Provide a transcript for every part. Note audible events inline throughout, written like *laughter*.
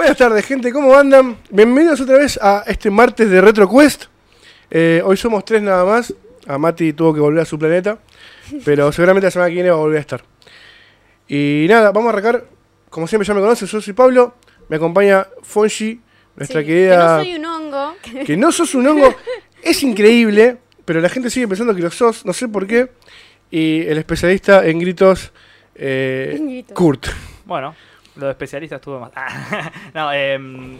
Buenas tardes, gente, ¿cómo andan? Bienvenidos otra vez a este martes de RetroQuest. Eh, hoy somos tres nada más. A Mati tuvo que volver a su planeta, pero seguramente la semana que viene va a volver a estar. Y nada, vamos a arrancar. Como siempre ya me conocen, yo soy Pablo. Me acompaña Fonji, nuestra Sí, querida... Que no soy un hongo. *laughs* que no sos un hongo. es increíble, pero la gente sigue pensando que lo sos, no sé por qué. Y el especialista en gritos, eh, En gritos. Kurt. Bueno, lo de especialista estuvo más. *laughs* no, em,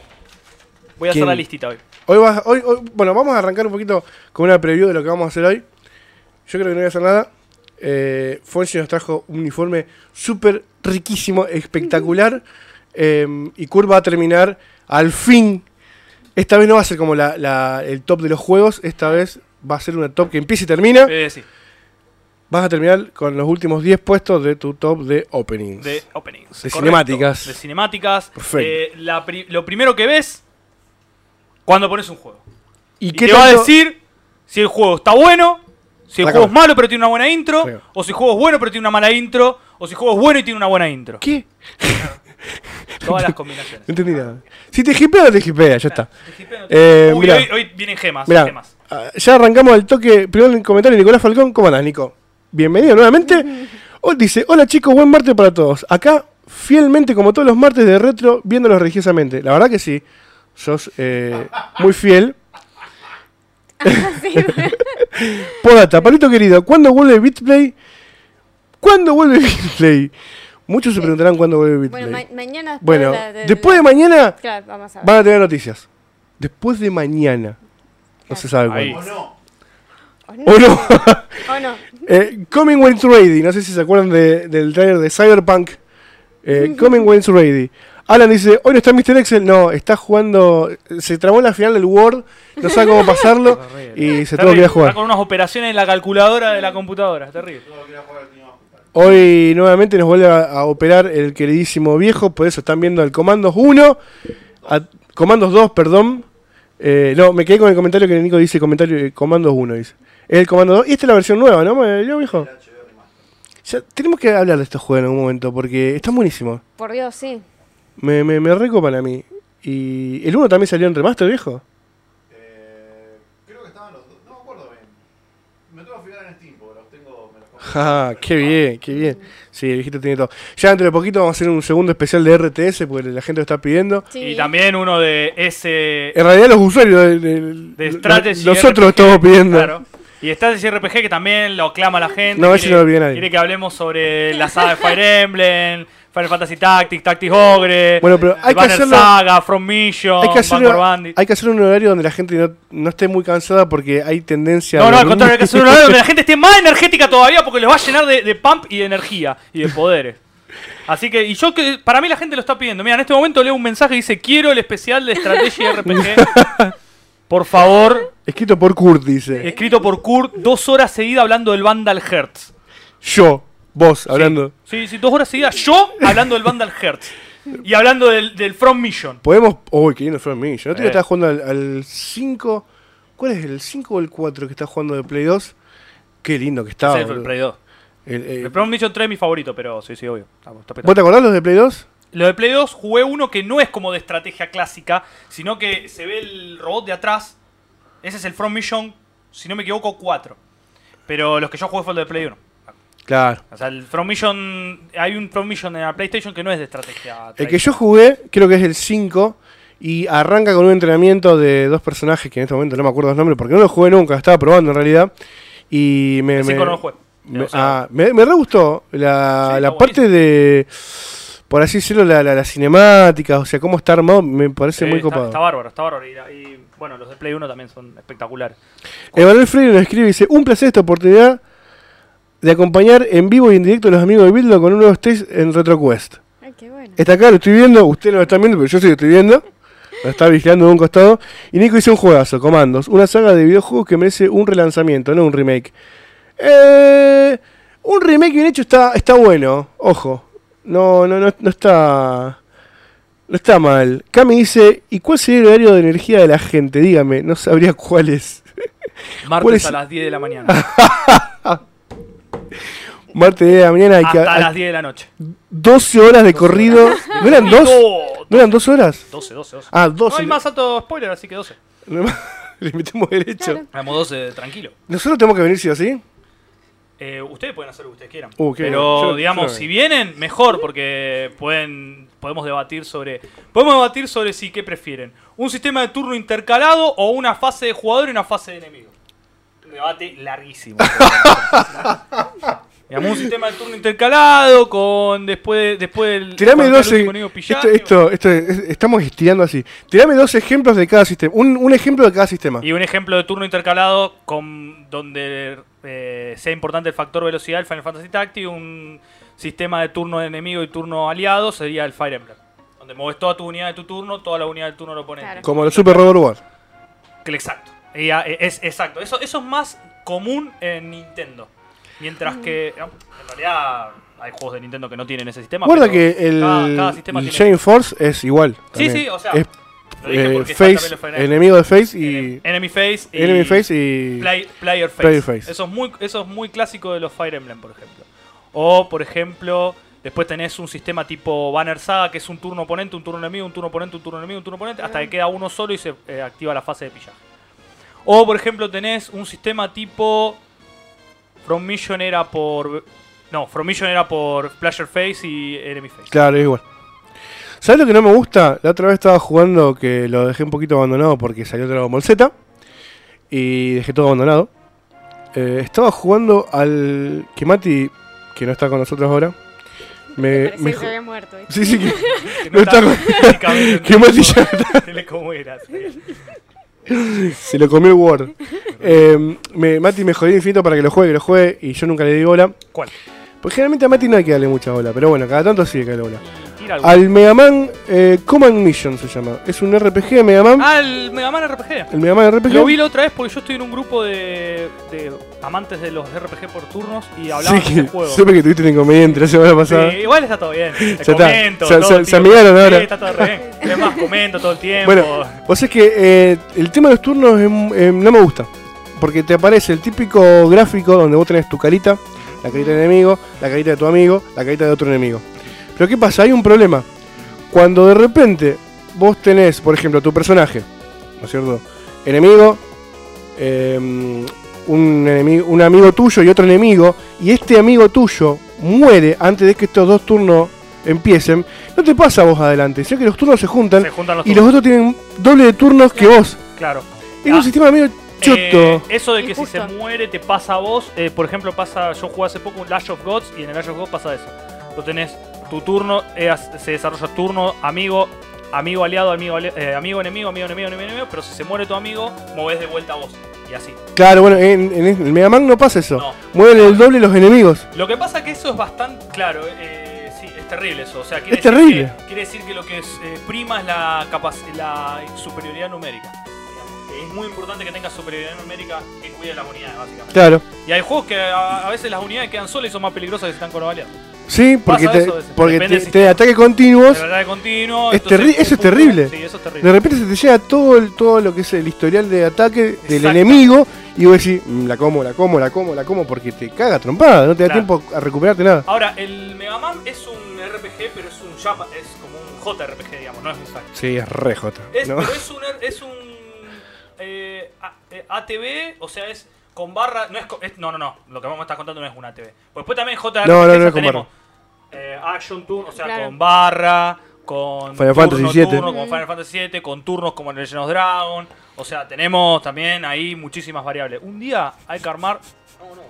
voy a ¿Quién? hacer la listita hoy. Hoy, vas- hoy, hoy- bueno, vamos a arrancar un poquito con una preview de lo que vamos a hacer hoy. Yo creo que no voy a hacer nada. Eh, Fonsi nos trajo un uniforme súper riquísimo, espectacular. eh, y Kurt va a terminar al fin. Esta vez no va a ser como la- la- el top de los juegos. Esta vez va a ser una top que empieza y termina. Eh, sí, Vas a terminar con los últimos 10 puestos de tu top de openings. de openings. De correcto. cinemáticas. De cinemáticas. Perfecto. Eh, la pri- lo primero que ves cuando pones un juego. ¿Y Y qué te va a decir si el juego está bueno, si el juego es malo pero tiene una buena intro, o si el juego es bueno pero tiene una mala intro, o si el juego es bueno y tiene una buena intro. ¿Qué? *laughs* Todas las combinaciones. *laughs* No entendí nada. Si te hipea, no te hipea, ya está. Uy, Eh, mirá. hoy, hoy vienen gemas. Mirá, gemas. ah, ya arrancamos al toque. Primero el comentario de Nicolás Falcón. ¿Cómo andás, Nico? Bienvenido nuevamente. Hoy *laughs* dice, hola chicos, buen martes para todos. Acá, fielmente, como todos los martes de retro, viéndolos religiosamente. La verdad que sí, sos eh, muy fiel. *laughs* *laughs* Podata, palito querido, ¿cuándo vuelve Bitplay? ¿Cuándo vuelve Bitplay? Muchos se preguntarán cuándo vuelve Bitplay. bueno, ma- mañana después Bueno, de después de mañana Claro, vamos a ver. van a tener noticias. Después de mañana. No se sabe Ahí. cuándo. ¿O no? ¿O no? ¿O no? *laughs* Eh, Coming When It's Ready, no sé si se acuerdan de- del trailer de Cyberpunk. Eh, Coming When It's Ready. Alan dice, hoy no está Mr. Excel, no, está jugando, se trabó la final del Word, no sabe cómo pasarlo *laughs* y se tuvo que ir a Está jugar. con unas operaciones en la calculadora de la computadora. Terrible. Hoy nuevamente nos vuelve a, a operar el queridísimo viejo, por eso están viendo el Comandos 1, a- Comandos 2, perdón. Eh, no, me quedé con el comentario que Nico dice, comentario eh, Comandos 1, dice. El Comando 2, y esta es la versión nueva, ¿no? ¿Me dio, viejo? Ya, tenemos que hablar de estos juegos en algún momento, porque están buenísimos. Por Dios, sí. Me, me, me recopan a mí. ¿Y el 1 también salió en remaster, viejo? Eh, creo que estaban los dos. No me acuerdo bien. Me tengo que fijar en Steam porque los tengo. Me los. Ja, qué bien, qué bien. Sí, el viejito tiene todo. Ya dentro de poquito vamos a hacer un segundo especial de RTS, porque la gente lo está pidiendo. sí. Y también uno de ese. En realidad los usuarios de, de- De Strategy nosotros lo estamos pidiendo. Claro. Y Strategy RPG que también lo aclama la gente. No, ese quiere- no lo pide nadie. Quiere que hablemos sobre la saga de Fire Emblem, Final Fantasy Tactics, Tactics Ogre, Bueno, pero hay que hacerlo- Saga, From Mission, Hay que, Bandit. hay que hacer un horario donde la gente no, no esté muy cansada porque hay tendencia No, a no, al contrario, hay que hacer un horario donde la gente esté más energética todavía porque les va a llenar de, de pump y de energía y de poderes. Así que, y yo que, para mí la gente lo está pidiendo. Mira, en este momento leo un mensaje que dice, quiero el especial de estrategia *laughs* RPG. Por favor, Escrito por Kurt, dice. escrito por Kurt, dos horas seguidas hablando del Vandal Hertz. Yo, vos, hablando. Sí, sí, dos horas seguidas. Yo hablando del Vandal Hertz. Y hablando del, del From Mission. Podemos. Uy, qué lindo fue a mí. Yo no Eh. estaba jugando al, al 5. ¿Cuál es el 5 o el 4 que está jugando de Play 2? Qué lindo que estaba. Ese es el boludo. Play 2. El- eh, El From Mission 3 es mi favorito, pero sí, sí, obvio. Está- está ¿Vos te acordás los de Play 2? Lo de Play 2 jugué uno que no es como de estrategia clásica, sino que se ve el robot de atrás. Ese es el From Mission, si no me equivoco, 4. Pero los que yo jugué fue el de Play 1. Claro. O sea, el From Mission. Hay un From Mission en la PlayStation que no es de estrategia. El que yo jugué, creo que es el 5. Y arranca con un entrenamiento de dos personajes que en este momento no me acuerdo los nombres porque no lo jugué nunca, estaba probando en realidad. Y me. El me- cinco no lo jugué. Me, O sea, ah, me, me re gustó la, Sí, la parte de, por así decirlo, la, la, la cinemática, o sea, cómo está armado, me parece sí, muy está, copado. está bárbaro, está bárbaro. Y, y, bueno, los de Play 1 también son espectaculares. Emanuel Freire nos escribe y dice, un placer esta oportunidad de acompañar en vivo y en directo a los amigos de Bildo con un nuevo stage en RetroQuest. Ay, qué bueno. Está acá, lo estoy viendo, ustedes no lo están viendo, pero yo sí lo estoy viendo. Lo está vigilando de un costado. Y Nico dice un juegazo, Comandos. Una saga de videojuegos que merece un relanzamiento, no un remake. Eh, un remake bien hecho está, está bueno, ojo. No, no, no, no está. No está mal. Cami dice, ¿y cuál sería el horario de energía de la gente? Dígame, no sabría cuál es. *laughs* ¿Cuál Martes es? a las 10 de la mañana. *laughs* Martes 10 de la mañana hay que. Hasta hay las 10 de la noche. 12 horas de corrido. ¿No eran dos? No, ¿No eran dos horas? 12, 12, 12. Ah, No 12. hay más alto spoiler, así que 12. *laughs* Le metemos derecho. Claro. Vamos 12, tranquilo. ¿Nosotros tenemos que venir sí o sí? Eh, ustedes pueden hacer lo que ustedes quieran. Uh, Pero. Yo- digamos, yo- si vienen, mejor, porque pueden podemos debatir sobre podemos debatir sobre si qué prefieren. Un sistema de turno intercalado o una fase de jugador y una fase de enemigo. Un debate larguísimo. *laughs* *laughs* Digamos, un sistema de turno intercalado con después, después del... Tirame dos. e- Esto, esto, esto es- estamos estirando así. Tirame dos ejemplos de cada sistema. Un, un ejemplo de cada sistema. Y un ejemplo de turno intercalado con donde eh, sea importante el factor velocidad del Final Fantasy Tactics, un sistema de turno de enemigo y turno aliado sería el Fire Emblem. Donde mueves toda tu unidad de tu turno, toda la unidad del turno del oponente. Claro. Como los Super Robot Wars. Que- Exacto. Ah, es, exacto. Eso, eso es más común en Nintendo. Mientras que no, en realidad hay juegos de Nintendo que no tienen ese sistema. Recuerda que el, cada, cada sistema el tiene. Chain Force es igual. Sí, también. sí, o sea, Es eh, face, también el Fire Emblem. enemigo de Face y. Enemy Face y Enemy Face y. Play- player, face. Player face. Eso, es muy, eso es muy clásico de los Fire Emblem, por ejemplo. O, por ejemplo, después tenés un sistema tipo Banner Saga, que es un turno oponente, un turno enemigo, un turno oponente, un turno enemigo, un turno oponente, hasta que queda uno solo y se eh, activa la fase de pillaje. O, por ejemplo, tenés un sistema tipo From Mission era por... No, From Mission era por Player Face y Enemy Face. Claro, es igual. ¿Sabes lo que no me gusta? La otra vez estaba jugando que lo dejé un poquito abandonado porque salió Dragon Ball Z. Y dejé todo abandonado. Eh, estaba jugando al. Que Mati, que no está con nosotros ahora. Me, me que se había muerto. Sí, sí, que, *laughs* Que no está con- físicamente *laughs* que *laughs* era. sí. se lo comió el Word. Eh, me- Mati me jodió infinito para que lo juegue, que lo juegue. Y yo nunca le di bola. ¿Cuál? Pues generalmente a Mati no hay que darle mucha bola. Pero bueno, cada tanto sí hay que darle bola. Al Mega Man eh, Command Mission se llama. Es un RPG de Mega Man. Ah, el Mega Man RPG. El Mega Man RPG. Lo vi la otra vez porque yo estoy en un grupo de, de amantes de los RPG por turnos y hablaban Sí, de juego. supe que tuviste un inconveniente la semana pasada. Sí, igual está todo bien. *laughs* Te está. comento. Se- todo se- se amigaron ahora. Sí, está todo re bien. Además, comento todo el tiempo. Bueno, vos es que eh, el tema de los turnos es m- eh, no me gusta. Porque te aparece el típico gráfico donde vos tenés tu carita, la carita del enemigo, la carita de tu amigo, la carita de otro enemigo. Pero ¿qué pasa? Hay un problema. Cuando de repente vos tenés, por ejemplo, tu personaje, ¿no es cierto? Enemigo, eh, un, enemigo, un amigo tuyo y otro enemigo, y este amigo tuyo muere antes de que estos dos turnos empiecen, no te pasa a vos adelante, sino que los turnos se juntan se juntan los y los otros tienen doble de turnos que vos. Claro. Es Ah, un sistema medio choto. Eh, eso de que si se muere te pasa a vos. eh, por ejemplo, pasa. Yo jugué hace poco un Lash of Gods y en el Lash of Gods pasa eso. Lo tenés tu turno, eh, se desarrolla turno, amigo, amigo aliado, amigo, ali- eh, amigo enemigo, amigo enemigo, enemigo, enemigo. Pero si se muere tu amigo, movés de vuelta a vos. Y así. Claro, bueno, en, en el Mega Man no pasa eso. No. Mueven el doble los enemigos. Lo que pasa que eso es bastante claro, eh, sí, es terrible eso. O sea, quiere Es decir terrible. Que, quiere decir que lo que es, eh, prima es la, la superioridad numérica. Es muy importante que tengas superioridad numérica que cuide las unidades, básicamente. Claro. Y hay juegos que a, a veces las unidades quedan solas y son más peligrosas que si están con aliados. Sí, porque te, eso porque te, del te ataque continuos. De verdad de continuo. Es terri- eso es terrible. Sí, eso es De terrible. repente se te llega todo, el, todo lo que es el historial de ataque del enemigo y vos decís, "Mm, la como, la como, la como, la como, porque te caga trompada, no te da tiempo a recuperarte nada. Ahora, el Mega Man es un RPG, pero es un Japa, es como un JRPG, digamos, no es un. Sí, es re Es, ¿no? Pero es un, es un eh, A- eh, ATV, o sea, es con barra. No, es, es- no, no, no. Lo que vamos a estar contando no es un ATV. Pues después también JRPG No, no, no con tenemos eh, Action Turn, o sea, Claro. con barra, con Final turno, Fantasy VII. turno, como Final Fantasy VII, con turnos como en Legend of Dragon. O sea, tenemos también ahí muchísimas variables. Un día hay que armar. No, no.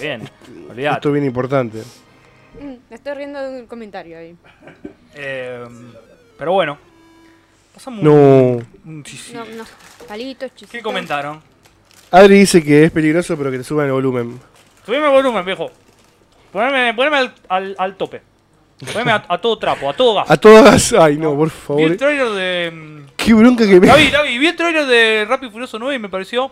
Bien, olvidate. Esto es bien importante. Mm, me estoy riendo de un comentario ahí. Eh, pero bueno. Pasamos No. un- No, no. Palitos, chisitos. ¿Qué comentaron? Adri dice que es peligroso, pero que te suban el volumen. Subime el volumen, viejo. Poneme, poneme al, al, al tope. Poneme a, a todo trapo, a todo gas. A todas. Ay, no, por Vi favor. el trailer de. mm, Qué bronca que me. La vi, la vi. Vi el trailer de Rápido y Furioso 9 y me pareció.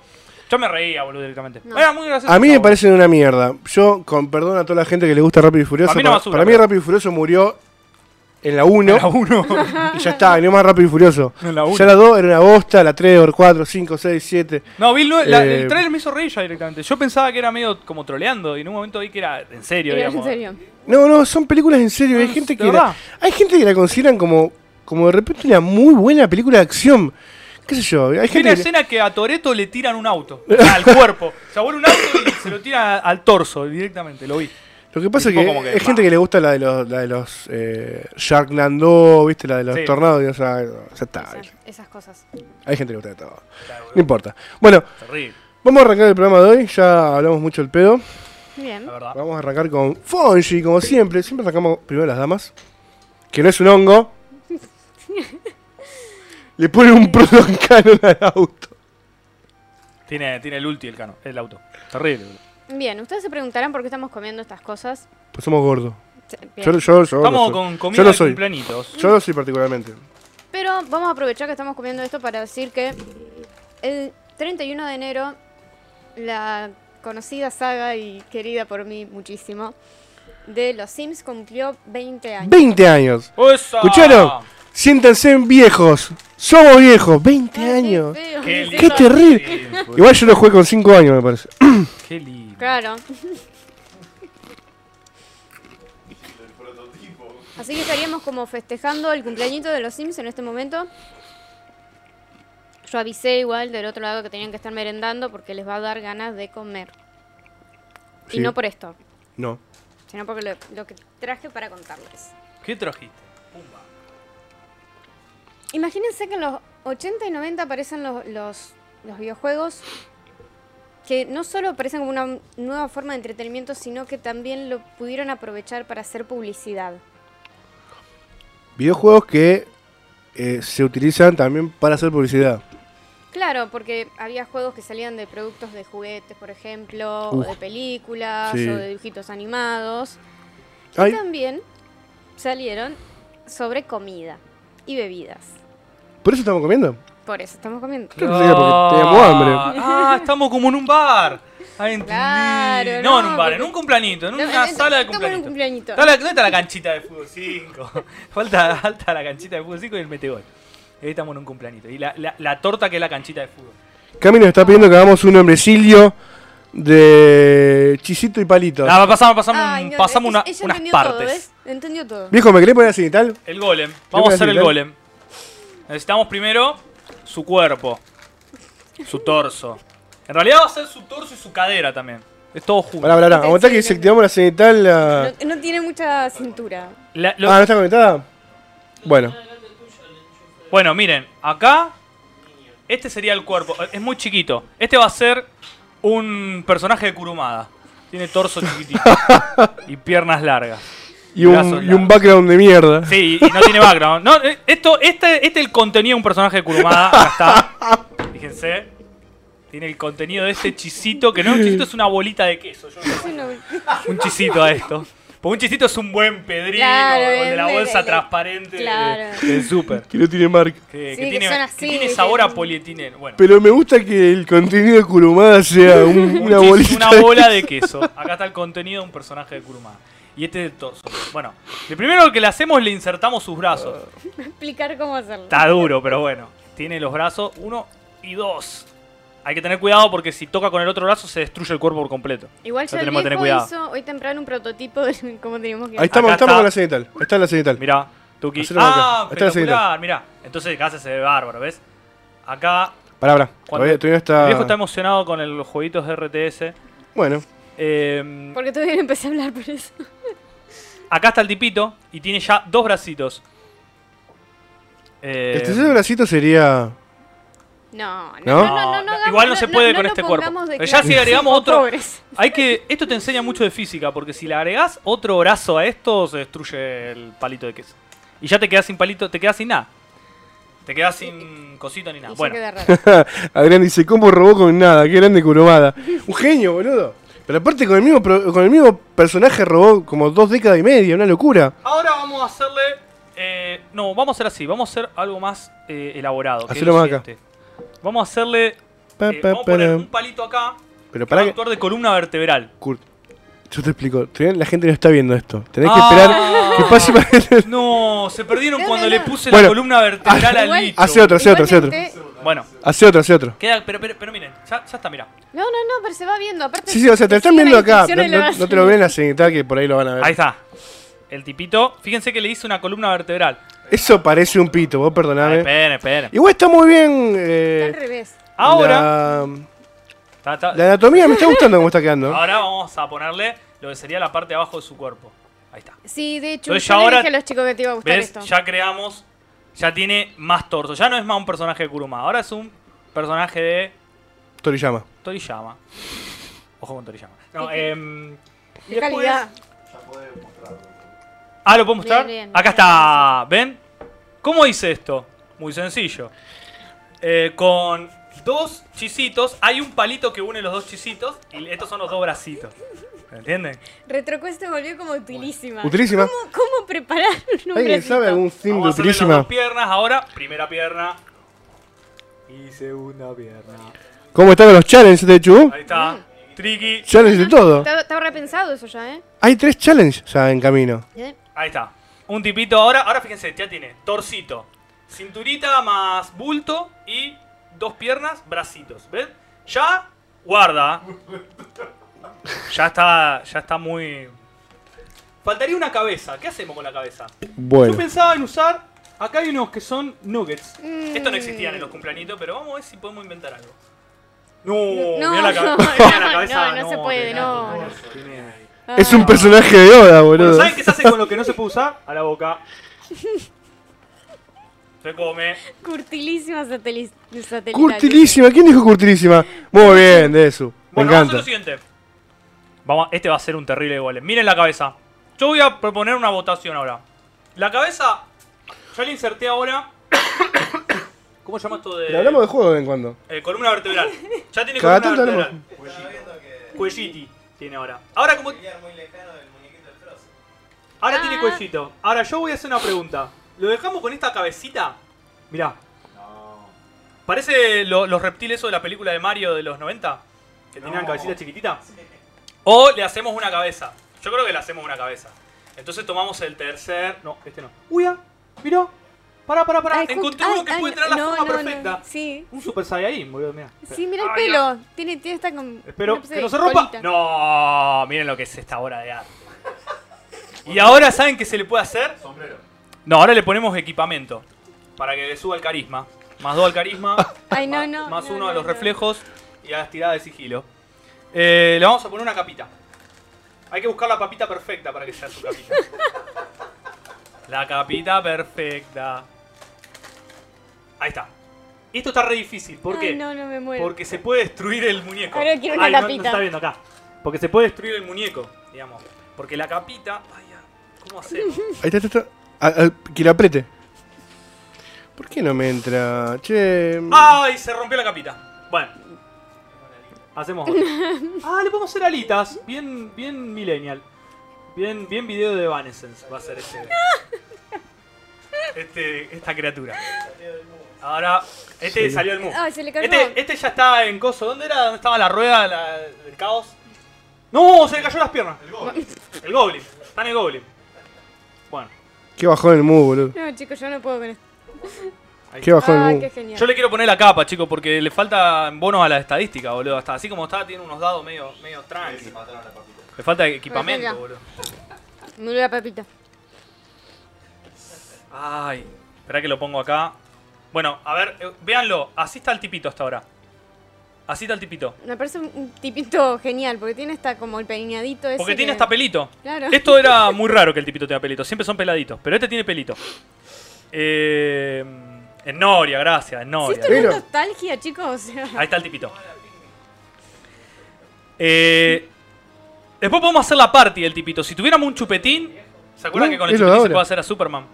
Yo me reía, boludo, directamente. No. Era muy gracioso. A mí me parecen una mierda. Yo, con perdón a toda la gente que le gusta Rápido y Furioso, A mí no para, basura, para mí Rápido y Furioso murió en la 1 La 1. *laughs* y ya está, no más rápido y furioso. En la uno. Ya la 2 era una bosta, la 3, la 4, 5, 6, 7. No, vi el, nue- la- Eh, el trailer me hizo reír ya directamente. Yo pensaba que era medio como troleando y en un momento vi que era en serio, Era en serio. No, no, son películas en serio. Hay No, gente ¿de que la, hay gente que la consideran como, como de repente una muy buena película de acción. ¿Qué sé yo? Hay Hay una gente que, escena que a Toreto le tiran un auto, o al cuerpo. Se vuelve un auto y se lo tira al torso directamente, lo vi. Lo que pasa es que, que, hay gente que le gusta la de los, la de los eh, ¿viste? La de los Sí. tornados. y, o sea, ya está. Esas, esas cosas. Hay gente que le gusta de todo. No importa. Bueno, Terrible, vamos a arrancar el programa de hoy. Ya hablamos mucho del pedo. Bien. la. Vamos a arrancar con Fonji, como siempre. Siempre arrancamos primero las damas. Que no es un hongo. *laughs* Le ponen un proton canon al auto. Tiene, tiene el ulti el cano, el auto. Terrible. boludo. Bien, ustedes se preguntarán por qué estamos comiendo estas cosas. Pues somos gordos. Yo, yo, yo, soy. con Yo comida lo de soy. cumpleañitos. Yo lo soy particularmente. Pero vamos a aprovechar que estamos comiendo esto para decir que el 31 de enero la conocida saga y querida por mí muchísimo de Los Sims cumplió 20 años. 20 años. ¡Esa! ¿Escucharon? Siéntanse viejos. Somos viejos. 20 Ay, qué años. feo Qué Qué terrible. Igual yo lo jugué con 5 años, me parece. *clears throat* Qué lindo. Claro. El prototipo. Así que estaríamos como festejando el cumpleañito de los Sims en este momento. Yo avisé igual del otro lado que tenían que estar merendando porque les va a dar ganas de comer. Sí. Y no por esto, No. sino porque lo, lo que traje para contarles. ¿Qué trajiste? Pumba. Imagínense que en los 80 y 90 aparecen los, los, los videojuegos que no solo aparecen como una nueva forma de entretenimiento, sino que también lo pudieron aprovechar para hacer publicidad. Videojuegos que eh, se utilizan también para hacer publicidad. Claro, porque había juegos que salían de productos de juguetes, por ejemplo, Uf. o de películas, Sí. o de dibujitos animados. Y también salieron sobre comida y bebidas. ¿Por eso estamos comiendo? Por eso estamos comiendo. Pensé que porque teníamos hambre. Ah, estamos como en un bar. Ah, entendí. Claro, no, no, en un bar, porque- en un cumpleañito, en No, una en- sala de la- ¿Dónde está la canchita de fútbol 5? *laughs* falta, falta la canchita de fútbol 5 y el metegol. Ahí estamos en un cumpleañito. Y la, la, la torta que es la canchita de fútbol. Cami nos está pidiendo que hagamos un hombrecillo de chisito y palito. Ah, pasamos, pasamos, Ay, no, pasamos una- ella unas partes. Todo, ¿ves? Entendió todo. Viejo, ¿me querés poner así y tal? El golem. Vamos a hacer el golem. Necesitamos primero su cuerpo. Su torso. En realidad va a ser su torso y su cadera también. Es todo junto. Pará, pará, Aguantá que activamos la cenital. La... No, no tiene mucha cintura. La- lo- Ah, ¿no está conectada? Bueno, Bueno, miren, acá este sería el cuerpo. Es muy chiquito. Este va a ser un personaje de Kurumada. Tiene torso chiquitito *laughs* y piernas largas. Y un, y un background de mierda. Sí, y no tiene background. No, eh, esto, este, este es el contenido de un personaje de Kurumada. Acá está. *laughs* Fíjense. Tiene el contenido de este chisito, que no es un chisito, es una bolita de queso. Yo no- un chisito a esto. Porque un chisito es un buen pedrino, Claro, el de la bolsa el- transparente de- claro. del súper. Que no tiene marca. Que, Sí, que que tiene, son que así, tiene sabor a polietileno. Bueno, Pero me gusta que el contenido de Kurumada sea un- un una *laughs* chis- bolita. una de- bola de queso. Acá está el contenido de un personaje de Kurumada. Y este es el torso. Bueno, lo primero que le hacemos le insertamos sus brazos. *laughs* explicar cómo hacerlo. Está duro, pero bueno. Tiene los brazos, uno y dos. Hay que tener cuidado porque si toca con el otro brazo se destruye el cuerpo por completo. Igual ya tenemos que tener cuidado. hizo hoy temprano un prototipo de *laughs* cómo teníamos que Ahí estamos, Acá estamos está. con la cenital. Ahí está la cenital. Mirá, Tuki. Hacelo acá. Ah, Ahí está la espectacular, mirá. Entonces acá se ve bárbaro, ¿ves? Acá Pará, pará. Cuando Todavía, todavía el está. viejo está emocionado con el- los jueguitos de RTS. Bueno, Eh, Porque todavía no empecé a hablar por eso. Acá está el tipito y tiene ya dos bracitos. Eh, el tercer bracito sería. No, no, ¿No? no, no, no, no hagamos- igual no se puede con este cuerpo. Pero ya si agregamos otro- pobres. Hay que. *laughs* Esto te enseña mucho de física, porque si le agregás otro brazo a esto, se destruye el palito de queso. Y ya te quedas sin palito, te quedas sin nada. Te quedas sin cosito ni nada. Bueno. *laughs* Adrián dice: ¿Cómo robó con nada? Qué grande Kurumada. Un genio, boludo. Pero aparte, con el mismo, pro- con el mismo personaje robó como dos décadas y media, una locura. ahora vamos a hacerle. eh, no, vamos a hacer así. Vamos a hacer algo más eh, elaborado. que es Hacelo lo más acá. siguiente. Vamos a hacerle. Pa, eh, pa, vamos a poner un palito acá. Pero Que va para a que. actuar de columna vertebral. Kurt, Yo te explico. La gente no está viendo esto. Tenés que Ah. esperar que *laughs* pase para que- No, se perdieron cuando le puse Bueno, la columna vertebral al igual- bicho. Hace otro, hace otro, hace otro. Igualmente- Bueno, Hace otro, hace otro. queda, pero, pero, pero miren, ya, ya está, mira. No, no, no, pero se va viendo. Aparte, Sí, sí, o sea, te lo están viendo acá. No, te lo ven la cenital que por ahí lo van a ver. Ahí está. El tipito, fíjense que le hice una columna vertebral. Eso parece un pito, vos perdoname. esperen, esperen. Igual está muy bien. Está eh, al revés. Ahora, La, anatomía me está *laughs* gustando cómo está quedando. ahora vamos a ponerle lo que sería la parte de abajo de su cuerpo. Ahí está. Sí, de hecho, Entonces yo ya le ahora- dije a los chicos que te iba a gustar ¿Ves? esto. Ya creamos, ya tiene más torso. Ya no es más un personaje de Kuruma, ahora es un personaje de Toriyama. Toriyama. Ojo con Toriyama. No, que- em, y Qué después- calidad. Ya podés mostrarlo. Ah, ¿lo puedo mostrar? Bien, bien. Acá está. ¿Ven? ¿Cómo hice esto? Muy sencillo. Eh, con dos chisitos, hay un palito que une los dos chisitos y estos son los dos bracitos. ¿Me entienden? Retrocuesta volvió como utilísima. Utilísima. ¿Cómo, cómo preparar un *laughs* ¿Alguien sabe algún theme de Vamos a hacerle las utilísima? dos piernas ahora. Primera pierna. Y segunda pierna. ¿Cómo están los challenges de Chu? Ahí está. Tricky. Challenge de todo. Está, está repensado eso ya, ¿eh? Hay tres challenges ya en camino. ¿Eh? Ahí está. Un tipito ahora. Ahora fíjense, ya tiene torcito, cinturita más bulto y dos piernas, bracitos. ¿Ven? Ya guarda. Ya está, ya está muy. Faltaría una cabeza. ¿Qué hacemos con la cabeza? Bueno. Yo pensaba en usar. Acá hay unos que son nuggets. Mm. Esto no existían en los cumpleañitos, pero vamos a ver si podemos inventar algo. No, No, mirá la, *laughs* no, mirá la no, cabeza. no, no se puede, no, Es un personaje de Oda, Bueno, boludo. ¿saben qué se hace con lo que no se puede usar? A la boca. *laughs* Se come. Curtilísima satelital. Curtilísima. ¿Quién dijo curtilísima? Muy bien, de eso. Me Bueno, vamos a hacer encanta. lo siguiente. Vamos, este va a ser un terrible golem. Miren la cabeza. Yo voy a proponer una votación ahora. La cabeza, yo la inserté ahora. *coughs* ¿Cómo se llama esto de.? Pero hablamos de juego de vez en cuando. Eh, columna vertebral. Ya tiene Cada columna vertebral. Cuelliti tiene ahora. Ahora como. Ahora Ah. tiene cuellito. Ahora yo voy a hacer una pregunta. ¿Lo dejamos con esta cabecita? Mirá. ¿Parece lo- los reptiles esos de la película de Mario de los 90? Que tenían cabecita chiquitita. O le hacemos una cabeza. Yo creo que le hacemos una cabeza. Entonces tomamos el tercer. No, este no. Uy, ah, mirá. Pará, pará, pará. Ay, Encontré ay, uno que ay, puede tener la forma no, no. perfecta. Sí. Un Super Saiyajin, boludo, mirá. Sí, mira el Ay, pelo. Tiene, tiene esta con. Espero que no se rompa. colita. No, miren lo que es esta obra de arte. Y ahora, ¿saben qué se le puede hacer? Sombrero. No, ahora le ponemos equipamiento. Para que le suba el carisma. Más dos al carisma. Ay, no, no. Más no, uno no, a los no. reflejos. Y a las tiradas de sigilo. Eh, le vamos a poner una capita. Hay que buscar la papita perfecta para que sea su capita. *laughs* La capita perfecta. Ahí está. Esto está re difícil. ¿Por qué? Ay, no, no me muero. Porque se puede destruir el muñeco. Ahora quiero una Ay, no- No, capita. se está viendo acá. Porque se puede destruir el muñeco, digamos. Porque la capita. Ay, ¿Cómo hacemos? Ahí está, ahí está. Ah, que lo apriete. ¿Por qué no me entra? Che. ¡Ay! Se rompió la capita. Bueno. Hacemos otra. *laughs* Ah, le podemos hacer alitas. Bien, bien millennial. Bien, bien video de Evanescence va a ser este. Este, esta criatura. Ahora, este Sí. salió el mu. Ay, se le cayó. Este, este ya está en coso. ¿Dónde era? ¿Dónde estaba la rueda la- del caos? ¡No! Se le cayó las piernas. El gol. El Goblin. Está en el Goblin. Bueno. Qué bajón el mu, boludo. No, chicos, yo no puedo con esto. Ahí Qué bajón Ay, el qué mu. genial. Yo le quiero poner la capa, chicos, porque le falta bonos a la estadística, boludo. Hasta así como está, tiene unos dados medio, medio tranqui. Le falta equipamiento, boludo. Me duele la papita. Ay, espera que lo pongo acá. Bueno, a ver, eh, véanlo. Así está el tipito hasta ahora. Así está el tipito. Me parece un- un tipito genial, porque tiene esta como el peinadito ese. Porque tiene que- hasta pelito. Claro. Esto era muy raro que el tipito tenga pelito. Siempre son peladitos. Pero este tiene pelito. Eh, en Noria, gracias. En Sí, Noria. esto no es nostalgia, chicos. O sea, Ahí está el tipito. Eh, después podemos hacer la party del tipito. Si tuviéramos un chupetín, ¿se acuerdan que con el chupetín se puede hacer a Superman?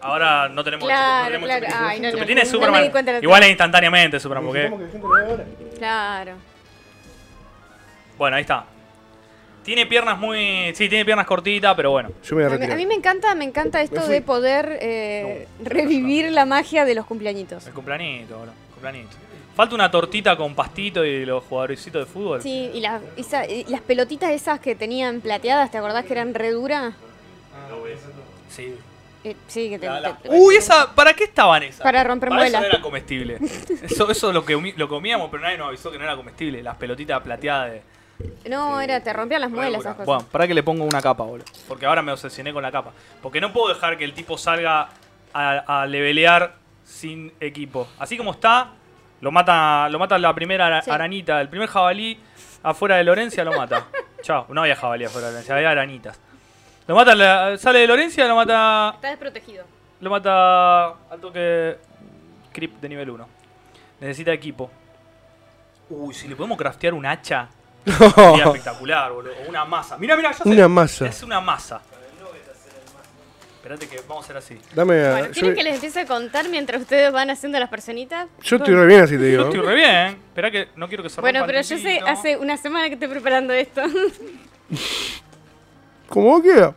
Ahora no tenemos Claro, no tenemos claro. chupetín. Ay, no, chupetín no, es Superman. Igual es instantáneamente Superman, porque ¿Cómo que gente lo ve ahora? claro. bueno, ahí está. Tiene piernas muy, sí, tiene piernas cortitas, pero bueno. Yo me voy a A mí, retirar. a mí me encanta, me encanta esto de poder eh, revivir la magia de los cumpleañitos. El cumplanito, bro, cumplanito. Falta una tortita con pastito y los jugadorcitos de fútbol. Sí, y, las- esa- y las pelotitas esas que tenían plateadas, ¿te acordás que eran re duras? Sí. Eh, sí, que te, La- la- te- Uy, esa, ¿para qué estaban esas? Para romper Para eso muelas. no era comestible. Eso, eso lo que lo comíamos, pero nadie nos avisó que no era comestible. Las pelotitas plateadas de. No, era, te rompían las muelas esas cosas. Bueno, para que le pongo una capa, boludo. Porque ahora me obsesioné con la capa. Porque no puedo dejar que el tipo salga a, a levelear sin equipo. Así como está, lo mata, lo mata la primera ara- Sí. arañita. El primer jabalí afuera de Lorencia lo mata. *laughs* Chao, no había jabalí afuera de Lorencia, había arañitas. Lo mata, la- sale de Lorencia, lo mata. Está desprotegido. Lo mata al toque creep de nivel 1. Necesita equipo. Uy, si le podemos craftear un hacha. Sería espectacular, boludo. O una masa. Mira, mira, ya sé. Una masa. Es una masa. Espérate que vamos a hacer así. Dame a- Bueno, yo, ¿quieren que les empiece a contar mientras ustedes van haciendo las personitas? yo estoy re bien así te Yo digo. estoy re bien. Espera que no quiero que se Bueno, rompa pero yo sé, hace una semana que estoy preparando esto. *laughs* ¿Cómo queda?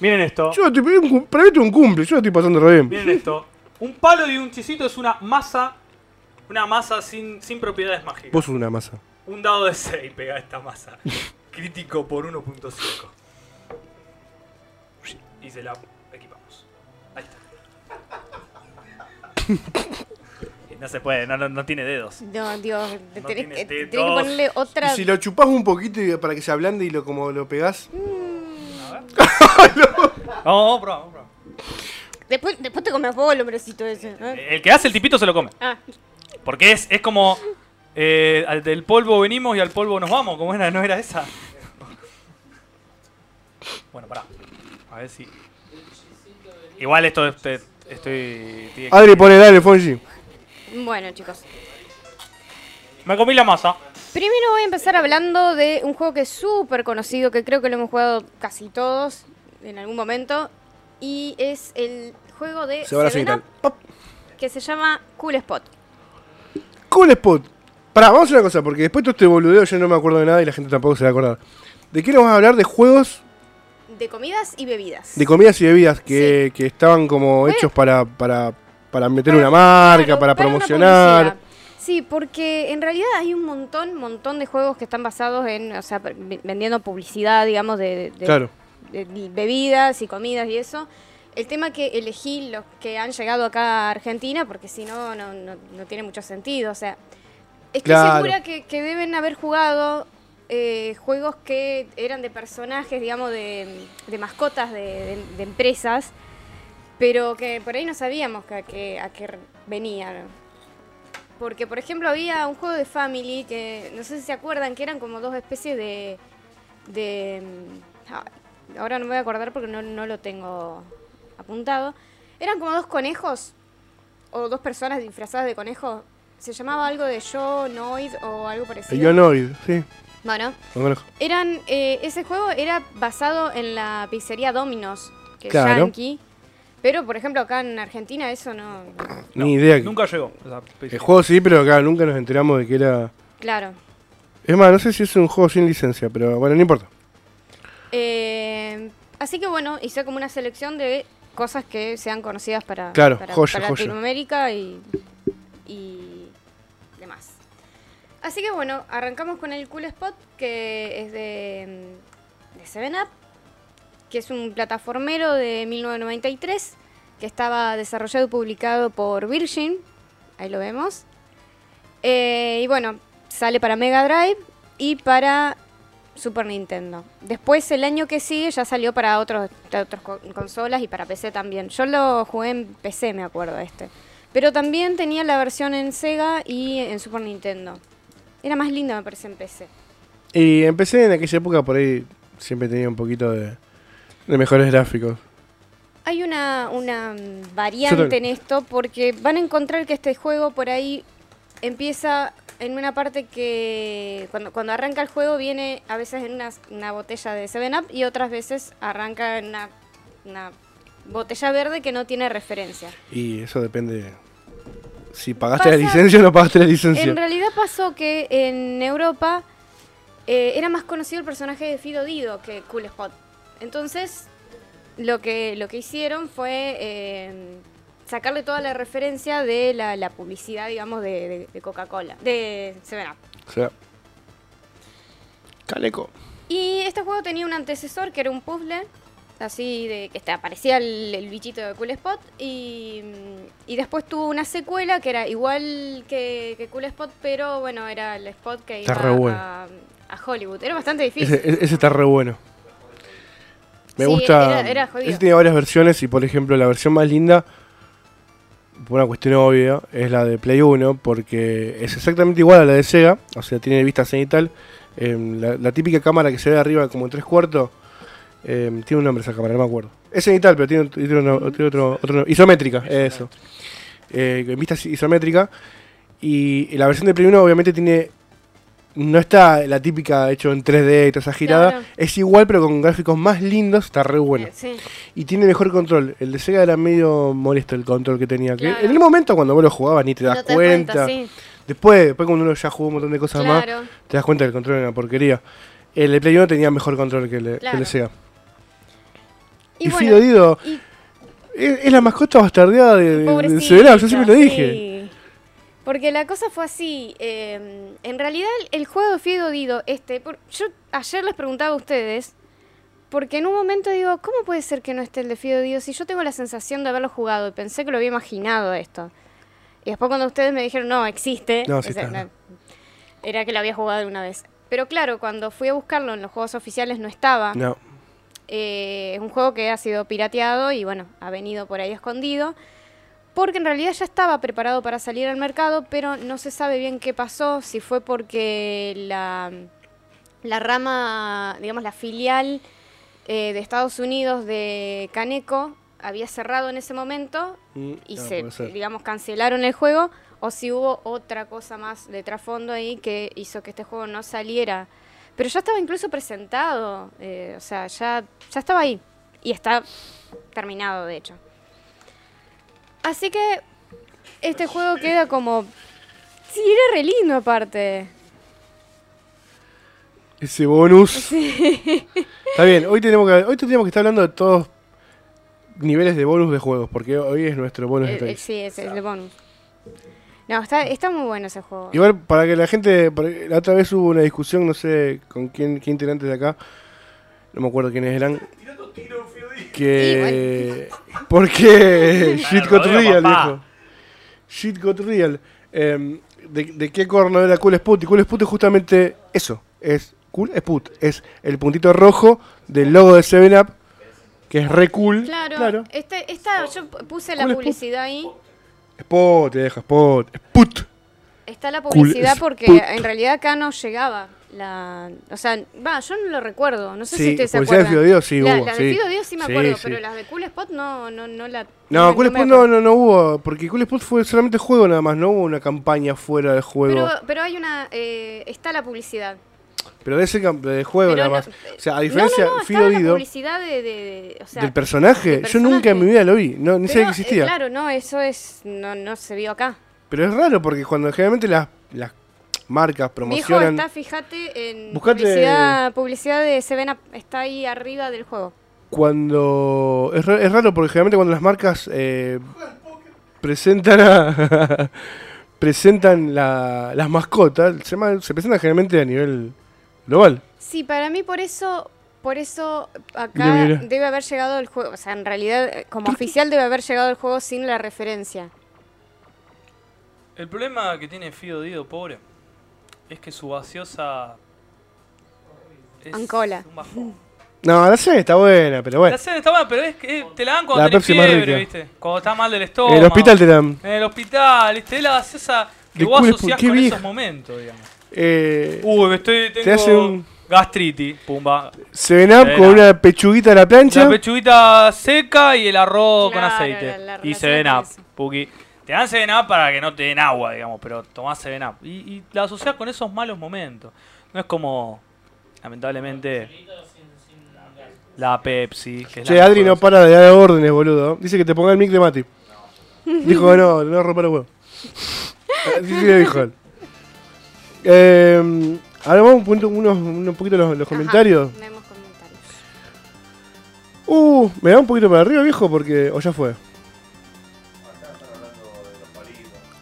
Miren esto. Yo estoy, un cum- para mí esto es un cumple, yo lo estoy pasando re bien. Miren esto. Un palo y un chisito es una masa. Una masa sin, sin propiedades mágicas. Vos sos una masa. Un dado de 6 pega a esta masa. *laughs* Crítico por 1.5. Y se la equipamos. Ahí está. *laughs* No se puede, no, no, no tiene dedos. No, Dios, te No tenés, tiene que, te dedos. tenés que ponerle otra. Y si lo chupás un poquito y- para que se ablande y lo como lo pegás. *laughs* Vamos, vamos a probar, vamos a probar. Después, después te comes vos el hombrecito ese. ¿eh? El que hace el tipito se lo come. Ah, Porque es, es como. eh, al- del polvo venimos y al polvo nos vamos. ¿Cómo era? ¿No era esa? Bueno, pará. A ver si. Igual esto este- estoy. estoy- Adri, pone, dale, Fonji. bueno, chicos. Me comí la masa. Primero voy a empezar hablando de un juego que es súper conocido, que creo que lo hemos jugado casi todos en algún momento. Y es el juego de Se que se llama Cool Spot. Cool Spot. Pará, vamos a hacer una cosa, porque después de todo este boludeo yo no me acuerdo de nada y la gente tampoco se va a acordar. ¿De qué nos vamos a hablar? De juegos De comidas y bebidas. de comidas y bebidas que, que estaban como Bueno. hechos para, para, para meter Para- una marca, claro, para promocionar. Sí, porque en realidad hay un montón, montón de juegos que están basados en, o sea, vendiendo publicidad, digamos, de, de- Claro. de bebidas y comidas y eso. El tema que elegí los que han llegado acá a Argentina, porque si no, no, no, no tiene mucho sentido. O sea, estoy Claro. segura que, que deben haber jugado eh, juegos que eran de personajes, digamos, de, de mascotas de, de- de empresas, pero que por ahí no sabíamos que, a qué- a qué venían. Porque, por ejemplo, había un juego de Family que, no sé si se acuerdan, que eran como dos especies de... de mm, ah, ahora no me voy a acordar porque no, no lo tengo apuntado. Eran como dos conejos, o dos personas disfrazadas de conejos. Se llamaba algo de Yo, Noid o algo parecido. Yonoid, sí. Bueno, eran, eh, ese juego era basado en la pizzería Domino's, que Claro. es yankee. Pero, por ejemplo, acá en Argentina eso no... No, Ni idea. Nunca llegó. El juego sí, pero acá nunca nos enteramos de que era. Claro. Es más, no sé si es un juego sin licencia, pero bueno, no importa. Eh, así que bueno, hice como una selección de cosas que sean conocidas para, Claro, para, joya, para joya. Latinoamérica y, y demás. Así que bueno, arrancamos con el Cool Spot, que es de, de 7up, que es un plataformero de 1993, que estaba desarrollado y publicado por Virgin, ahí lo vemos. Eh, y bueno, sale para Mega Drive y para Super Nintendo. Después, el año que sigue, ya salió para otros, otras consolas y para PC también. Yo lo jugué en PC, me acuerdo este. Pero también tenía la versión en Sega y en Super Nintendo. Era más linda, me parece, en PC. Y empecé en aquella época, por ahí siempre tenía un poquito de, de mejores gráficos. Hay una, una mm, variante en esto porque van a encontrar que este juego por ahí empieza en una parte que cuando, cuando arranca el juego viene a veces en una, una botella de 7-Up y otras veces arranca en una, una botella verde que no tiene referencia. Y eso depende. Si pagaste la licencia o no pagaste la licencia. En realidad pasó que en Europa eh, era más conocido el personaje de Fido Dido que Cool Spot. Entonces, lo que, lo que hicieron fue eh, sacarle toda la referencia de la, la publicidad, digamos, de, de- de Coca-Cola, de 7-Up. O sea. Caleco. Y este juego tenía un antecesor que era un puzzle, así de que este, aparecía el, el bichito de Cool Spot. Y, y después tuvo una secuela que era igual que, que Cool Spot, pero bueno, era el spot que iba bueno. a, a Hollywood. Era bastante difícil. Ese, ese está re bueno. Me Sí, gusta. era- era ese tiene varias versiones y, por ejemplo, la versión más linda, por una cuestión obvia, es la de Play 1, porque es exactamente igual a la de Sega, o sea, tiene vista cenital. em, la, la típica cámara que se ve arriba como en tres cuartos, em, tiene un nombre esa cámara, no me acuerdo. Es cenital, pero tiene, tiene tiene otro, otro nombre. Isométrica, eso. Eh, en vista isométrica. Y la versión de Play 1 obviamente tiene no está la típica hecho en 3D y toda esa girada. Claro. Es igual, pero con gráficos más lindos. Está re bueno. Eh, sí. Y tiene mejor control. El de Sega era medio molesto el control que tenía. Que en el momento cuando vos lo jugabas ni te das No te das cuenta. sí. Después, después cuando uno ya jugó un montón de cosas más, te das cuenta que el control era una porquería. El de Play 1 tenía mejor control que el, que el de Sega. Y, Y, Fido bueno, Dido y es, es la mascota bastardeada de, de, Up, yo siempre lo dije. sí. Porque la cosa fue así. eh, en realidad, el juego de Fido Dido, este. por- yo ayer les preguntaba a ustedes. Porque en un momento digo, ¿cómo puede ser que no esté el de Fido Dido si yo tengo la sensación de haberlo jugado y pensé que lo había imaginado esto? Y después cuando ustedes me dijeron, no, existe, No, sí no, era que lo había jugado una vez. Pero claro, cuando fui a buscarlo en los juegos oficiales no estaba. No. Eh, es un juego que ha sido pirateado y bueno, ha venido por ahí escondido. Porque en realidad ya estaba preparado para salir al mercado, pero no se sabe bien qué pasó, si fue porque la, la rama, digamos, la filial eh, de Estados Unidos de Caneco había cerrado en ese momento Mm, y no, se, digamos, cancelaron el juego, o si hubo otra cosa más de trasfondo ahí que hizo que este juego no saliera. Pero ya estaba incluso presentado, eh, o sea, ya, ya estaba ahí. Y está terminado, de hecho. Así que este juego queda como... Sí, era re lindo aparte. Ese bonus. *laughs* Está bien, hoy tenemos que hoy tendríamos que estar hablando de todos niveles de bonus de juegos, porque hoy es nuestro bonus de Eh, eh, sí, ese es el bonus. No, está, está muy bueno ese juego. Igual para que la gente, la otra vez hubo una discusión, no sé con quién, qué integrantes de acá, no me acuerdo quiénes eran, que... ¿Por qué? *laughs* Shit got real, viejo. Shit got real. Em, de, de qué corno era Cool Sput? Y Cool Sput es justamente eso, es Cool Sput, es el puntito rojo del logo de 7up, que es re cool. Claro, Este, esta, yo puse la Cool publicidad ahí. Spot, te deja Spot, Sput. Está la Cool publicidad Spot. porque en realidad acá no llegaba. La, o sea, va, yo no lo recuerdo. No sé si ustedes se publicidad de acuerdan. Fido Dido sí La- hubo, sí. de Fido Dido sí me acuerdo, sí. pero las de Cool Spot no, no, no la. No, Cool Spot no, no, no hubo, porque Cool Spot fue solamente juego nada más, no hubo una campaña fuera del juego. Pero, Pero, pero hay una. eh, está la publicidad. de ese de juego Pero nada más. O sea, a diferencia Fido la Dido publicidad de, de- o sea, del personaje, del yo nunca en mi vida lo vi, no, ni pero, sabía que eh, existía. claro, no, eso es. No, no se vio acá. Pero es raro porque cuando generalmente las, las marcas promocionan. está, fíjate, en Buscate- publicidad, publicidad de Seven Up. Está ahí arriba del juego. Cuando. Es, ra- es raro porque generalmente cuando las marcas eh, presentan a- *laughs* presentan la- las mascotas, se, llama- se presentan generalmente a nivel global. Sí, para mí por eso, por eso acá Mira, mira. debe haber llegado el juego, o sea, en realidad eh, como oficial debe haber llegado el juego sin la referencia. El problema que tiene Fido Dido, pobre, es que su gaseosa. Es Ancola. un bajón. No, la serie está buena, pero bueno. La cena está buena, pero es que eh, te la dan cuando La tenés Pepsi más fiebre, rica. ¿viste? Cuando estás mal del estómago. En el hospital te dan. En el hospital, ¿viste? Es la gaseosa que vos asociás qué con viejo. esos momentos, digamos. Eh, Uy, estoy, tengo Te hace un- gastritis, pumba. Seven Up con una pechuguita a la plancha. La pechuguita seca y el arroz con Claro, aceite. la- la y relación Seven con Up, eso. Puki. Te dan Seven Up para que no te den agua, digamos, pero tomás Seven Up. Y, y la asociás con esos malos momentos. No es como, lamentablemente, la Pepsi. Que es Che, la Adri no para de dar órdenes, boludo. Dice que te ponga el mic de Mati. Dijo que no, no romper el huevo. Así que dijo él. Eh, ahora vamos un, punto, unos, un poquito los, los Ajá, comentarios. Vemos comentarios. Uh, me da un poquito para arriba, viejo, porque. O ya fue.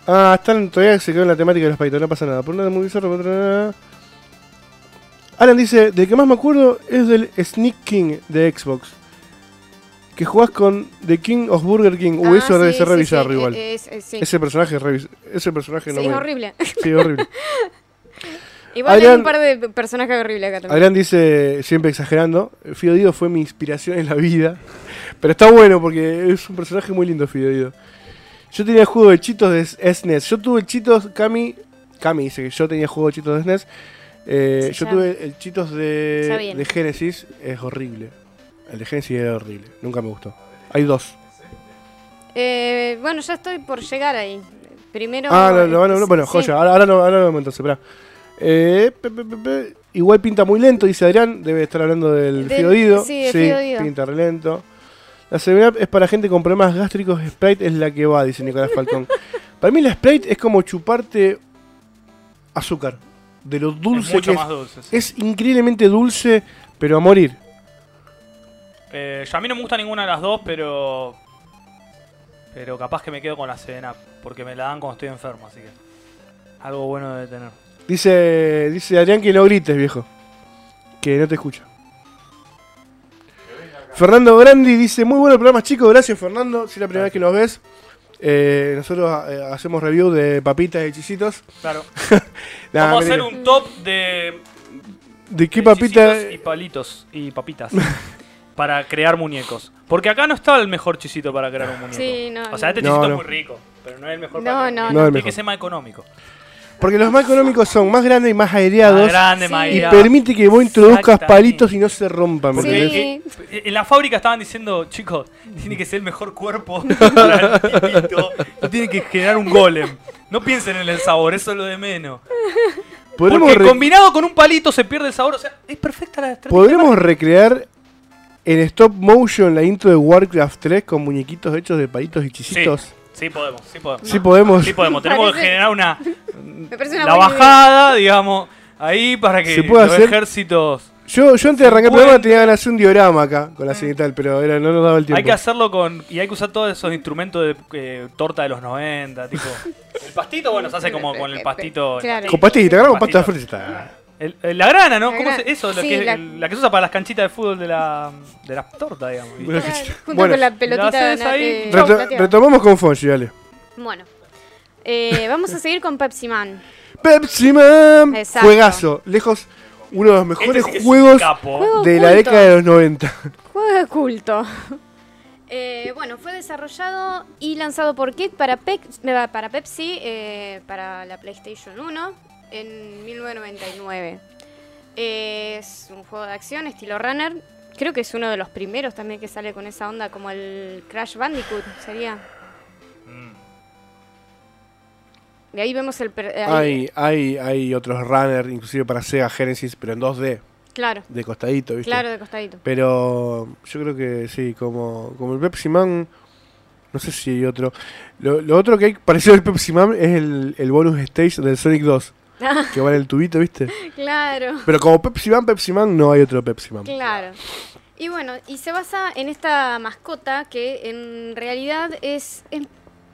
Ah, están, todavía se quedó en la temática de los palitos, no pasa nada. Por nada muy bizarro, por otra nada. Alan dice, del que más me acuerdo es del Sneak King de Xbox. Que jugás con The King of Burger King. Uy, Ah, eso debe sí, ser re sí, sí, igual. eh, es- eh. Ese personaje es Ese personaje no Sí, es me- horrible. Sí, horrible. *laughs* Igual hay Adrián- un par de personajes horribles acá también. Adrián dice, siempre exagerando, Fido Dido fue mi inspiración en la vida. *laughs* Pero está bueno porque es un personaje muy lindo, Fido Dido. Yo tenía el juego de Chitos de SNES. Yo tuve el Chitos, Cami, Cami dice que yo tenía el juego de Chitos de SNES. Eh, Sí, yo tuve el Chitos de, de Genesis, es horrible. El de Genesis era horrible, nunca me gustó. Hay dos. Eh, bueno, ya estoy por llegar ahí. Primero. ah, van a- eh, bueno, sí. joya, ahora, ahora no, ahora no, entonces, esperá. Eh, pe, pe, pe, pe. Igual pinta muy lento, dice Adrián. Debe estar hablando del, Del- sí, de Fido Dido. pinta re lento. La 7 es para gente con problemas gástricos. Sprite es la que va, dice Nicolás Falcón. *laughs* para mí la Sprite es como chuparte azúcar. De lo Es dulce mucho que más es. dulce. sí. Es increíblemente dulce, pero a morir. Eh, yo a mí no me gusta ninguna de las dos, pero. Pero capaz que me quedo con la Sedena. Porque me la dan cuando estoy enfermo, así que. Algo bueno debe tener. Dice, dice Adrián que no grites, viejo. Que no te escucha. Fernando Grandi dice, muy bueno el programa, chicos. Gracias, Fernando. Si es la primera vez que nos ves. Eh, nosotros eh, hacemos review de papitas y chisitos. Claro. *laughs* Nah, Vamos a hacer un top de. ¿De qué de papita? chisitos Y palitos y papitas. *laughs* para crear muñecos. Porque acá no está el mejor chisito para crear un muñeco. Sí, no. O sea, este No, chisito no. es muy rico. Pero no es el mejor No, para no, no. Tiene que ser más económico. Porque los más económicos son más grandes y más aireados. Más grande, Sí. más y aireado. permite que vos introduzcas palitos y no se rompan. ¿me Sí. en la fábrica estaban diciendo, chicos, tiene que ser el mejor cuerpo para el tipito, y tiene que generar un golem. No piensen en el sabor, eso es lo de menos. Porque combinado con un palito se pierde el sabor, o sea, es perfecta la estrategia. podremos recrear en stop motion la intro de Warcraft 3 con muñequitos hechos de palitos y chisitos. Sí, podemos, sí podemos. Sí podemos. Sí podemos, tenemos que generar una, *laughs* Me parece una la buena idea. bajada, digamos, ahí para que los hacer- ejércitos... Yo, yo antes de arrancar el programa tenía ganas de hacer un diorama acá con la cenital, pero era, no nos daba el tiempo. Hay que hacerlo con. Y hay que usar todos esos instrumentos de eh, torta de los 90, tipo. *laughs* El pastito, bueno, se hace como con el pastito. Claro. Con pastita, agarramos Pastito. pasta frita. El- el- la grana, ¿no? La ¿Cómo grana. es eso? La, Sí, que, la- el- la que se usa para las canchitas de fútbol de la, de la torta, digamos. *laughs* Junto Bueno, con la la pelotita ahí. eh, Reto- retomamos con Fonji, dale. Bueno. Eh, vamos a seguir con Pepsi Man. Pepsi Man. Exacto. Juegazo. Lejos, uno de los mejores Este sí juegos. Juego de la oculto. década de los 90. Juego de culto. Eh, bueno, fue desarrollado y lanzado por Kit para, eh, para Pepsi, eh, para la PlayStation 1, en 1999. Eh, es un juego de acción estilo runner. Creo que es uno de los primeros también que sale con esa onda, como el Crash Bandicoot, sería. Mm. Y ahí vemos el... per- ahí- Hay, hay, hay otros runners, inclusive para Sega Genesis, pero en 2D, Claro, de costadito, ¿viste? claro, de costadito. Pero yo creo que sí, como, como el Pepsi Man, no sé si hay otro. Lo, lo otro que hay parecido al Pepsi Man es el, el bonus stage del Sonic 2, *laughs* que va en el tubito, ¿viste? Claro. Pero como Pepsi Man, Pepsi Man, no hay otro Pepsi Man. Claro. Y bueno, y se basa en esta mascota que en realidad es, es-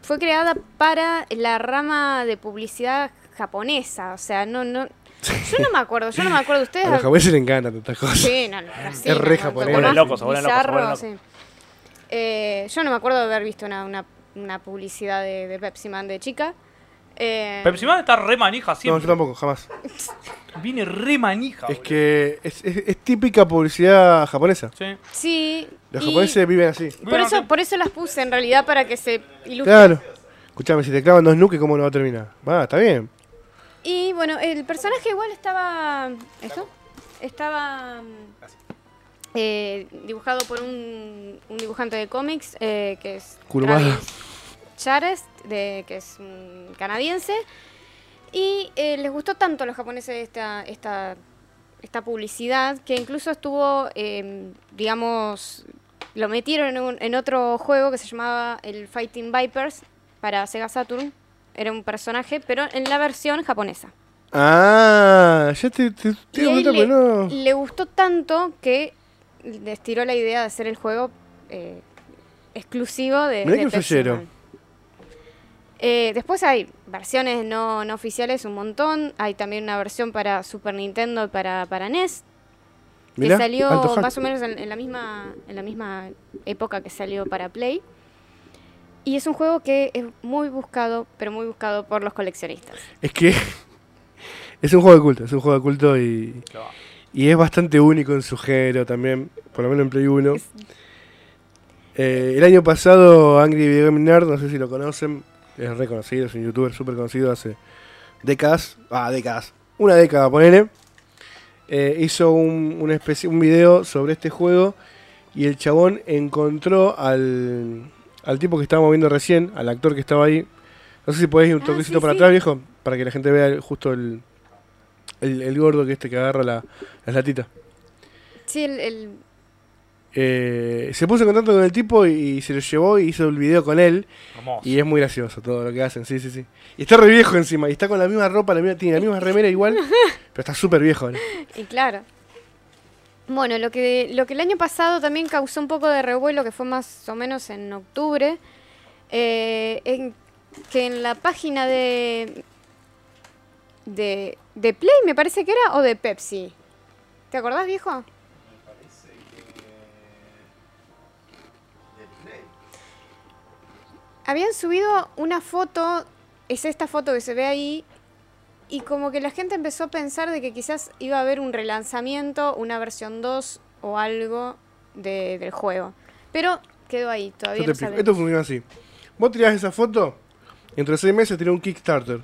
fue creada para la rama de publicidad japonesa, o sea, no no yo no me acuerdo, yo no me acuerdo ustedes. *laughs* A los japoneses les encantan estas cosas. Sí, no, no, sí, Es re no, japonés. locos, bizarro, locos. sí. Eh, yo no me acuerdo de haber visto una, una, una publicidad de, de Pepsi Man de chica. Eh, Pepsi Man está re manija No, yo siempre. tampoco, jamás. Viene re manija. Es boludo. que es, es- es típica publicidad japonesa. Sí. Sí. Los y japoneses viven así. Por eso, por eso las puse en realidad para que se ilustre. Claro. Escuchame, si te clavan dos nuques, ¿cómo no va a terminar? Va, está bien. Y bueno, el personaje igual estaba. ¿Esto? Estaba. eh, dibujado por un, un dibujante de cómics eh, que es. Kurumada. Travis Charest, de, que es un canadiense. Y eh, les gustó tanto a los japoneses esta, esta, esta publicidad que incluso estuvo, eh, digamos, lo metieron en, un- en otro juego que se llamaba el Fighting Vipers para Sega Saturn. Era un personaje, pero en la versión japonesa. Ah, ya te, te, te le, no. le gustó tanto que les tiró la idea de hacer el juego eh, exclusivo de, Mirá de. Eh, después hay versiones no, no oficiales un montón. Hay también una versión para Super Nintendo y para, para NES. Que Mirá, salió más o menos en, en la misma, en la misma época que salió para Play. Y es un juego que es muy buscado, pero muy buscado por los coleccionistas. Es que *laughs* es un juego de culto, es un juego de culto y, y es bastante único en su género también, por lo menos en Play 1. Es- Eh, el año pasado Angry Video Game Nerd, no sé si lo conocen, es reconocido, es un youtuber súper conocido hace décadas, ah, décadas, una década, ponele. Eh, hizo un, una especie, un video sobre este juego y el chabón encontró al, al tipo que estábamos viendo recién, al actor que estaba ahí. No sé si podés ir un Ah, toquecito sí, para sí. atrás, viejo, para que la gente vea el- justo el, el, el gordo que este que agarra la, las latitas. Sí, el- Eh, se puso en contacto con el tipo y, se lo llevó y hizo el video con él. Hermoso. Y es muy gracioso todo lo que hacen, sí, sí, sí. Y está re viejo encima, y está con la misma ropa, la misma, tiene la misma remera igual, *laughs* pero está súper viejo. ¿no? Y claro. Bueno, lo que, lo que el año pasado también causó un poco de revuelo, que fue más o menos en octubre, eh, en- que en la página de, de, de Play, me parece que era, o de Pepsi. ¿Te acordás, viejo? Habían subido una foto, es esta foto que se ve ahí, y como que la gente empezó a pensar de que quizás iba a haber un relanzamiento, una versión 2 o algo de- del juego. Pero quedó ahí, todavía no sabemos. Esto funciona así. Vos tirás esa foto, entre seis meses tirás un Kickstarter.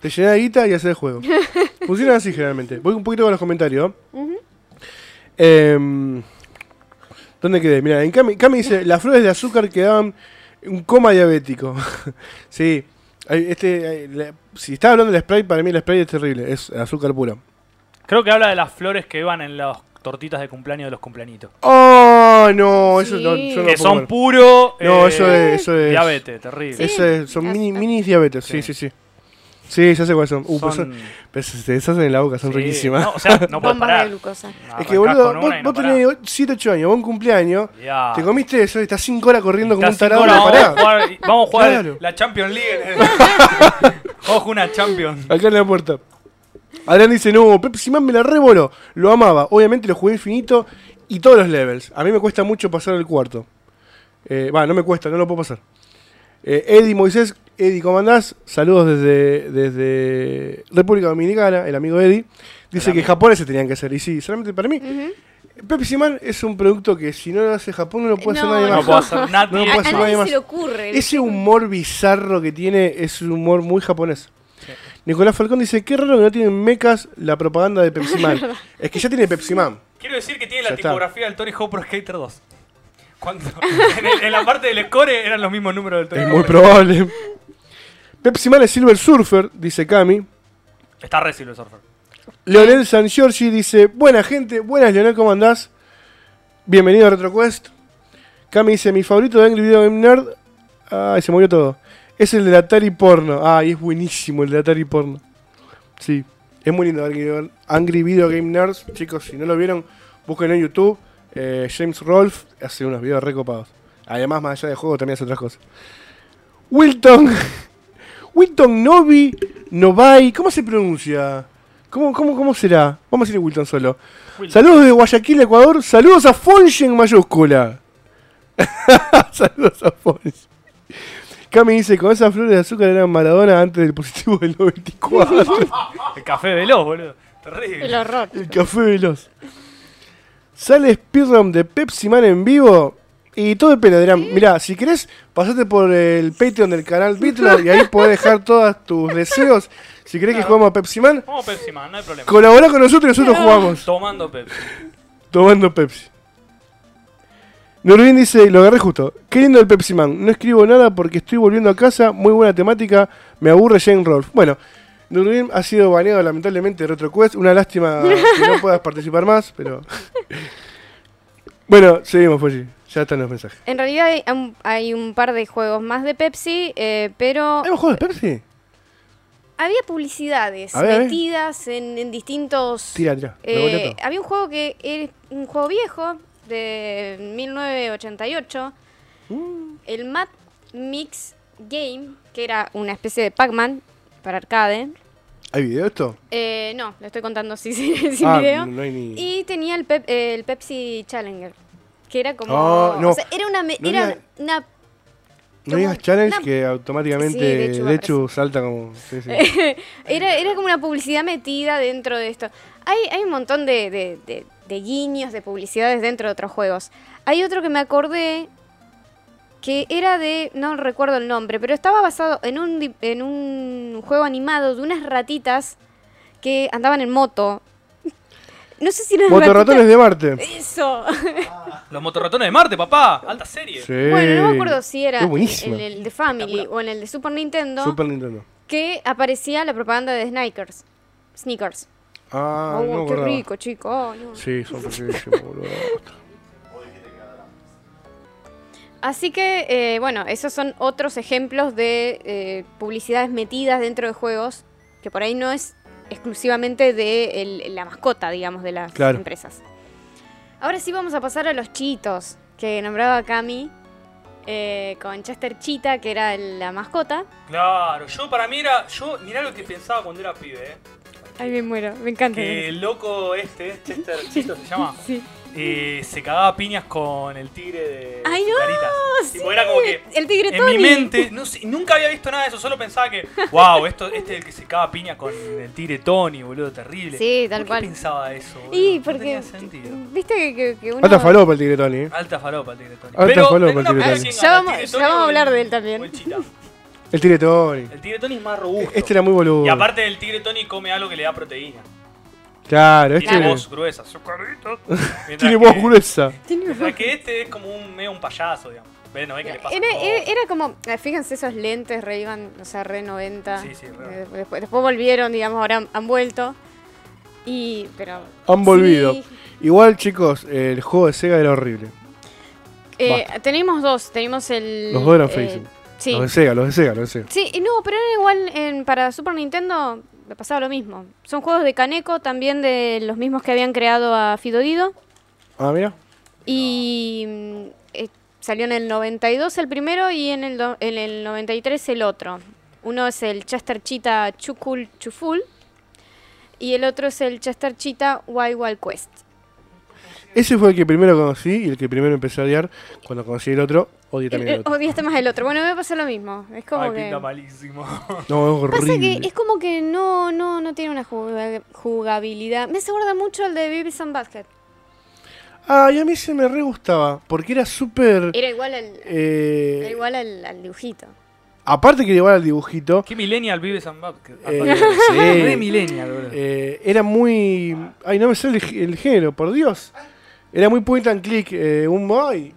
Te llenás de guita y haces el juego. *laughs* funciona así generalmente. Voy un poquito con los comentarios. Em, ¿Dónde quedé? Mira, en Cami, Cami dice, las flores de azúcar que daban un coma diabético. *laughs* sí. hay- Este, la- si estás hablando del spray, para mí el spray es terrible. Es azúcar puro. Creo que habla de las flores que van en las tortitas de cumpleaños de los cumpleañitos. ¡Oh, no! Eso no, Sí. yo no que son ver. puro No, eh, eso es... Eso es diabetes, terrible. Sí. Eso es- son mini, mini diabetes, sí, sí, Sí. sí. Sí, ya sé cuáles son. Uh, pero Son- se se deshacen en la boca, son sí, riquísimas. No, o sea, no *laughs* puedes Bombas de parar. glucosa. es que, boludo, vos, no vos tenés 7, 8 años, vos un cumpleaños, Ya. te comiste eso y estás 5 horas corriendo como un tarado, horas, vamos, a jugar, vamos a jugar Claro. la Champions League. jugar *laughs* una Champions. Acá en la puerta. Adrián dice, no, Pepsi Man me la revoló. Lo amaba. Obviamente lo jugué infinito y todos los levels. A mí me cuesta mucho pasar el cuarto. Eh, Va, no me cuesta, no lo puedo pasar. Eh, Eddie Moisés, Eddie, ¿cómo andás? Saludos desde, desde República Dominicana, el amigo Eddie. Dice que japoneses tenían que hacer. Y sí, solamente para mí, Ujú. Pepsi Man es un producto que si no lo hace Japón no lo puede No, hacer nadie No más. puedo hacer *laughs* nada. No a, puedo a hacer nadie nadie más. se le ocurre. Ese humor bizarro que tiene es un humor muy japonés. Sí. Nicolás Falcón dice, qué raro que no tienen mecas la propaganda de Pepsi *laughs* Man. es que ya tiene Pepsi Man. Quiero decir que tiene Ya la está. tipografía del Tony Hawk Pro Skater 2. Cuando, *laughs* en, el- en la parte del score eran los mismos números del Tony Es Hawk muy Pro probable. Pepsi Man es Silver Surfer, dice Cami. Está re Silver Surfer. Leonel San Giorgi dice, buena gente, buenas Leonel, ¿cómo andás? Bienvenido a RetroQuest. Cami dice, mi favorito de Angry Video Game Nerd. Ay, se murió todo. Es el de Atari Porno. Ay, es buenísimo el de Atari Porno. Sí, es muy lindo Angry, Angry Video Game Nerds. Chicos, si no lo vieron, búsquenlo en YouTube. Eh, James Rolfe hace unos videos recopados. Además, más allá de juego, también hace otras cosas. Wilton. Wilton Novi. Novai. ¿Cómo se pronuncia? ¿Cómo, cómo, cómo será? Vamos a decir Wilton solo. Wilton. Saludos de Guayaquil, Ecuador. Saludos a Fonji en mayúscula. *laughs* Saludos a Fonji. Cami dice, con esas flores de azúcar eran Maradona antes del positivo del 94. *laughs* El café veloz, boludo. Terrible. El horror. El café veloz. Sale speedrun de Pepsi Man en vivo. Y todo depende, Adrián. Mirá, si querés, pasate por el Patreon del canal *laughs* Bitlo y ahí podés dejar todos tus deseos. Si querés que juguemos a Pepsi Man, Vamos Pepsi Man, no hay problema. colaborá con nosotros y nosotros jugamos. Tomando Pepsi. Tomando Pepsi. Nurbin dice, lo agarré justo. Qué lindo el Pepsi Man. No escribo nada porque estoy volviendo a casa. Muy buena temática. Me aburre Jane Rolf. Bueno, Nurbin ha sido baneado lamentablemente de RetroQuest. Una lástima que no *laughs* puedas participar más, pero... bueno, seguimos, Polly. Ya están los mensajes. En realidad hay un, hay un par de juegos más de Pepsi, eh, pero ¿Hemos jugado de Pepsi? había publicidades A ver, a ver. metidas en, en distintos... Tira, tira. Eh, había un juego que es un juego viejo de 1988, Mm. el Mad Mix Game, que era una especie de Pac-Man para arcade. ¿Hay video de esto? Eh, no, lo estoy contando así, sin, *laughs* sin ah, video. no hay ni. Y tenía el, Pep- el Pepsi Challenger, que era como... Ah, no. o sea, era una... me- No era una no digas challenge una- que automáticamente Sí, de hecho, salta como. Sí, sí. *laughs* era, era como una publicidad metida dentro de esto. Hay, hay un montón de, de- de- de guiños, de publicidades dentro de otros juegos. Hay otro que me acordé que era de, no recuerdo el nombre, pero estaba basado en un, di- en un juego animado de unas ratitas que andaban en moto. *laughs* No sé si eran Motorratones de Marte. Eso. Los motorratones de Marte, papá. Alta serie. Sí. Bueno, no me acuerdo si era en, el de Family o en el de Super Nintendo Super Nintendo. que aparecía la propaganda de Sneakers. Sneakers. Ah, oh, no qué rico, chico. Oh, no. Sí, son riquísimos, boludo. Así que, eh, bueno, esos son otros ejemplos de eh, publicidades metidas dentro de juegos, que por ahí no es exclusivamente de el- la mascota, digamos, de las Claro. empresas. Ahora sí vamos a pasar a los chitos, que nombraba Cami, eh, con Chester Cheetah, que era el- la mascota. Claro, yo para mí era. Yo, mirá lo que pensaba cuando era pibe, eh. Ay, me muero, me encanta. Que el loco este, Chester Chito se llama, Sí. Eh, se cagaba a piñas con el tigre de ¡Ay, no! Caritas. Sí, Tipo, era como que el tigre en Tony. mi mente, no sé, nunca había visto nada de eso, solo pensaba que, wow, esto, este es el que se caga a piñas con el tigre Tony, boludo, terrible. Sí, tal ¿Por cual. qué pensaba eso? boludo? Y No porque, tenía sentido. viste que, que- que uno... Alta falopa el tigre Tony. ¿eh? Alta falopa el tigre Tony. Alta Pero, falopa el tigre Tony. Ya vamos- ya a hablar de él también. el chita. El tigre Tony. El tigre Tony es más robusto. Este era muy boludo. Y aparte el tigre Tony come algo que le da proteína. Claro, este Tiene era- voz gruesa, azucarito. *laughs* Mientras tiene que- voz gruesa. Mientras que este es como un medio un payaso, digamos. Ve, no ve que le pasa Era, todo. era- era como, eh, fíjense esos lentes, re iban, o sea, re 90. Sí, sí, re. Eh, después, después volvieron, digamos, ahora han, han vuelto. Y, pero... Han volvido. sí. Igual, chicos, el juego de Sega era horrible. Eh, tenemos dos, tenemos el... Los dos eran eh. Sí. Los de Sega, los de Sega, los de Sega. Sí, y no, pero era igual en, para Super Nintendo me pasaba lo mismo. Son juegos de Kaneko, también de los mismos que habían creado a Fidodido. Ah, mira. Y eh, salió en el 92 el primero y en el, do- en el 93 el otro. Uno es el Chester Cheetah Chukul Chuful y el otro es el Chester Cheetah Wild Wild Quest. Ese fue el que primero conocí y el que primero empecé a odiar. Cuando conocí el otro, odié El- también el el- otro. odiaste más el otro. Bueno, me pasa lo mismo. Es como Ay, que... pinta malísimo. *laughs* No, es Pasa que horrible. es como que no, no, no tiene una juga- jugabilidad. Me hace guarda mucho el de Babies and Basket. Ah, y a mí se me re gustaba. Porque era súper. Era igual al, eh, era igual al, al dibujito. aparte que era igual al dibujito. ¿Qué millennial vive San Basket? eh, *laughs* Re sí, millennial, eh, era muy. Ay, no me sale el, el género, por Dios. Era muy point and click. eh, un. Ay.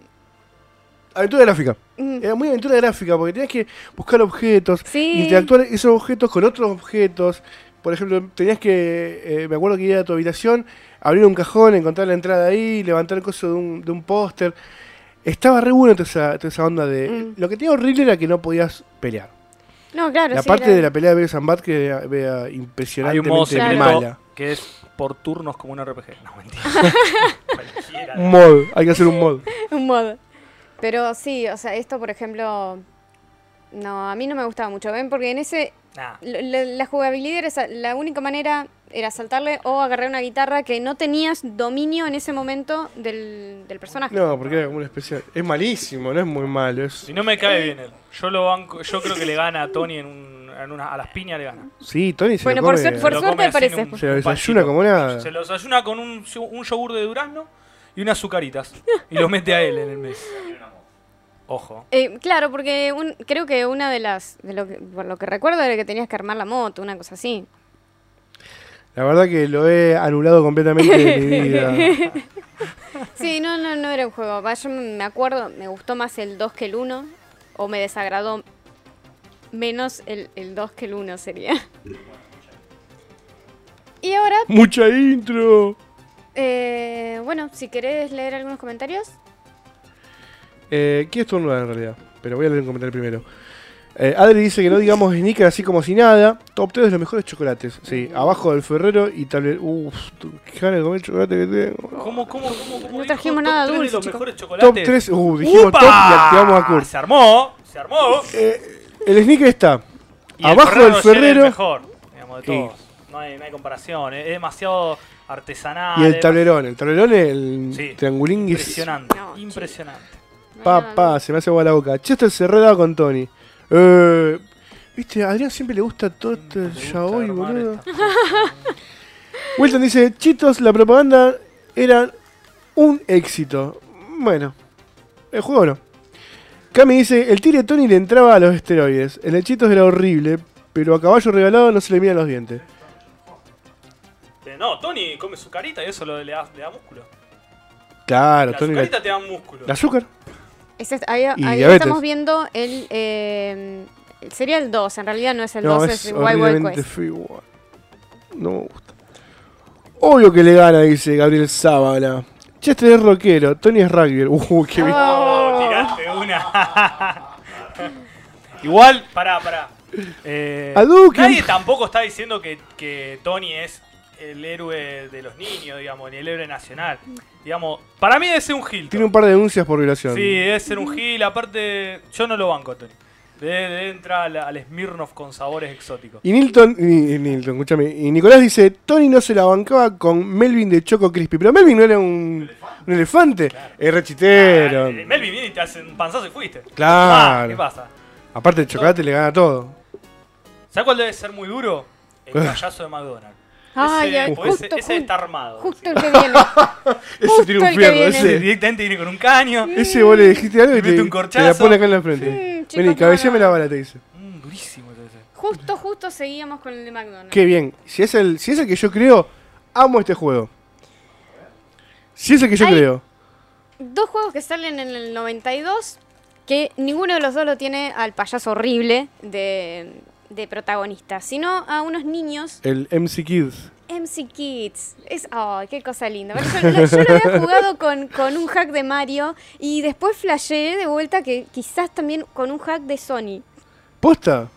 Aventura gráfica. Mm. Era muy aventura gráfica porque tenías que buscar objetos, Sí. interactuar esos objetos con otros objetos. Por ejemplo, tenías que, eh, me acuerdo que ir a tu habitación, abrir un cajón, encontrar la entrada ahí, levantar el coso de un, de un póster. Estaba re bueno toda esa, toda esa onda de... Mm. Lo que tenía horrible era que no podías pelear. No, claro. la sí, parte era- de la pelea de Bad que era, era Hay impresionantemente un modo Claro. mala. que es por turnos como un RPG. No, mentira. *laughs* Un mod, hay que hacer un mod. *laughs* Un modo. Pero sí, o sea, esto por ejemplo. No, a mí no me gustaba mucho. ¿Ven? Porque en ese. Nah. La, jugabilidad era. La única manera era saltarle o agarrar una guitarra que no tenías dominio en ese momento del, del personaje. No, porque era como una especial. Es malísimo, no es muy malo. Es... Si no me cae bien él. Yo lo banco, yo creo que le gana a Tony en, un, en una, a las piñas le gana. Sí, Tony se Bueno, lo por come. suerte- por suerte come así parece. un- Se lo un desayuna como nada. Se lo desayuna con un, un yogur de durazno y unas azucaritas. Y lo mete a él en el mes. Ojo. Eh, claro, porque un- creo que una de las. De lo que, por lo que recuerdo era que tenías que armar la moto, una cosa así. La verdad que lo he anulado completamente de mi vida. *laughs* Sí, no, no, no era un juego. Yo me acuerdo, me gustó más el 2 que el 1. O me desagradó menos el, el 2 que el 1 sería. Y ahora, Mucha intro. eh, bueno, si querés leer algunos comentarios. Eh, quiero estornudar en realidad, pero voy a leer un comentario primero. Eh, Adri dice que no digamos sneaker así como si nada. Top 3 de los mejores chocolates. Sí, abajo del Ferrero y tal Uff, qué ganas de comer chocolate que tengo. ¿Cómo, cómo, cómo, cómo No trajimos Top nada dulce, los chicos. mejores chocolates. Top 3, uh, dijimos ¡Upa! top y activamos a Kurt. Se armó, se armó. Eh, El sneaker está Y abajo del Rocher es el Ferrero mejor, digamos, de todos. No hay, no hay comparación. Es, es demasiado artesanal. y el es tablerón. El tablerón, el Sí. triangulín es Impresionante. No, impresionante. Pa, pa, se me hace agua la boca. Chester se redaba con Tony. Eh, Viste, a Adrián siempre le gusta todo este yaoi, armar boludo. *laughs* Wilton dice, Chitos, la propaganda era un éxito. Bueno, el juego no. Cami dice, el tire Tony le entraba a los esteroides. El de Chitos era horrible, pero a caballo regalado no se le miran los dientes. Eh, No, Tony come su carita y eso lo- le, da, le da músculo. Claro, La Tony. La, te da músculo. el azúcar. Ese- ahí Y ahí estamos viendo el. eh, sería el 2, en realidad no es el no, 2, es es el Wild Wild igual. No me gusta. Obvio que le gana, dice Gabriel Zábala. Chester es rockero, Tony es rugby. Uh, qué bien. Oh, tiraste una. *laughs* Igual, pará, pará. Eh, nadie tampoco está diciendo que, que Tony es el héroe de los niños, digamos, ni el héroe nacional. Digamos, para mí debe ser un Gil. Tiene un par de denuncias por violación. Sí, debe ser un Gil. Aparte, yo no lo banco Tony. Debe, debe entrar al, al Smirnoff con sabores exóticos. Y Nilton, y, y Nilton, escúchame, y Nicolás dice, Tony no se la bancaba con Melvin de Choco Crispy, pero Melvin no era un, un elefante, es rechitero. Melvin viene y te hace un panzazo y fuiste. Claro. Ah, ¿Qué pasa? Aparte el chocolate le gana todo. ¿Sabes cuál debe ser muy duro? El *laughs* payaso de McDonald's. Ay, ese, ay, porque justo, ese, ese ju- está armado. Justo el que viene. *laughs* Ese Justo tiene un fierro. Ese directamente viene con un caño. ese vos le dijiste algo y te, un te la pone acá en la frente. Chicos, Vení, cabeceame la bala, te dice. Mm, durísimo. Justo, justo seguíamos con el de McDonald's. Qué bien. Si es el, si es el que yo creo, amo este juego. Si es el que yo creo. Dos juegos que salen en el 92, que ninguno de los dos lo tiene al payaso horrible de, de protagonista, sino a unos niños El MC Kids. MC Kids. Es, ay, qué cosa linda. Yo, lo- yo lo había jugado con, con un hack de Mario y después flasheé de vuelta que quizás también con un hack de Sony. ¿Posta?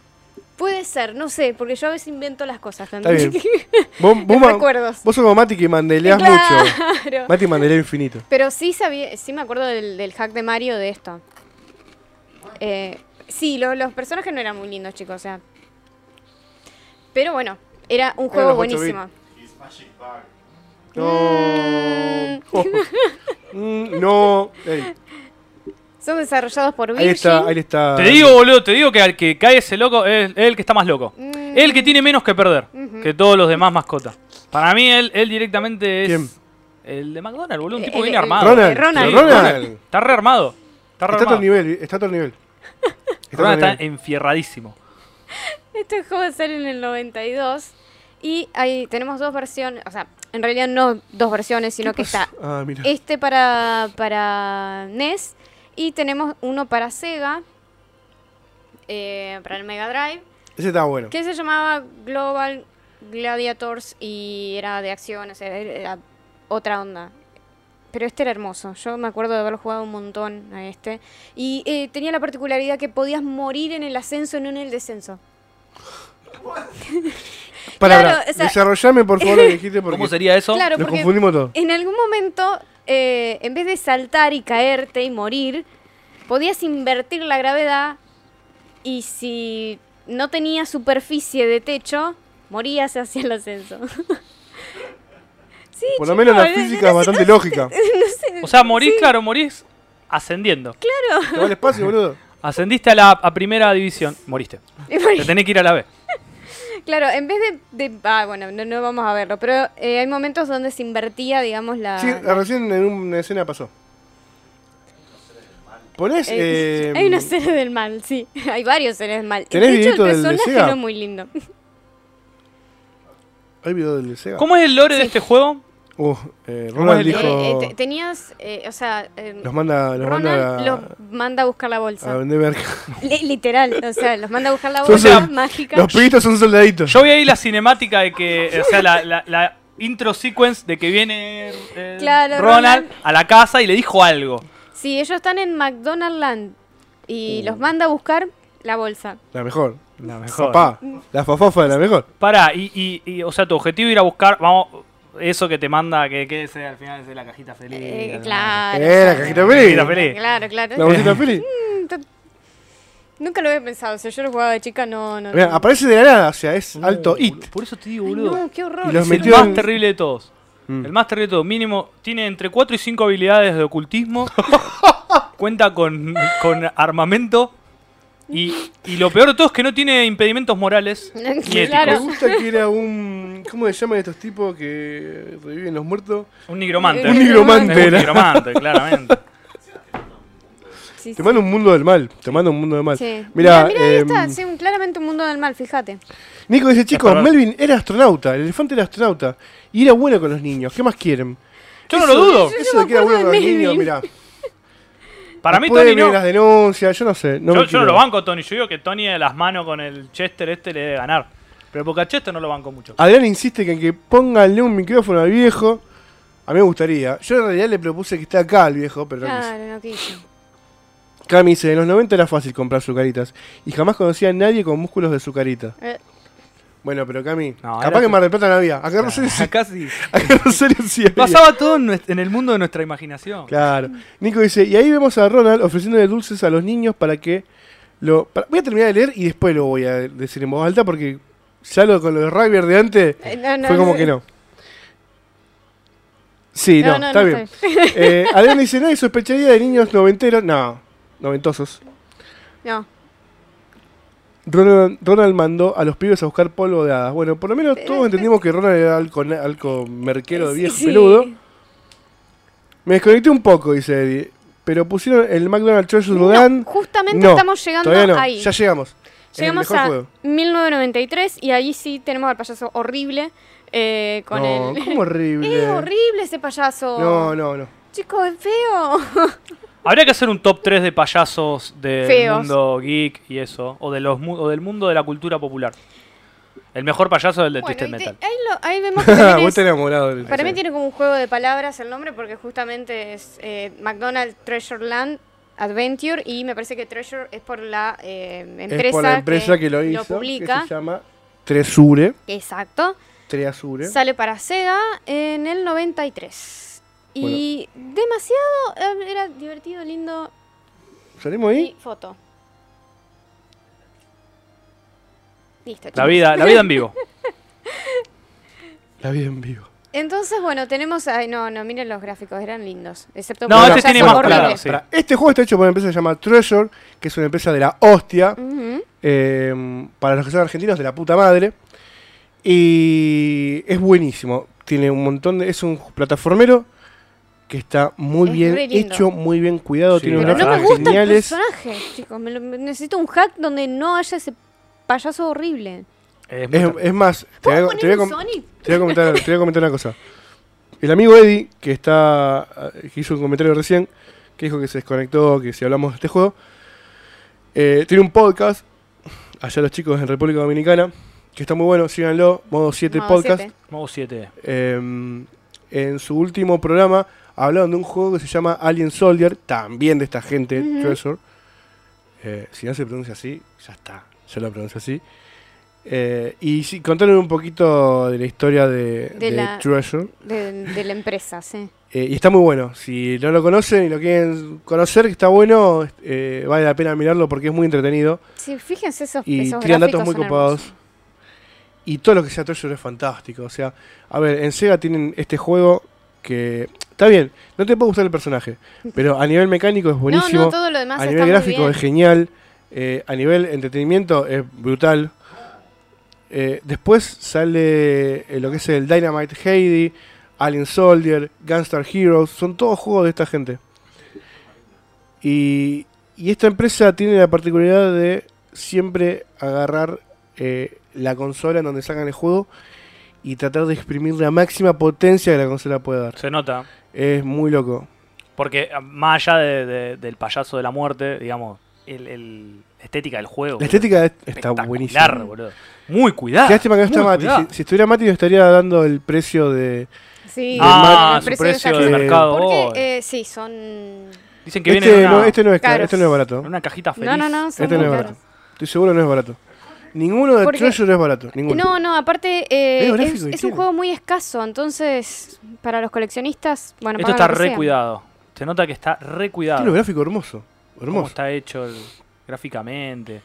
Puede ser, no sé, porque yo a veces invento las cosas Está también. bien. *laughs* Vos, vos recuerdos. vos sos como Mati que mandeleás mucho. Mati mandelea infinito. Pero sí sabía, sí me acuerdo del, del hack de Mario de esto. Eh, sí, lo- los personajes no eran muy lindos, chicos, o sea. Pero bueno, era un juego los ocho buenísimo. No. *laughs* Mm, no. Ey, Son desarrollados por ahí está, Virgin. ahí está. Te digo, boludo, te digo que al que cae ese loco es, es el que está más loco. Mm. El que tiene menos que perder Ujú. que todos los demás mascotas. Para mí, él, él directamente es. ¿Quién? El de McDonald's, boludo. Un Eh, tipo el- el- armado. Ronald. Ronald. Está rearmado. Está Está a todo rearmado. nivel, está a todo nivel. Está a Ronald está enfierradísimo. Este juego sale en el 92 y ahí tenemos dos versiones, o sea, en realidad no dos versiones, sino que está Ah, este para, para NES y tenemos uno para Sega, eh, para el Mega Drive, Ese está bueno. que se llamaba Global Gladiators y era de acción, o sea, era otra onda. Pero este era hermoso. Yo me acuerdo de haberlo jugado un montón a este. Y eh, tenía la particularidad que podías morir en el ascenso, no en el descenso. *laughs* Para, claro, para, o sea- desarrollame por favor lo que *laughs* dijiste porque ¿Cómo sería eso? Claro, nos confundimos en algún momento, eh, en vez de saltar y caerte y morir, podías invertir la gravedad y si no tenías superficie de techo, morías hacia el ascenso. *laughs* sí, Por lo menos la física es bastante lógica. O sea, morís, claro, morís ascendiendo. Te va el espacio, boludo. Ascendiste a la a primera división, moriste. *laughs* Te tenés que ir a la B. *laughs* Claro, en vez de... de- ah, bueno, no, no vamos a verlo, pero eh, hay momentos donde se invertía, digamos, la... Sí, recién en una escena pasó. Ponés. Eh, eh, hay una serie del mal, sí. *laughs* Hay varios seres del mal. ¿Tenés de hecho, el personaje no es muy lindo. ¿Hay video del Sega? ¿Cómo es el lore de este juego? Uh, eh, ¿Cómo Ronald es dijo. Eh, eh, te- tenías, eh, o sea, eh, los manda, los Ronald manda a, los manda a buscar la a bolsa. vender merca. *laughs* Li- literal, o sea, los manda a buscar la bolsa mágica. Los pibitos son soldaditos. Yo vi ahí la cinemática de que, o sea, la, la- la intro sequence de que viene eh, Claro, Ronald Ronald. a la casa y le dijo algo. Sí, ellos están en McDonald's Land y Uh. los manda a buscar la bolsa. La mejor. La Papá. La fafafa de la mejor. Pará, y, y, y, o sea, tu objetivo es ir a buscar, vamos, eso que te manda, que, que ese al final es de la cajita feliz. Eh, claro. Eh, la cajita feliz. Cajita feliz. Claro, claro. La bolsita *laughs* feliz. Mm, Nunca lo había pensado. Si yo lo jugaba de chica, no. no Mirá, no. aparece de la nada, o sea, es No, alto hit. Por eso te digo, Ay, boludo. no, qué horror. Y los Es metió el más en- terrible de todos. Mm. El más terrible de todos. Mínimo, tiene entre 4 y 5 habilidades de ocultismo. *laughs* cuenta con, con armamento. Y, y lo peor de todo es que no tiene impedimentos morales *laughs* ni. Claro. Me gusta que era un. ¿Cómo se llaman estos tipos que reviven los muertos? Un nigromante. Un nigromante un nigromante, claramente. Sí, Te sí. manda un mundo del mal. Te manda un mundo del mal. Sí. Mira, Mira, ahí em, está. Sí, un- claramente un mundo del mal, fíjate. Nico dice, chicos. Melvin era astronauta, el elefante era astronauta. Y era bueno con los niños. ¿Qué más quieren? Yo no lo dudo. Eso me de que era bueno con los niños, mirá. Para mí Después Tony vienen no. las denuncias, yo no sé. No yo, no lo banco Tony. Yo digo que Tony de las manos con el Chester este le debe ganar. Pero porque a Chester no lo banco mucho. Adrián insiste que en que pónganle un micrófono al viejo. A mí me gustaría. Yo en realidad le propuse que esté acá al viejo, pero no quiso. Claro, no quiso. Cami dice, en los 90 era fácil comprar sucaritas. Y jamás conocía a nadie con músculos de sucarita. Eh, Bueno, pero Cami, No, capaz era que en Mar del Plata no había. Acá en Rosario sí. Acá sí. Acá en Rosario sí había. Pasaba todo en, nues- en el mundo de nuestra imaginación. Claro. Nico dice, y ahí vemos a Ronald ofreciéndole dulces a los niños para que lo... para- Voy a terminar de leer y después lo voy a decir en voz alta porque ya lo con lo de Ryder de antes eh, no, no, fue como que no. Sí, no, No, no, está no, bien. está bien. Eh, Adrián dice, *laughs* nadie sospecharía de niños noventeros. No, noventosos. No. Ronald, Ronald mandó a los pibes a buscar polvo de hadas. Bueno, por lo menos todos entendimos que Ronald era algo, algo merquero de viejo sí. peludo. Me desconecté un poco, dice Eddie. Pero pusieron el McDonald's Treasure No, Land. justamente No, estamos llegando no, ahí. ya llegamos. Llegamos a juego. 1993 y ahí sí tenemos al payaso horrible eh, con no, el... ¿cómo horrible? *laughs* Es horrible ese payaso. No, no, no. Chicos, es feo. *laughs* Habría que hacer un top 3 de payasos del Feos. mundo geek y eso. O, de los, mu- o del mundo de la cultura popular. El mejor payaso es el de Bueno, Twisted y te- Metal. ahí, lo- ahí vemos *laughs* que también Vos es- estás enamorado del Para mí tiene como un juego de palabras el nombre porque justamente es eh, McDonald's Treasure Land Adventure y me parece que Treasure es por la eh, empresa, Es por la empresa que, lo hizo, publica. que se llama Tresure. Exacto. Treasure. Sale para Sega en el 93. Y demasiado eh, era divertido, lindo ¿Salimos ahí? y foto. Listo, La chicos. vida, la vida en vivo. *laughs* La vida en vivo. Entonces, bueno, tenemos. Ay, no, no, miren los gráficos, eran lindos. Excepto No, por este el tiene más claro, sí. Este juego está hecho por una empresa llamada Treasure, que es una empresa de la hostia. Eh, para los que son argentinos, de la puta madre. Y es buenísimo. Tiene un montón de. Es un plataformero que está muy Es bien hecho, muy bien cuidado. Sí, tiene Pero unos no me gusta geniales. el personaje, chicos. me lo- me- necesito un hack donde no haya ese payaso horrible. Es Es, es más, te voy, a, ¿Puedo te voy a poner un com- Sonic? te voy a comentar, te voy a comentar una cosa. El amigo Eddie, que está eh, que hizo un comentario recién, que dijo que se desconectó, que si hablamos de este juego, eh, tiene un podcast, allá los chicos en República Dominicana, que está muy bueno, síganlo, modo 7 Modo podcast. siete. Modo 7. Eh, en su último programa hablaron de un juego que se llama Alien Soldier, también de esta gente. Treasure. Eh, si no se pronuncia así, ya está, ya lo pronuncio así. Eh, y sí, contaron un poquito de la historia de, De de la- Treasure. De, de la empresa, sí. *laughs* Eh, y está muy bueno. Si no lo conocen y lo quieren conocer, que está bueno, eh, vale la pena mirarlo porque es muy entretenido. Sí, fíjense esos, Y esos tiran datos muy copados. hermosos. Y todo lo que sea Treasure es fantástico. O sea, a ver, en Sega tienen este juego que. Está bien, no te puede gustar el personaje, pero a nivel mecánico es buenísimo. No, no, todo lo demás a está nivel muy gráfico bien. es genial. eh, a nivel entretenimiento es brutal. Eh, después sale eh, lo que es el Dynamite Heidi, Alien Soldier, Gunstar Heroes. Son todos juegos de esta gente. Y, y esta empresa tiene la particularidad de siempre agarrar eh, la consola en donde sacan el juego y tratar de exprimir la máxima potencia que la consola puede dar. Se nota. Es muy loco. Porque ah, más allá de- de- del payaso de la muerte, digamos, el, el- la estética del juego. La boludo, estética es- está buenísima. boludo. Muy cuidado. Qué lástima que no está Mati. Si, si estuviera Mati, nos estaría dando el precio de. Sí, Ah, el su precio de de mercado. Porque, eh, sí, son... Dicen que viene Este no, una, este no es caro, este no es barato. una cajita feliz. No, no, no, son Este no es caros. barato. Estoy seguro que no es barato. Ninguno de Porque- Treasure es barato. Ninguno. No, no, aparte eh, es, un juego muy escaso, entonces para los coleccionistas, bueno, Esto está re sea. cuidado. Se nota que está re cuidado. Tiene un gráfico hermoso. Cómo Hermoso. está hecho el... gráficamente.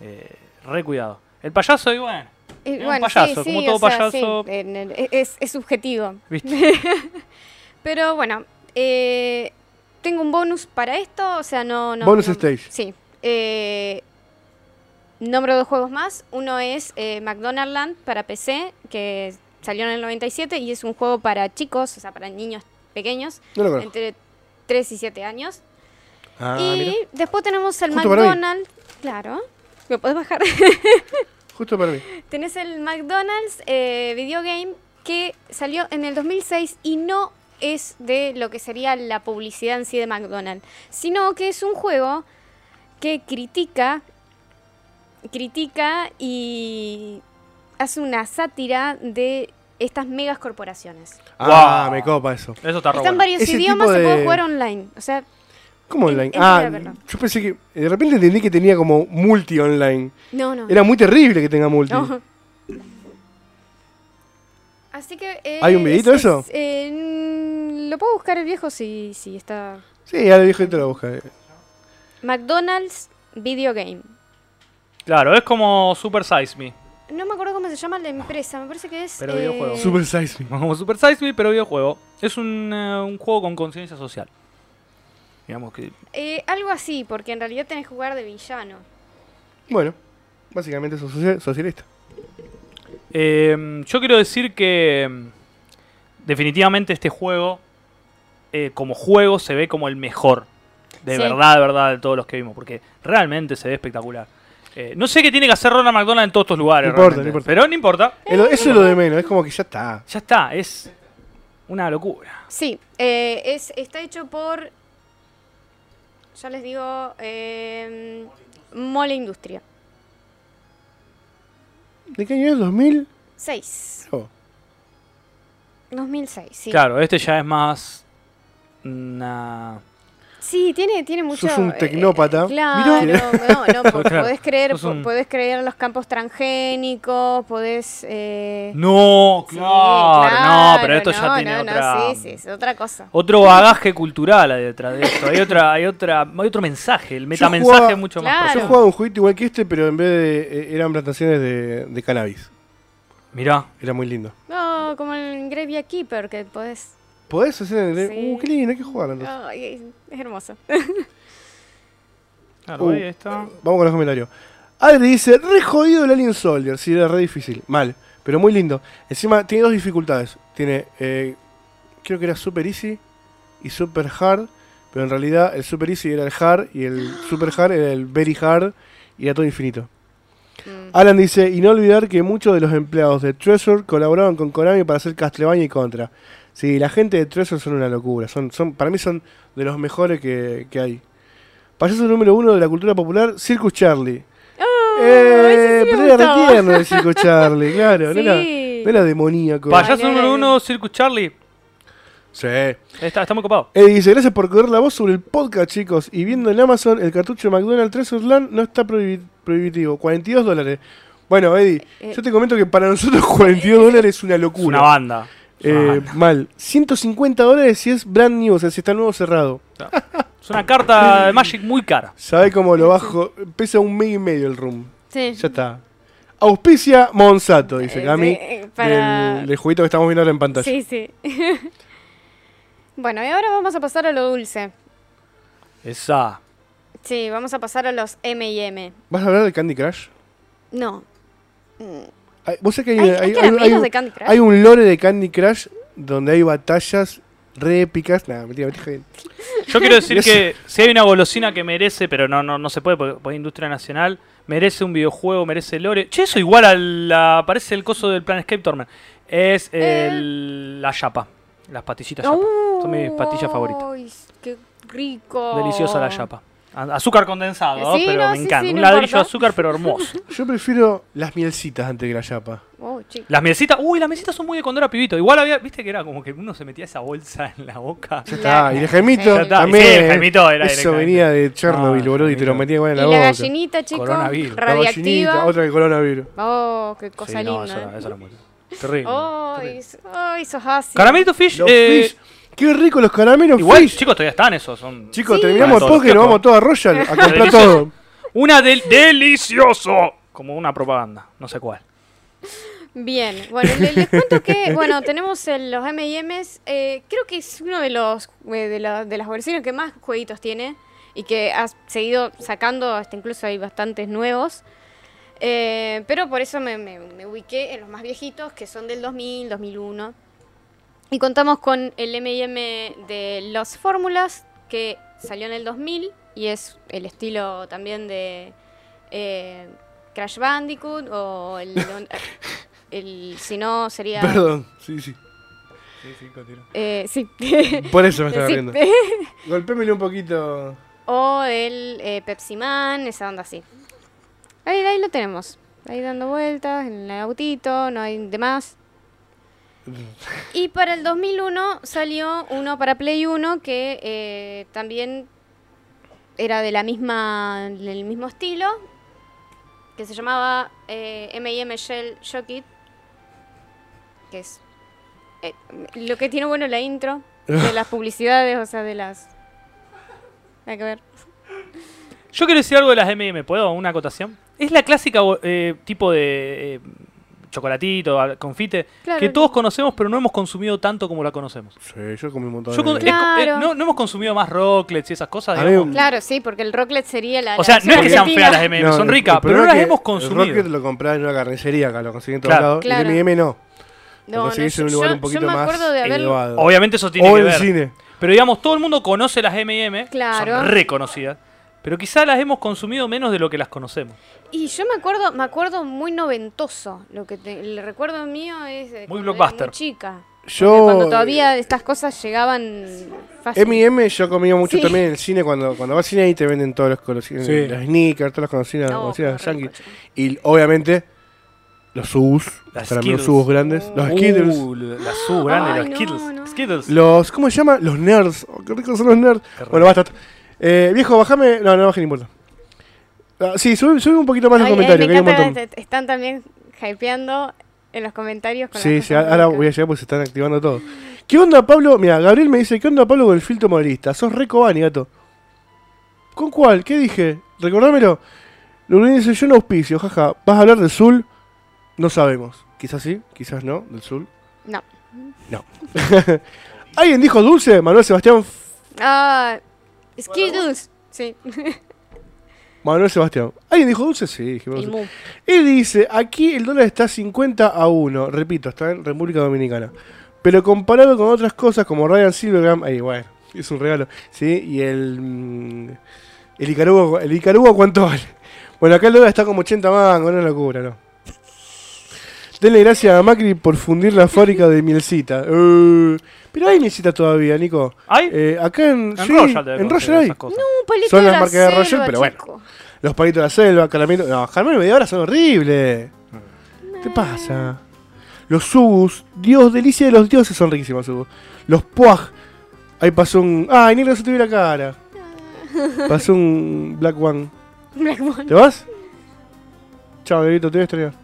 Eh, re cuidado. El payaso, y bueno, Eh, Es un bueno, payaso, sí, como sí, todo o sea, payaso. sí, en el- e- es, es subjetivo. ¿viste? *laughs* Pero bueno, eh, tengo un bonus para esto, o sea, no... no Bonus no- stage. Sí. Eh, nombro dos juegos más. Uno es eh, McDonald's Land para PC, que salió en el 97 y es un juego para chicos, o sea, para niños pequeños, No entre 3 y 7 años. Ah, y mira. después tenemos el Justo. McDonald's, claro, lo puedes bajar. *laughs* Justo para mí. Tenés el McDonald's eh, video game que salió en el 2006 y no es de lo que sería la publicidad en sí de McDonald's, sino que es un juego que critica, critica y hace una sátira de estas megas corporaciones. Ah, Wow. me copa eso. Eso está re Está en bueno. varios Ese idiomas, tipo se puede de- jugar online. O sea, ¿Cómo En- online? Ah, yo pensé que. De repente entendí que tenía como multi online. no, no. Era muy terrible que tenga multi. No. Así que. eh, ¿Hay un videíto de es- eso? es, eh, lo puedo buscar el viejo si, si está. Sí, ya le dije y te lo busca. McDonald's Video Game. Claro, es como Super Size Me. No me acuerdo cómo se llama la empresa, me parece que es. Pero videojuego. Super Size Me. Como Super Size Me, pero videojuego. Es un, eh, un juego con conciencia social. Digamos que. eh, algo así, porque en realidad tenés que jugar de villano. Bueno, básicamente sos socia- socialista. Eh, yo quiero decir que mm, definitivamente este juego, eh, como juego, se ve como el mejor. De Sí. verdad, de verdad, de todos los que vimos. Porque realmente se ve espectacular. Eh, no sé qué tiene que hacer Ronald McDonald en todos estos lugares. No importa, no importa. Pero no importa. Eso es lo de menos, es como que ya está. Ya está, es una locura. Sí, eh, es, está hecho por. Ya les digo. Eh, Mole Industria. ¿De qué año es? ¿2000? 6. Oh. 2006, sí. Claro, este ya es más. Una. Sí, tiene, tiene mucho. Sos un eh, tecnópata. claro, Mirá. no, *laughs* no, po- Claro, podés creer, un- podés creer en los campos transgénicos, podés. Eh, No, sí, claro, no, pero esto no, ya tiene no, no, otra. sí, sí, es otra cosa. Otro bagaje cultural hay detrás de esto. Hay otra, hay otra, hay otro mensaje. El metamensaje jugaba- es mucho Claro. más Yo jugaba un jueguito igual que este, pero en vez de. eh, eran plantaciones de, de cannabis. Mirá. Era muy lindo. No, como el Graveyard Keeper, que podés. ¿Podés hacer el.? Sí. Uh, qué lindo, hay que jugar entonces. Ay, es hermoso. *laughs* Claro, Uh, ahí está. Vamos con los comentarios. Adri dice, re jodido el Alien Soldier. Sí, era re difícil. Mal, pero muy lindo. Encima tiene dos dificultades. Tiene, eh, creo que era Super Easy y Super Hard. Pero en realidad el Super Easy era el Hard y el *gasps* Super Hard era el Very Hard y era todo infinito. Mm. Alan dice, y no olvidar que muchos de los empleados de Treasure colaboraban con Konami para hacer Castlevania y Contra. Sí, la gente de Treasure son una locura. Son, son, para mí son de los mejores que, que hay. Payaso número uno de la cultura popular, Circus Charlie. Oh, eh, sí pero era retierno el Circus *laughs* Charlie, claro. No, era, Sí. no era demoníaco. Payaso número no, uno, Circus Charlie. Sí. Está, está muy copado. Eddie dice, gracias por correr la voz sobre el podcast, chicos. Y viendo en Amazon, el cartucho de McDonald's Treasure Land no está prohibi- prohibitivo. 42 dólares. Bueno, Eddie, Eh, yo te comento que para nosotros 42 *laughs* dólares es una Es locura. una banda. Eh, banda. mal. 150 dólares si es brand new, o sea, si está nuevo cerrado. Es una carta de Magic muy cara. ¿Sabe cómo lo bajo? Pesa un mega y medio el room. Sí. Ya está. Auspicia Monsato, dice Eh, Cami. sí, para- Del, del jueguito que estamos viendo ahora en pantalla. Sí, sí. *laughs* bueno, y ahora vamos a pasar a lo dulce. Esa. Sí, vamos a pasar a los M&M. ¿Vas a hablar de Candy Crush? No. Mm. Ay, ¿Vos sabés que hay, ¿Hay, hay- hay hay- hay un- de Candy Crush? hay un lore de Candy Crush donde hay batallas re épicas? Nada, mentira, mentira. Yo quiero decir que si hay una golosina que merece, pero no, no, no se puede porque, porque es industria nacional, merece un videojuego, merece lore. Che, eso igual a la. Parece el coso del Planescape Torment. Es el- la yapa. Las patillitas yapa. Son mis patillas favoritas. ¡Uy, qué rico! Deliciosa la yapa. Azúcar condensado, ¿no? Sí, pero no, me sí, encanta. sí, un no ladrillo importa. de azúcar, pero hermoso. Yo prefiero las mielcitas antes que la chapa. Oh. Las mielcitas, uy, las mielcitas son muy de cuando era pibito. Igual había, viste que era como que uno se metía esa bolsa en la boca. Ya está. Y el gemito Ya está. también. Sí, el gemito era Eso venía de Chernobyl, No, boludo, y te lo metía igual en Y la la boca. gallinita, chico, Coronavirus. La gallinita, radiactiva. otra que coronavirus. Oh, qué Sí, cosa no, linda. eso, era, eh. eso era muy terrible. Oh, terrible. sos ácido. Caramelito Fish, Los eh, fish. Qué rico los caramelos igual, fish. chicos, todavía están esos. Son... Chicos, Sí. terminamos el podcast y nos vamos todos a Royal a *laughs* comprar todo. Una del delicioso. Como una propaganda, no sé cuál. Bien, bueno, le- les, cuento que, *laughs* bueno, tenemos el- los M&M's, eh, creo que es uno de los eh, de, la- de las versiones que más jueguitos tiene y que ha seguido sacando, hasta incluso hay bastantes nuevos. Eh, pero por eso me, me- me ubiqué en los más viejitos, que son del 2000, 2001. Y contamos con el M&M de Los Fórmulas, que salió en el 2000 y es el estilo también de eh, Crash Bandicoot o el, *laughs* el si no sería Perdón, sí, sí. eh, sí *laughs* Por eso me estaba Sí. riendo. *laughs* Golpémele un poquito. o el eh, Pepsi Man esa onda así ahí, ahí lo tenemos ahí dando vueltas en el autito no hay de más y para el 2001 salió uno para Play 1 que eh, también era de la misma del mismo estilo que se llamaba eh, M&M Shell Shockit que es eh, lo que tiene bueno la intro de las *laughs* publicidades o sea de las hay que ver Yo quiero decir algo de las M&M, ¿puedo? Una acotación. Es la clásica eh, tipo de chocolatito, al- confite, Claro. que todos conocemos, pero no hemos consumido tanto como la conocemos. Sí, yo comí un montón Yo con- de... he co- eh, Claro. no, no hemos consumido más rocklets y esas cosas, un- claro sí porque el rocklet sería la O sea, la no es que sean feas las M&M, son el- ricas, el pero no las hemos El consumido. Rocket lo compraba en una carnicería acá, lo conseguí en todos Claro. lados. Claro. El M&M no. No, lo no, conseguís en un yo- lugar yo- un poquito yo me más acuerdo de haber elevado. Obviamente eso tiene o que en ver. cine. Pero digamos, todo el mundo conoce las M&M, Claro. son reconocidas, pero quizá las hemos consumido menos de lo que las conocemos. Y yo me acuerdo, me acuerdo muy noventoso. Lo que te- el recuerdo mío es de era blockbuster. muy chica. Yo... Cuando todavía estas cosas llegaban fácil. M&M yo comía mucho Sí. también en el cine. Cuando, cuando vas al cine ahí te venden todos los conocidos. Sí. Los sneakers, todas las conocidas, No, conocidas yankees. Y obviamente los Subs. Las Para mí los Skittles. Subs grandes. Los Skittles. Uh, las sub grandes, Ay, los no, Skittles. no. Skittles. Los, ¿cómo se llama? Los nerds. Oh, qué ricos son los nerds. Qué. Bueno, basta. Eh, viejo, bajame. No, no baje, no importa. Ah, sí, sube, sube un poquito más los Ay, comentarios, que me hay un encanta, montón. te- están también hypeando en los comentarios. Con Sí, las sí, cosas ahora voy a llegar porque se están activando todo. ¿Qué onda, Pablo? Mira, Gabriel me dice, ¿qué onda, Pablo, con el filtro modelista? Sos re Cobani, gato. ¿Con cuál? ¿Qué dije? Recordámelo. Lulín dice, yo no auspicio, jaja. ¿Vas a hablar del Zul? No sabemos. Quizás sí, quizás no, del Zul. No. No. *laughs* ¿Alguien dijo dulce? Manuel Sebastián. F- Ah, Skittles. Sí. *laughs* Manuel Sebastián. ¿Alguien dijo dulce? Sí, dijimos dulce. Él dice, aquí el dólar está 50 a 1. Repito, está en República Dominicana. Pero comparado con otras cosas como Ryan Silvergram, ahí bueno, *laughs* es un regalo. ¿Sí? Y el... mm, El Icarúa, el Icarúa ¿cuánto vale? Bueno, acá el dólar está como 80 mangos, no es locura, ¿no? Denle gracias a Macri por fundir la fábrica de mielcita. Eh, pero hay mielcita todavía, Nico. ¿Hay? Eh, acá en... en sí, Royal en Royal hay. esas cosas. Un palito Son de las la marcas de Royal, selva, pero bueno. chico. Los palitos de la selva, caramelo. No, caramelo media hora son horribles. ¿Qué pasa? Los subus, Dios, delicia de los dioses, son riquísimos subus. Los puaj. Ahí pasó un. ¡Ay, negro se te vio la cara! Pasó un Black One. *laughs* Black One. ¿Te vas? Chao, negrito, te voy a extrañar.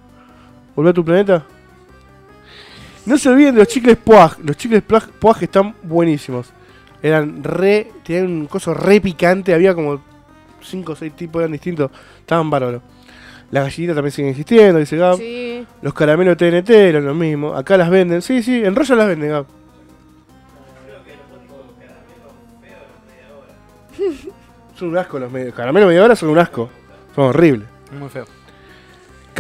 ¿Volvé a tu planeta? No se olviden de los chicles puaj. Los chicles puaj puaj están buenísimos. Eran re. Tenían un coso re picante. Había como 5 o 6 tipos, eran distintos. Estaban bárbaros. Las gallinitas también siguen existiendo, dice Gab. Sí. Los caramelos TNT eran lo mismo. Acá las venden. Sí, sí, en Royal las venden, Gab. *laughs* Son un asco los medios. Caramelos media hora son un asco. Son horribles. Muy feo.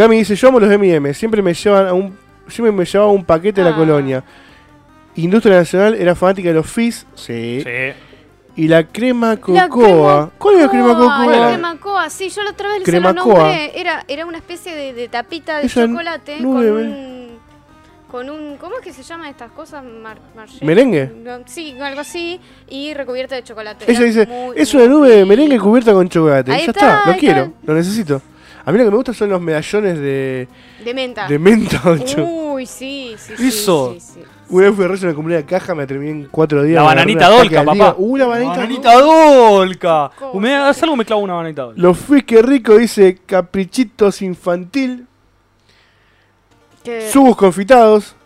Cami dice, yo amo los M&M, siempre me llevan a un siempre me llevaba un paquete de la Ah. colonia. Industria Nacional era fanática de los Fizz, sí. Sí. Y la crema La cocoa. ¿Cuál es la crema cocoa? La crema cocoa, sí, yo la otra vez Crema se lo coa. nombré. Era, era una especie de, de tapita de Esa chocolate con un, con un... ¿Cómo es que se llaman estas cosas? Mar, ¿Merengue? No, Sí, algo así. Y recubierta de chocolate. Ella Era dice, muy, es muy una nube de rico. merengue cubierta con chocolate. Ahí ya está, está, lo ahí quiero, está. lo necesito. A mí lo que me gusta son los medallones de, De menta. de menta. *laughs* ocho. Uy, sí, sí, sí. Eso. sí, sí. Una vez fui a Reyes, me compré una caja, me terminé en cuatro días. La bananita dolca, papá. Uh, la bananita, Bananita dolca. Me haz algo me clavo una bananita dolca. Los Fizz, qué rico, dice Caprichitos Infantil. Que- Subos confitados.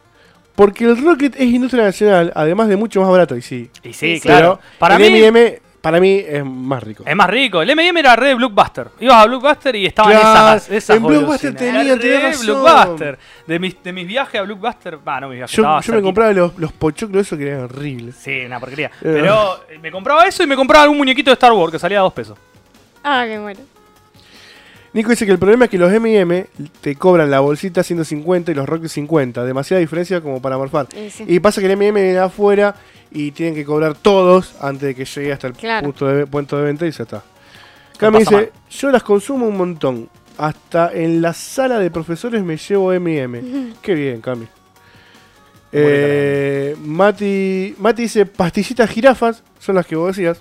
Porque el Rocket es industria nacional, además de mucho más barato. Y sí. Y sí, Sí, claro. Pero Para el mí, M&M para mí es más rico. Es más rico. El M&M era re Blockbuster. Ibas a Blockbuster y estaban Claro, esas, esas en Blockbuster tenés re razón. Blockbuster. De mis, de mis viajes a Blockbuster. Va, no mis viajes. Yo, me compraba los, los pochoclos esos que eran horribles. Sí, una porquería. Pero eh, me compraba eso y me compraba algún muñequito de Star Wars que salía a dos pesos. Ah, qué bueno. Nico dice que el problema es que los M&M te cobran la bolsita 150 y los Rocky 50. Demasiada diferencia como para morfar. Y sí. Y pasa que el M&M viene afuera y tienen que cobrar todos antes de que llegue hasta el Claro. punto, de, punto de venta y ya está. Cami dice, yo las consumo un montón. Hasta en la sala de profesores me llevo M&M. *laughs* Qué bien, Cami. Eh, Mati, Mati dice, pastillitas jirafas, son las que vos decías.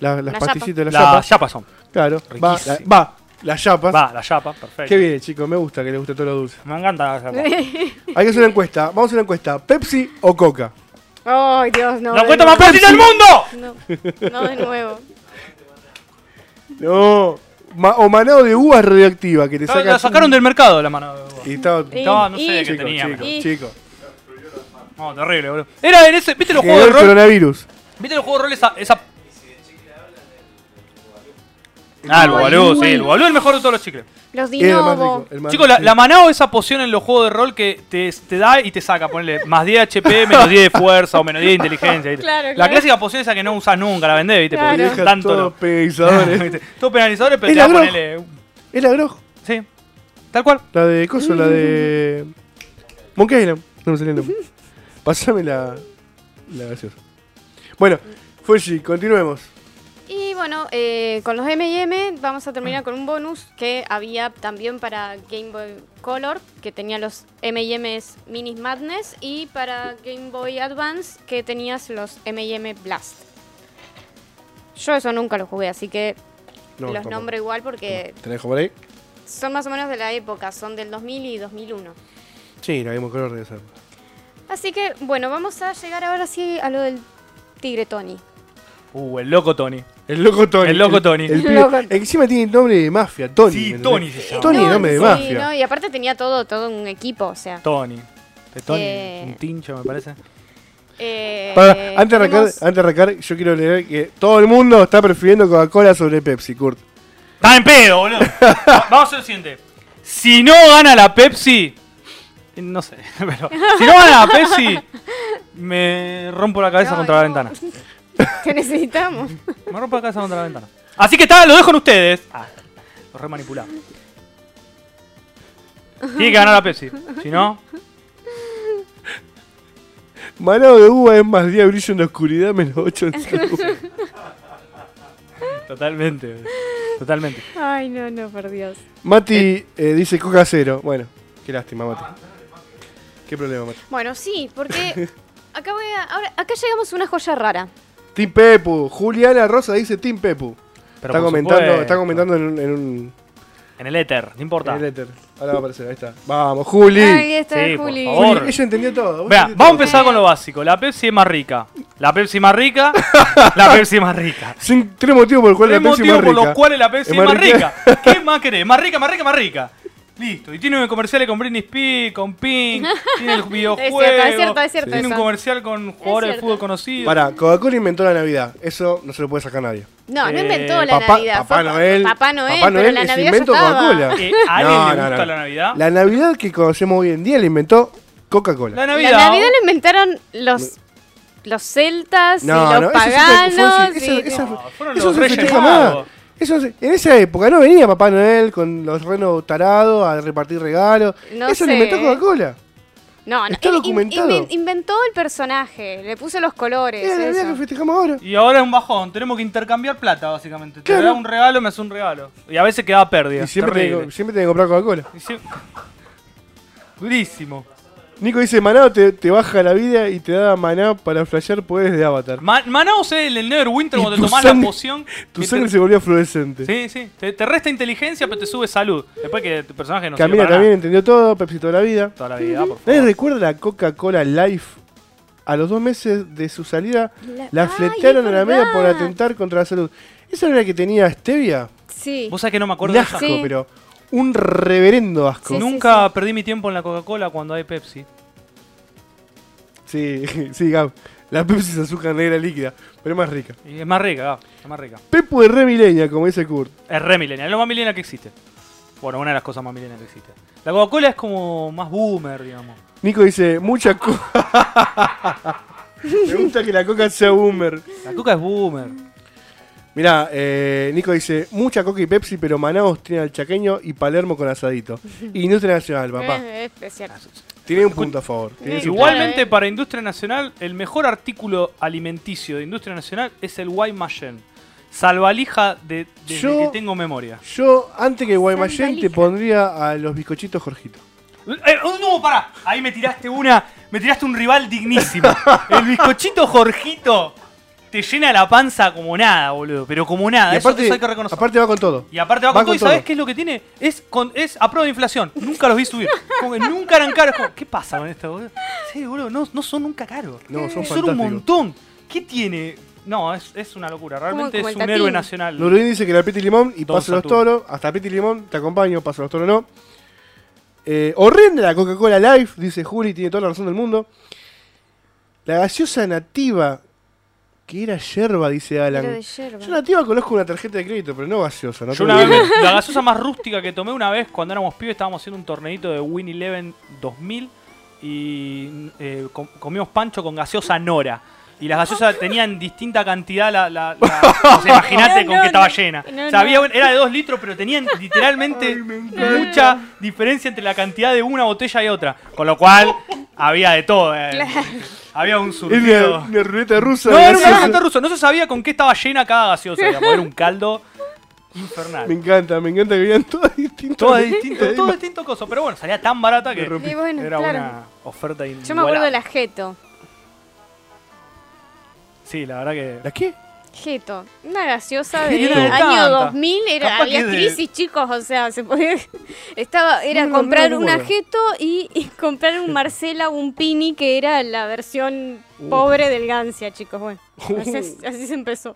La- las La pastillitas de la Las chapa. chapas son. Claro, va, la, va, las chapas. Va, la chapa, perfecto. Qué bien, chicos, me gusta que les guste todo lo dulce. Me encanta la chapa. *laughs* Hay que hacer una encuesta. Vamos a hacer una encuesta. ¿Pepsi o Coca? Ay, Dios, no. ¡La de cuenta más nuevo. fácil del mundo! No, no de nuevo. No. Ma- o manado de uvas radioactiva que te La, saca. la sacaron del mercado la mano. de uva. Y estaba. Y- Estaba, no sé qué Chico, tenía. chico, Y- chico. No, terrible, boludo. Era en ese. ¿Viste los juegos el de rol? coronavirus. ¿Viste los juegos de rol? Esa. esa... Ah, el Bubalú, sí, el Bubalú es el mejor de todos los chicles. Los el el más- Chicos, la, la Manao esa poción en los juegos de rol que te, te da y te saca, ponle más 10 HP, menos 10 de fuerza o menos 10 de inteligencia. ¿viste? Claro, La claro. clásica poción esa que no usas nunca, la vendés, ¿viste? Porque Claro. Tanto todos no. penalizadores. ¿Viste? Todo penalizadores, *laughs* pero Es te va a la Grog. ponerle. es la Grog. Sí, tal cual. La de Coso, la de. Monkey Island. No me salió el nombre. *laughs* Pásame la. La gaseosa. Bueno, Fuji, continuemos. Bueno, eh, con los M&M vamos a terminar con un bonus que había también para Game Boy Color, que tenía los M&M's Mini Madness, y para Game Boy Advance, que tenías los M&M Blast. Yo eso nunca lo jugué, así que No, los tampoco. nombro igual porque ¿Te la dejo por ahí? son más o menos de la época, son del 2000 y 2001. Sí, la vimos color de ser. Así que, bueno, vamos a llegar ahora sí a lo del Tigre Tony. Uh, el loco Tony. El loco Tony. El loco Tony. el pibe- Loco. Encima tiene nombre de mafia, Tony. Sí. Tony se llama. Tony, nombre de sí, mafia. ¿no? Y aparte tenía todo, todo un equipo, o sea. Tony. De Tony, Eh. un tincho, me parece. eh, Para, antes, de arrancar, antes de arrancar, yo quiero leer que todo el mundo está prefiriendo Coca-Cola sobre Pepsi, Kurt. Está en pedo, boludo. Va- *laughs* Vamos a hacer lo siguiente. Si no gana la Pepsi. No sé, *laughs* pero. Si no gana la Pepsi. Me rompo la cabeza contra la ventana. *laughs* *laughs* Te necesitamos. *laughs* Me rompo la cabeza contra la ventana. Así que está, lo dejo en ustedes. Ah, lo re manipulado. *laughs* Tiene que ganar la Pepsi. Si no. Manado de uva es más día brillo en la oscuridad, menos 8 en salud. Totalmente. Totalmente. Ay, no, no, por Dios. Mati eh, dice Coca cero. Bueno, qué lástima, Mati. ¿Qué problema, Mati? Bueno, sí, porque acá voy a, ahora, acá llegamos a una joya rara. Team Pepu. Juliana Rosa dice Team Pepu. Pero está, por comentando, está comentando en un, en un En el éter, no importa. en el éter. Ahora va a aparecer, ahí está. Vamos, Juli. Ahí está Sí, por Juli. favor. Juli, ella entendió todo. Vea, vamos a empezar con lo básico. La Pepsi es más rica. La Pepsi más rica. *laughs* la Pepsi más rica. Sin- tres motivos por los cuales Tres la Pepsi es motivos más por rica. los cuales la Pepsi Es más más rica. rica. ¿Qué más querés? Más rica, más rica, más rica. Listo. Y tiene comerciales con Britney Spears, con Pink, *laughs* tiene el videojuego. Es cierto, es cierto, es cierto Tiene un comercial con jugadores de fútbol conocidos. Para, Coca-Cola inventó la Navidad. Eso no se lo puede sacar nadie. No, no Eh, inventó la Papá, Navidad. Papá Noel. Papá Noel, Papá pero Noel la es Navidad estaba. Coca-Cola. Eh, ¿A alguien No, le gusta no. la Navidad? La Navidad que conocemos hoy en día la inventó Coca-Cola. La La Navidad. La inventaron los, los celtas y los no, eso paganos. fue- eso- y- eso- No, fueron Eso los se festeja más. Eso se- en esa época no venía Papá Noel con los renos tarados a repartir regalos. No Eso lo inventó Coca-Cola. No, no, Está in- in- documentado. inven- inventó el personaje, le puso los colores. Es la que festejamos ahora. Y ahora es un bajón, tenemos que intercambiar plata, básicamente. Te da un regalo, me hace un regalo. Y a veces queda pérdida. Y siempre tengo, siempre tengo que comprar Coca-Cola. *laughs* Durísimo. Nico dice, Manado te, te baja la vida y te da maná para flashear poderes de Avatar. Ma Manaus es el, el Neverwinter cuando te tomás sangre- la poción. Tu sangre te- se volvió fluorescente. Sí, sí. Te, te resta inteligencia, pero te sube salud. Después que tu personaje no Camila también nada. entendió todo, Pepsi toda la vida. Toda la vida, por ¿Nadie favor. recuerda la Coca-Cola Life? A los dos meses de su salida, La- la es a la media por atentar contra la salud. ¿Esa no era la que tenía stevia? Sí. Vos sabés que no me Un acuerdo de asco. Sí. pero un reverendo asco. Sí, Nunca sí. perdí mi tiempo en la Coca-Cola cuando hay Pepsi. Sí, *laughs* sí, Gab. La Pepsi es azúcar negra líquida, pero es más rica. Y es más rica, Gab, es más rica. Pepo de re milenia, como dice Kurt. Es re millennial, es lo más millennial que existe. Bueno, una de las cosas más millennial que existe. La Coca-Cola es como más boomer, digamos. Nico dice, mucha coca. *laughs* Me gusta que la coca sea boomer. La Coca es boomer. Mirá, eh, Nico dice, mucha coca y Pepsi, pero Manaus tiene al chaqueño y Palermo con asadito. *laughs* Industria Nacional, papá. Es especial. Tiene un punto a favor. tiene su- Igualmente, eh. para Industria Nacional, el mejor artículo alimenticio de Industria Nacional es el Guaymallén. Salvalija de, desde Yo- que tengo memoria. Yo, antes que Guaymallén, te pondría a los bizcochitos Jorgito. Eh, oh, no, pará. Ahí me tiraste una. Me tiraste un rival dignísimo. *laughs* El bizcochito Jorgito te llena la panza como nada, boludo. Pero como nada. y aparte, eso hay que reconocer. aparte va con todo. y aparte va, va con todo. con ¿Y sabes qué es lo que tiene? Es, con, es a prueba de inflación. Nunca los vi subir. Como que nunca eran caros. Como, ¿Qué pasa con esto, boludo? Sí, boludo. No, no son nunca caros. No, son son un montón. ¿Qué tiene? No, es, es una locura. Realmente como es un héroe nacional. Nuruddin dice que la Piti Limón y Don Paso los. Toros. Hasta Piti Limón, te acompaño, Paso los Toros no. Eh, horrenda la Coca-Cola Life, dice Juli, tiene toda la razón del mundo. La gaseosa nativa, que era yerba, dice Alan. Pero de yerba. Yo nativa conozco una tarjeta de crédito, pero no gaseosa. No Yo una vez, la gaseosa más rústica que tomé una vez cuando éramos pibes, estábamos haciendo un torneito de Win Eleven 2000 y eh, com- comimos pancho con gaseosa Nora. Y las gaseosas tenían distinta cantidad, la, la, la- o sea, imagínate *laughs* No, con no, qué estaba no. llena. No, o sea, había era de 2 litros, pero tenían literalmente *laughs* mucha diferencia entre la cantidad de una botella y otra. Con lo cual, había de todo. eh. Claro. Había un surtido. una, una ruleta rusa. No, era una receta rusa. No se sabía con qué estaba llena cada gaseosa. Era un caldo infernal. Me encanta, me encanta que vean todas distintas. Todo es distinto, todo *laughs* distinto cosa. Pero bueno, salía tan barata que bueno, era claro. una oferta Yo me acuerdo de la Geto. Sí, la verdad que. ¿La qué? Geto. Una gaseosa del No año tanta. 2000. Era, Capaz había de- crisis, chicos. O sea, se podía. *laughs* Estaba, era No, no, comprar no me una. Geto y, y comprar un Marcela o un Pini, que era la versión pobre del Gancia, chicos. Bueno, así, es- así se empezó.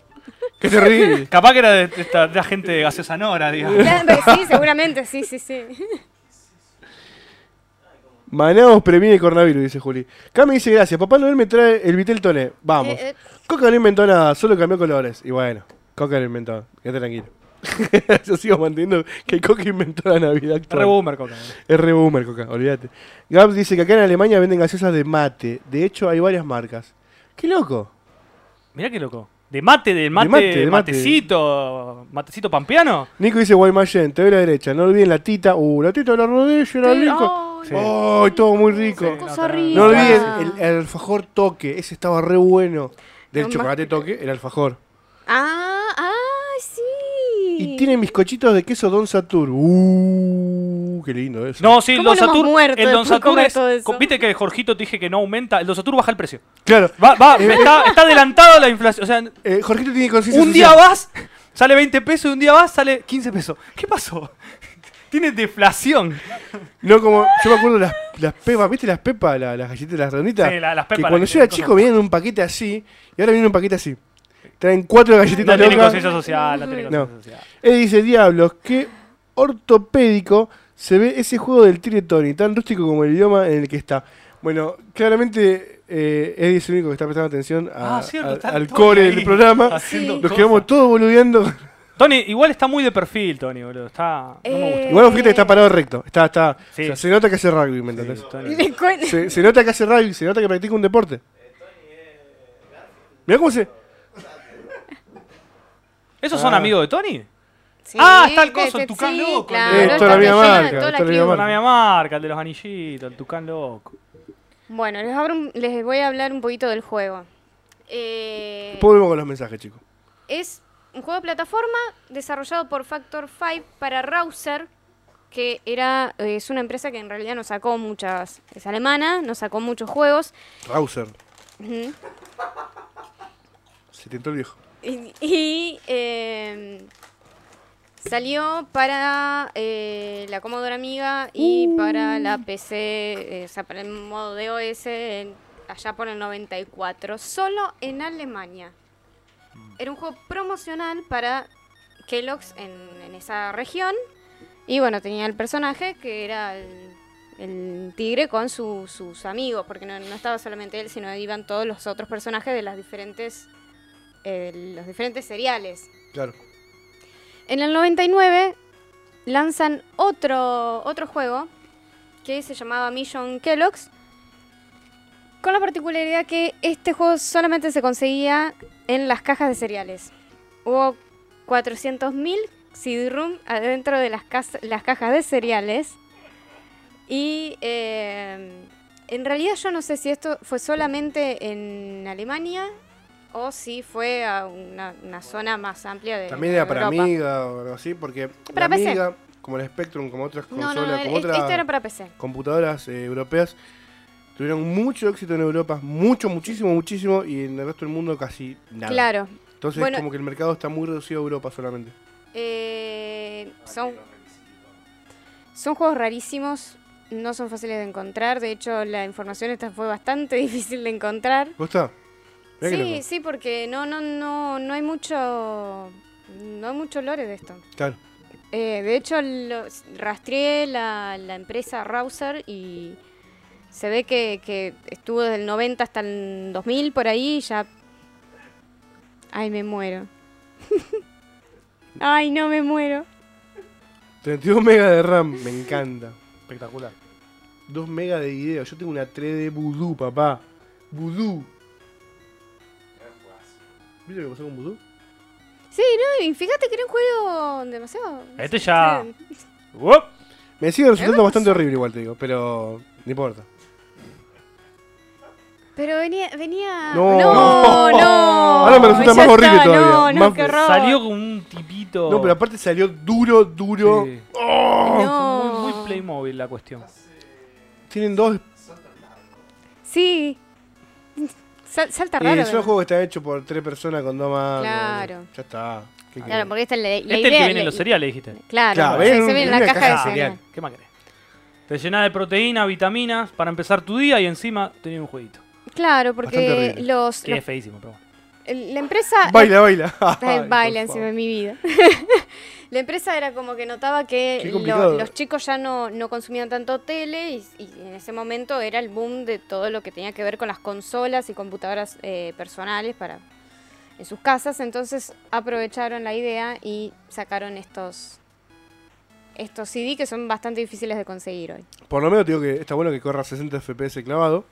Qué terrible. *laughs* Capaz que era de, de esta de la gente de gaseosa Nora, digamos. Claro, Sí, seguramente, sí, sí, sí. Manaos previene el coronavirus, dice Juli. Cami dice gracias. Papá Noel me trae el Vitel Toné. Vamos. Eh, eh, Coca no inventó nada, solo cambió colores. Y bueno, Coca lo inventó. Quédate tranquilo. *laughs* Yo sigo manteniendo que Coca inventó la Navidad Re actual. boomer, Coca. Es re boomer, Coca, olvídate. Gab dice que acá en Alemania venden gaseosas de mate. De hecho, hay varias marcas. ¡Qué loco! Mirá qué loco. De mate, de mate, mate, de mate. matecito, matecito pampeano. Nico dice Guaymallén, te doy la derecha. No olviden la tita. Uh, la tita de la rodilla, era rico. ay, Sí. ¡Ay, todo muy rico! Sí. cosa rica. No olviden el, el alfajor toque. Ese estaba re bueno. Del No, chocolate que- toque, el alfajor. Ah, ah, sí. Y tienen bizcochitos de queso Don Satur. Uh, qué lindo eso. No, sí, el ¿Cómo Don Satur. El Don Satur es. Viste que Jorgito te dije que no aumenta. El Don Satur baja el precio. Claro. Va, va, está, está adelantado la inflación. O sea, Eh, Jorgito tiene conciencia un día vas, sale 20 pesos y un día vas, sale 15 pesos. ¿Qué pasó? Tiene deflación. *laughs* No, como. Yo me acuerdo las, las pepas, ¿viste las pepas? La- las galletitas, las redonditas. Sí, la- las que pepas, cuando las yo era que- chico venían en un paquete así. Y ahora viene un paquete así. Traen cuatro No galletitas tiene locas. conciencia social, no tiene conciencia social. Él dice, diablos, qué ortopédico se ve ese juego del Tire Tony, tan rústico como el idioma en el que está. Bueno, claramente eh, Eddie es el único que está prestando atención a- Ah, cierto, a- está al Tony core ahí del programa. haciendo Nos cosas. quedamos todos boludeando. Tony, igual está muy de perfil, Tony, boludo. Está. No me gusta. Eh, Igual fíjate que está parado recto. Está, está. Sí. o sea, se nota que hace rugby, ¿me entendés? Sí, Tony. Se, se nota que hace rugby, se nota que practica un deporte. Mirá cómo se. ¿Esos son Ah. amigos de Tony? Sí, Ah, está el coso, el que Tucán sí, loco, el Claro, de- Eh, toda la llena marca, toda la toda la misma clima. Una mía marca, el de los anillitos, el tucán loco. Bueno, les, abro un- les voy a hablar un poquito del juego. Eh, Después volvemos con los mensajes, chicos. es un juego de plataforma desarrollado por Factor 5 para Rouser, que era eh, es una empresa que en realidad nos sacó muchas, es alemana, nos sacó muchos juegos. Rouser. Ujú. Se tentó el viejo. Y, y, eh, salió para eh, la Commodore Amiga y para la PC, eh, o sea, para el modo de OS en- allá por el 94, solo en Alemania. Era un juego promocional para Kellogg's en, en esa región. Y bueno, tenía el personaje que era el, el tigre con su- sus amigos, porque no, no estaba solamente él, sino iban todos los otros personajes de las diferentes, eh, los diferentes seriales. Claro. En el 99 lanzan otro, otro juego que se llamaba Mission Kellogg's. Con la particularidad que este juego solamente se conseguía en las cajas de cereales. Hubo 400.000 CD-ROM adentro de las, cajas de cereales. Y eh, en realidad yo no sé si esto fue solamente en Alemania o si fue a una, una zona más amplia de También era para Europa. Amiga o algo así, porque Para la PC. Amiga, como el Spectrum, como otras consolas, no, no, como otras este era para PC. computadoras eh, europeas, tuvieron mucho éxito en Europa, mucho, muchísimo, muchísimo, y en el resto del mundo casi nada. Claro. Entonces, Bueno- como que el mercado está muy reducido a Europa solamente. Eh, son, son juegos rarísimos, no son fáciles de encontrar. De hecho, la información esta fue bastante *laughs* difícil de encontrar. Qué Sí, sí, porque no, no, no, no hay mucho, no hay mucho lore de esto. Claro. Eh, de hecho, lo- rastreé la, la empresa Rouser y se ve que, que estuvo desde el 90 hasta el 2000 por ahí y ya... Ay, me muero. *laughs* Ay, no me muero. 32 megas de RAM, me encanta. Espectacular. 2 megas de video. Yo tengo una 3D Voodoo, papá. Voodoo. ¿Viste lo que pasó con Voodoo? Sí, no, y fíjate que era un juego demasiado... Este ya. Me sigue resultando bastante horrible igual, te digo, pero no importa. Pero venía... venía... No. no, *laughs* no. Ahora me resulta más horrible está, todavía. No, no, Más- qué horror. Salió con un tipito. No, pero aparte salió duro, duro. Sí. ¡Oh! No. Muy, muy Playmobil la cuestión. Tienen dos. Sí. Sal- salta Y raro. es un juego que está hecho por tres personas con dos manos. Claro. Ya está. ¿Qué Claro, porque esta es la, la Este es el idea. que viene en los cereales, dijiste. Claro, Claro, se, se viene en la caja de caja de cereal. ¿Qué más querés? Te llenás de proteína, vitaminas para empezar tu día y encima tenés un jueguito. Claro, porque los, Que los- es feísimo, pero bueno. el- la empresa *laughs* Baila, baila. *laughs* Ay, baila encima de mi vida. *laughs* la empresa era como que notaba que lo- los chicos ya no, no consumían tanto tele y, y en ese momento era el boom de todo lo que tenía que ver con las consolas y computadoras eh, personales para en sus casas. Entonces aprovecharon la idea y sacaron estos estos CD que son bastante difíciles de conseguir hoy. Por lo menos te digo que está bueno que corra 60 FPS clavado.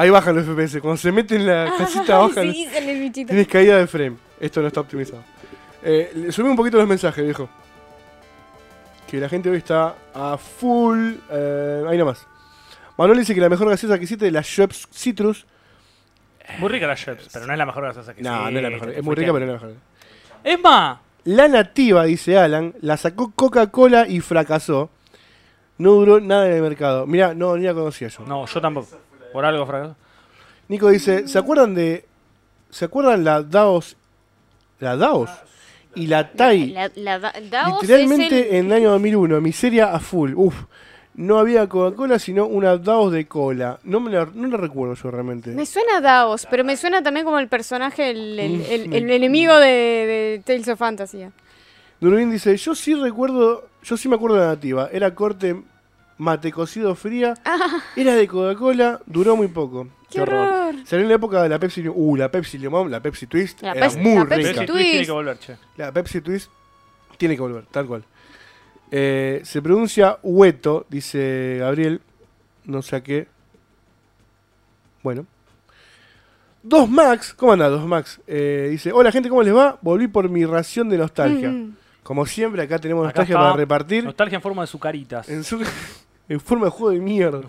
Ahí bajan los FPS. Cuando se mete en la *laughs* casita bajan. sí, sale el bichito. Tienes caída de frame. Esto no está optimizado. Eh, subí un poquito los mensajes, viejo. Que la gente hoy está a full. Eh, ahí nomás. Manuel dice que la mejor gaseosa que hiciste es la Schweppes Citrus. Muy rica la Sheps, pero no es la mejor gaseosa que No, sí, no es la mejor. Es muy rica, pero no es la mejor. Es más, La nativa, dice Alan, la sacó Coca-Cola y fracasó. No duró nada en el mercado. Mira, no, ni la conocía yo. no, yo tampoco. Por algo fracasó. Nico dice, ¿se acuerdan de... ¿Se acuerdan la Daos? La Daos y la Tai. La- la Da- Davos Literalmente es el- en el año 2001, miseria a full. Uf, no había Coca-Cola, sino una Daos de cola. No me la, no la recuerdo yo realmente. Me suena a Davos, pero me suena también como el personaje, el, el- Mm, el- me- el enemigo de, de Tales of Fantasy. Durbin dice, yo sí recuerdo, yo sí me acuerdo de la nativa. Era corte mate cocido fría. Era de Coca-Cola, duró muy poco. Ah. ¡Qué horror! Salió en la época de la Pepsi. Uh, la Pepsi Limón, la Pepsi Twist. La era Pepsi- muy la rica. Pepsi Pepsi Twist. Tiene que volver, che. La Pepsi Twist tiene que volver, tal cual. Eh, se pronuncia hueto, dice Gabriel. No sé a qué. Bueno. Dos Max, ¿cómo anda Dos Max? Eh, dice, hola gente, ¿cómo les va? Volví por mi ración de nostalgia. Mm. Como siempre, acá tenemos Acá nostalgia para repartir. Nostalgia en forma de sucaritas. En, su- *laughs* en forma de juego de mierda.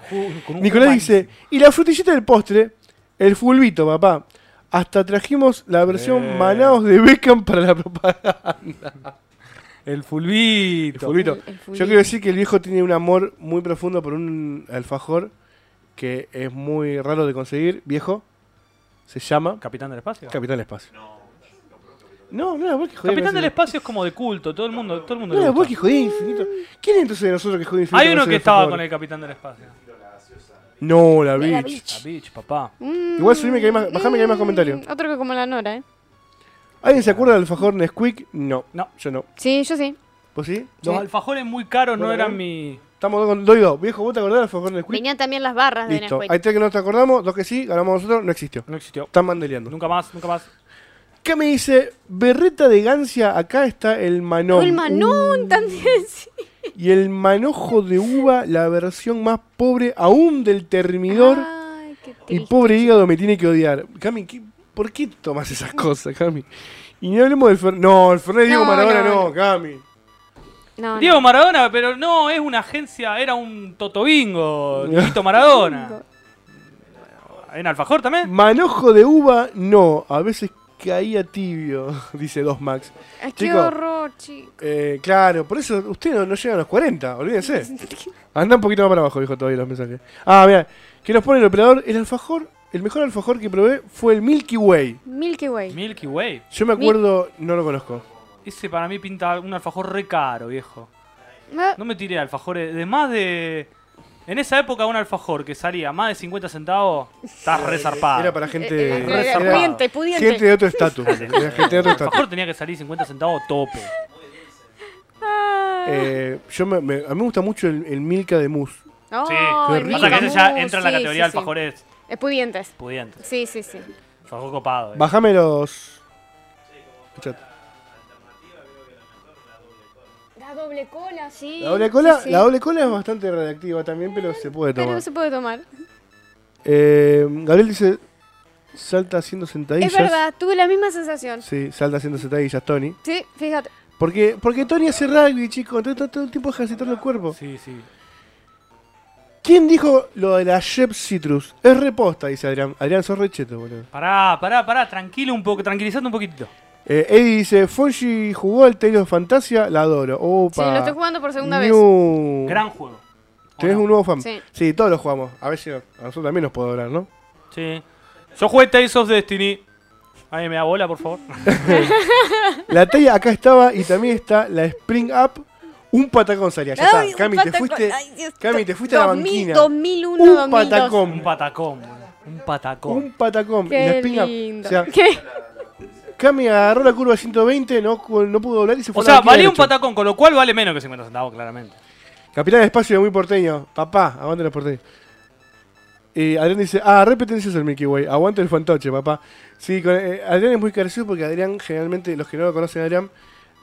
Nicolás dice, y la frutillita del postre, el fulbito, papá. Hasta trajimos la versión Eh. manaos de Beckham para la propaganda. El *laughs* El fulbito. fulbito. El- el fulbito. Yo quiero decir que el viejo tiene un amor muy profundo por un alfajor que es muy raro de conseguir. Viejo, se llama Capitán del Espacio. Capitán del Espacio. No, no era vos que jodía. Capitán del Espacio es como de culto, todo el mundo, todo el mundo No le era vos gusta. que jodía infinito. ¿Quién es entonces de nosotros que jodía infinito? Hay uno que estaba con el Capitán del Espacio. No, la bitch. La bitch, papá. Mm, Igual subime que hay más- bajame que hay más comentarios. mm, Otro que como la Nora, ¿eh? ¿Alguien se acuerda del alfajor Nesquik? No. No. Yo no. Sí, yo sí. ¿Vos sí? Los Sí. alfajores muy caros no Bueno, eran ¿eh? mi, Estamos dos con doy dos. Viejo, ¿vos te acordás del alfajor Nesquik? Venían también las barras de Listo. Nesquik. Hay tres que no te acordamos, dos que sí, ganamos nosotros, no existió. No existió. Están mandeleando. Nunca más, nunca más. ¿Qué me dice? Berreta de Gancia, acá está el manón. El manón Uh, también, sí. Y el manojo de uva, la versión más pobre aún del termidor. Ay, qué y pobre hígado me tiene que odiar. Cami, ¿qué- ¿por qué tomas esas cosas, Cami? Y no hablemos del Fernet. No, el Fernet Diego No, Maradona no, no, no. Cami. No, no. Diego Maradona, pero no, es una agencia, era un Totobingo, Dieguito Maradona. ¿En Alfajor también? Manojo de uva, no. A veces caía tibio, *laughs* dice Dos Max. Ay, qué horror, chico. Eh, claro, por eso usted no, no llega a los 40, olvídense. *laughs* Anda un poquito más para abajo, dijo todavía los mensajes. Ah, mira, que nos pone el operador. El alfajor, el mejor alfajor que probé fue el Milky Way. Milky Way. Milky Way. Yo me acuerdo, no lo conozco. Ese para mí pinta un alfajor re caro, viejo. Ah, No me tiré alfajores de más de... En esa época un alfajor que salía más de 50 centavos, estás re zarpado. Era para gente, eh, eh, re zarpado. pudiente, pudiente. gente de otro estatus. Era gente de otro El estatus. alfajor tenía que salir 50 centavos tope. Ah. Eh, yo me, me- a mí me gusta mucho el, el Milka de mousse. Ay, Sí, Milka pasa que ese ya Mousse, entra en la sí, categoría de sí, sí. alfajores Es pudientes. pudientes. Sí, sí, sí. Alfajor copado. eh. Bájame los. Escuchate. Doble cola, sí. La doble cola, sí, sí. la doble cola es bastante radiactiva también, pero se puede tomar. Pero se puede tomar. Eh, Gabriel dice, salta haciendo sentadillas. Es verdad, tuve la misma sensación. Sí, salta haciendo sentadillas, Tony. Sí, fíjate. Porque, porque Tony hace rugby, chico, entonces está todo el tiempo ejercitando el cuerpo. Sí, sí. ¿Quién dijo lo de la Shep Citrus? Es reposta, dice Adrián. Adrián, sos recheto, boludo. Pará, pará, pará, tranquilo un poco, tranquilizando un poquitito. Eh, Eddie dice, Fonji jugó al Tales of Fantasia, la adoro. Opa. Sí, lo estoy jugando por segunda vez. New. Gran juego. ¿O ¿Tenés no? un nuevo fan? Sí. Sí, todos lo jugamos. A ver si a nosotros también nos puede hablar, ¿no? Sí. Yo jugué Tales of Destiny. Ahí me da bola, por favor. *laughs* La talla acá estaba y también está la Spring Up. Un patacón salía. Ya Ay, está. Cami, te fuiste. Ay, Dios, Cami, te fuiste a la 2000, banquina. 2001, Un 2002. patacón. Un patacón. Un patacón. Un patacón. y la Qué Spring Up. lindo. O sea, ¿Qué? Cami agarró la curva 120, no, no pudo doblar y se fue O a la sea, valía un patacón, con lo cual vale menos que 50 centavos, claramente. Capitán de Espacio de muy porteño. Papá, aguante los porteños. Y Adrián dice, ah, re pretencioso el Milky Way, aguante el fantoche, papá. Sí, con- eh, Adrián es muy gracioso porque Adrián, generalmente, los que no lo conocen a Adrián,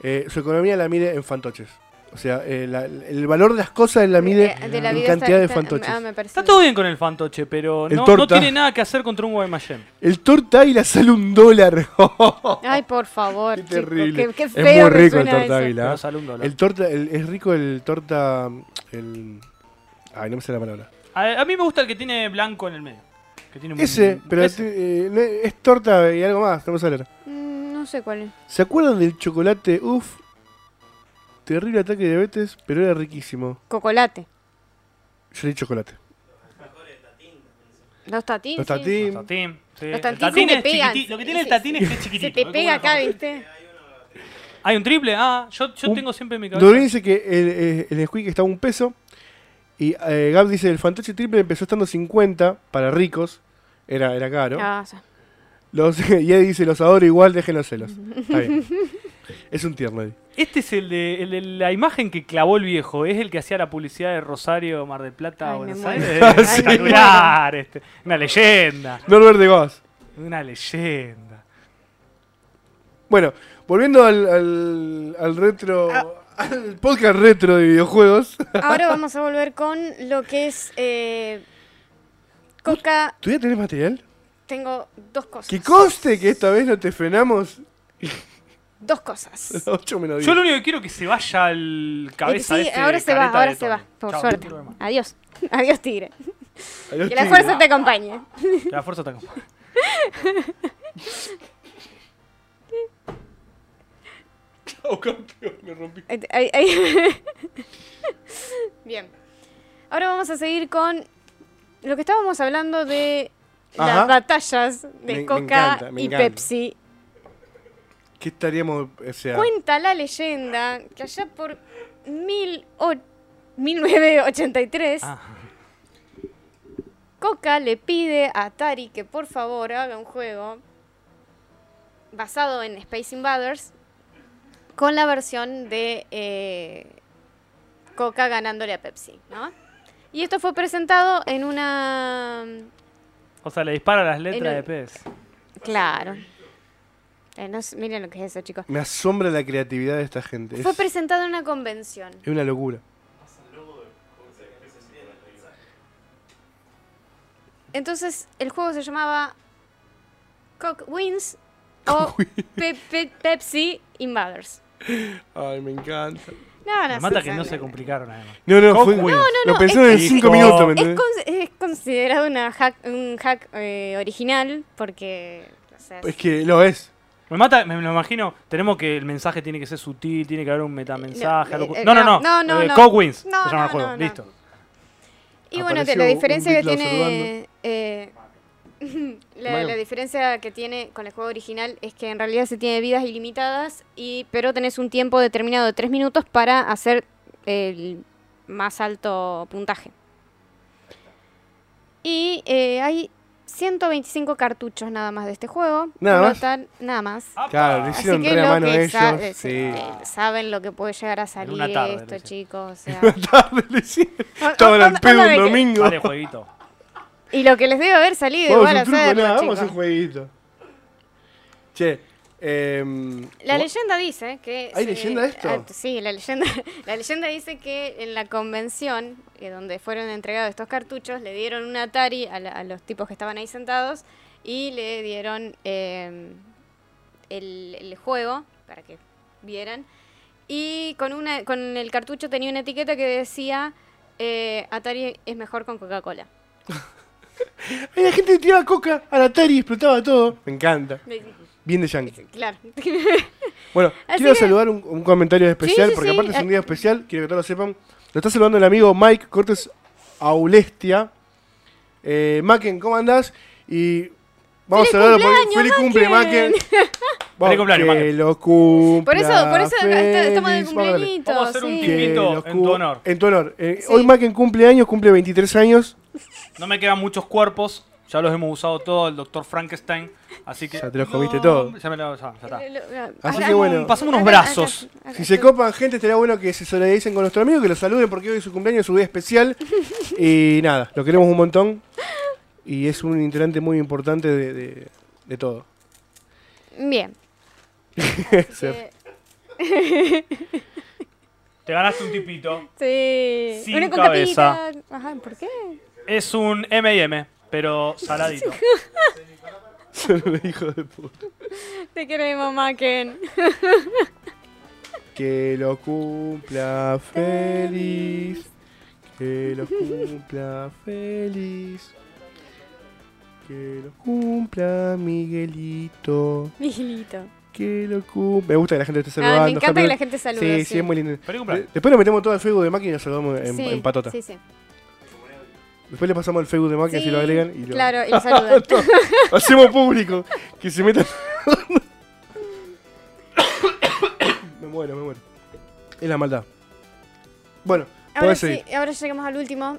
eh, su economía la mide en fantoches. O sea, eh, la- el valor de las cosas la mide Eh, de la en vida cantidad está- de está- fantoches. ah, me parece Está todo bien con el fantoche, pero El no, no torta. tiene nada que hacer contra un Guaymallén. El torta águila sale un dólar. *laughs* Ay, por favor, Qué chico, terrible. Qué, qué Es feo muy que rico el suena torta eso. águila. Pero sale un dólar. El torta, el- es rico el torta. El, ay, no me sé la palabra. A, a mí me gusta el que tiene blanco en el medio. Que tiene un- Ese, pero ese. te- eh, no- es torta y algo más, no me sale. Mm, No sé cuál es. ¿Se acuerdan del chocolate? Uf, terrible ataque de diabetes, pero era riquísimo. Cocolate. Yo le di chocolate. Los tatín. Los tatín, sí. Los El tatín tatín se es te pegan. chiquitito. Lo que tiene el Se- tatín es que es Se chiquitito. te es como pega una acá. ¿viste? Hay un triple, ah, yo, yo Un- tengo siempre en mi cabeza. Dorín dice que el, eh, el Nesquik estaba un peso. Y eh, Gab dice, el fantoche triple empezó estando 50 para ricos. Era, era caro. Ah, sí. Los, *laughs* y Eddie dice, los adoro igual, dejen los celos. *laughs* Está bien. Es un tierno, Eddie. Este es el de, el de la imagen que clavó el viejo. Es el que hacía la publicidad de Rosario, Mar del Plata, Ay, me Buenos muero. Aires. Ay, *laughs* Espectacular. Este. Una leyenda. Norbert de Goss. Una leyenda. Bueno, volviendo al, al, al retro... Ah. Al podcast retro de videojuegos. Ahora *laughs* vamos a volver con lo que es eh, Coca. ¿Tú ya tenés material? Tengo dos cosas. Que conste que esta vez no te frenamos *laughs* Dos cosas. *laughs* 8 menos 10. Yo lo único que quiero es que se vaya al cabeza sí, este ahora se va, careta ahora de se Tony. va. Por Chao, suerte. no hay problema. Adiós. *laughs* Adiós, tigre. Adiós, Que la tigre. fuerza te acompañe. Que la fuerza te acompañe. *laughs* Chao, campeón, me rompí. Ahí- ahí- ahí. Bien. Ahora vamos a seguir con lo que estábamos hablando de Ajá. las batallas de Me- me Coca encanta, me y encanta. Pepsi. ¿Qué estaríamos...? O sea... Cuenta la leyenda que allá por mil o- 1983 Ah, Coca le pide a Atari que por favor haga un juego basado en Space Invaders con la versión de eh, Coca ganándole a Pepsi, ¿no? Y esto fue presentado en una... O sea, le dispara las letras de pez. Claro. Eh, no miren lo que es eso, chicos. Me asombra la creatividad de esta gente. Es, Fue presentado en una convención. es una locura. Entonces, el juego se llamaba Coke Wins o Pe- Pe- Pepsi Invaders. Ay, me encanta. No, no, Me mata sí, que no se complicaron además. No, no, fue, lo no, pensaron es en que- 5 Hijo. minutos, ¿me Es, entendés? con- es considerado una hack, un hack eh, original porque... o sea, Es que lo es. Me mata, me lo imagino. Tenemos que el mensaje tiene que ser sutil, tiene que haber un metamensaje. No, algo- eh, no, no, no, no. no, no, Eh, no. Se llama el no, juego. no, no. Listo. Y bueno, la diferencia que tiene. eh, *laughs* la, la diferencia que tiene con el juego original es que en realidad se tiene vidas ilimitadas, y, pero tenés un tiempo determinado de 3 minutos para hacer el más alto puntaje. Y eh, hay 125 cartuchos nada más de este juego. ¿Nada más? tal- nada más. Claro, lo Así hicieron que re a lo mano que ellos. sa- eh, sí. eh, saben lo que puede llegar a salir una tarde, esto, chicos. o *laughs* sea. Tarde lo hicieron. *laughs* Estaban al pedo un domingo. Vale, jueguito. Y lo que les debe haber salido igual hacerlo, nada, vamos a chicos. un jueguito. Che, em, La leyenda dice que... ¿Hay se- leyenda de esto? ah, sí, la leyenda, *laughs* la leyenda dice que en la convención, eh, donde fueron entregados estos cartuchos, le dieron un Atari a, la- a los tipos que estaban ahí sentados y le dieron eh, el, el juego para que vieran. Y con, una, con el cartucho tenía una etiqueta que decía eh, Atari es mejor con Coca-Cola. *laughs* La gente tiraba coca al Atari y explotaba todo. Me encanta. Bien de Yankee. Claro. *laughs* Bueno, Así quiero que- saludar un, un comentario especial, sí, porque sí, aparte es un eh. día especial, quiero que todos lo sepan. Lo está saludando el amigo Mike Cortés Aulestia. Eh, Macken, ¿cómo andás? Y vamos ¡Feliz a saludarlo porque cumpleaños, feliz cumple, Macken! Macken. *laughs* Vamos, cumpleaños, que Macken. lo cumpla Por eso, por eso estamos de feliz. Vamos a hacer un. Tipito, en tu honor. En tu honor. Eh, Sí. Hoy Macken cumple años, cumple 23 años. No me quedan muchos cuerpos. Ya los hemos usado todos, el doctor Frankenstein. Así que. Ya te los comiste todo. Ya me lo. Ya, ya está. Lo- lo- Así que bueno. Pasamos unos brazos. acá- acá- Si se copan gente, estaría bueno que se solidaricen con nuestro amigo, que lo saluden porque hoy es su cumpleaños, su día especial. *laughs* y nada, lo queremos un montón. Y es un integrante muy importante de, de- de todo. Bien. *laughs* *laughs* Te ganaste un tipito. sí. Sin Una cabeza. Ajá, ¿por qué? Es un MM, pero saladito. *laughs* Un hijo de puta. Te queremos, Macken. Que lo cumpla feliz. Que lo cumpla feliz. Que lo cumpla Miguelito. Miguelito. Que lo cumpla. Me gusta que la gente esté Ah, saludando. me encanta que la gente salude. Sí, sí, es muy lindo. Después nos metemos todo al Facebook de máquina y nos saludamos en, Sí, en patota. Sí, sí. Después le pasamos el Facebook de si Sí, lo agregan y lo Claro, y *laughs* saludan. hacemos público. Que se metan. *coughs* me muero, me muero. Es la maldad. Bueno, Ahora sí, ahora llegamos al último.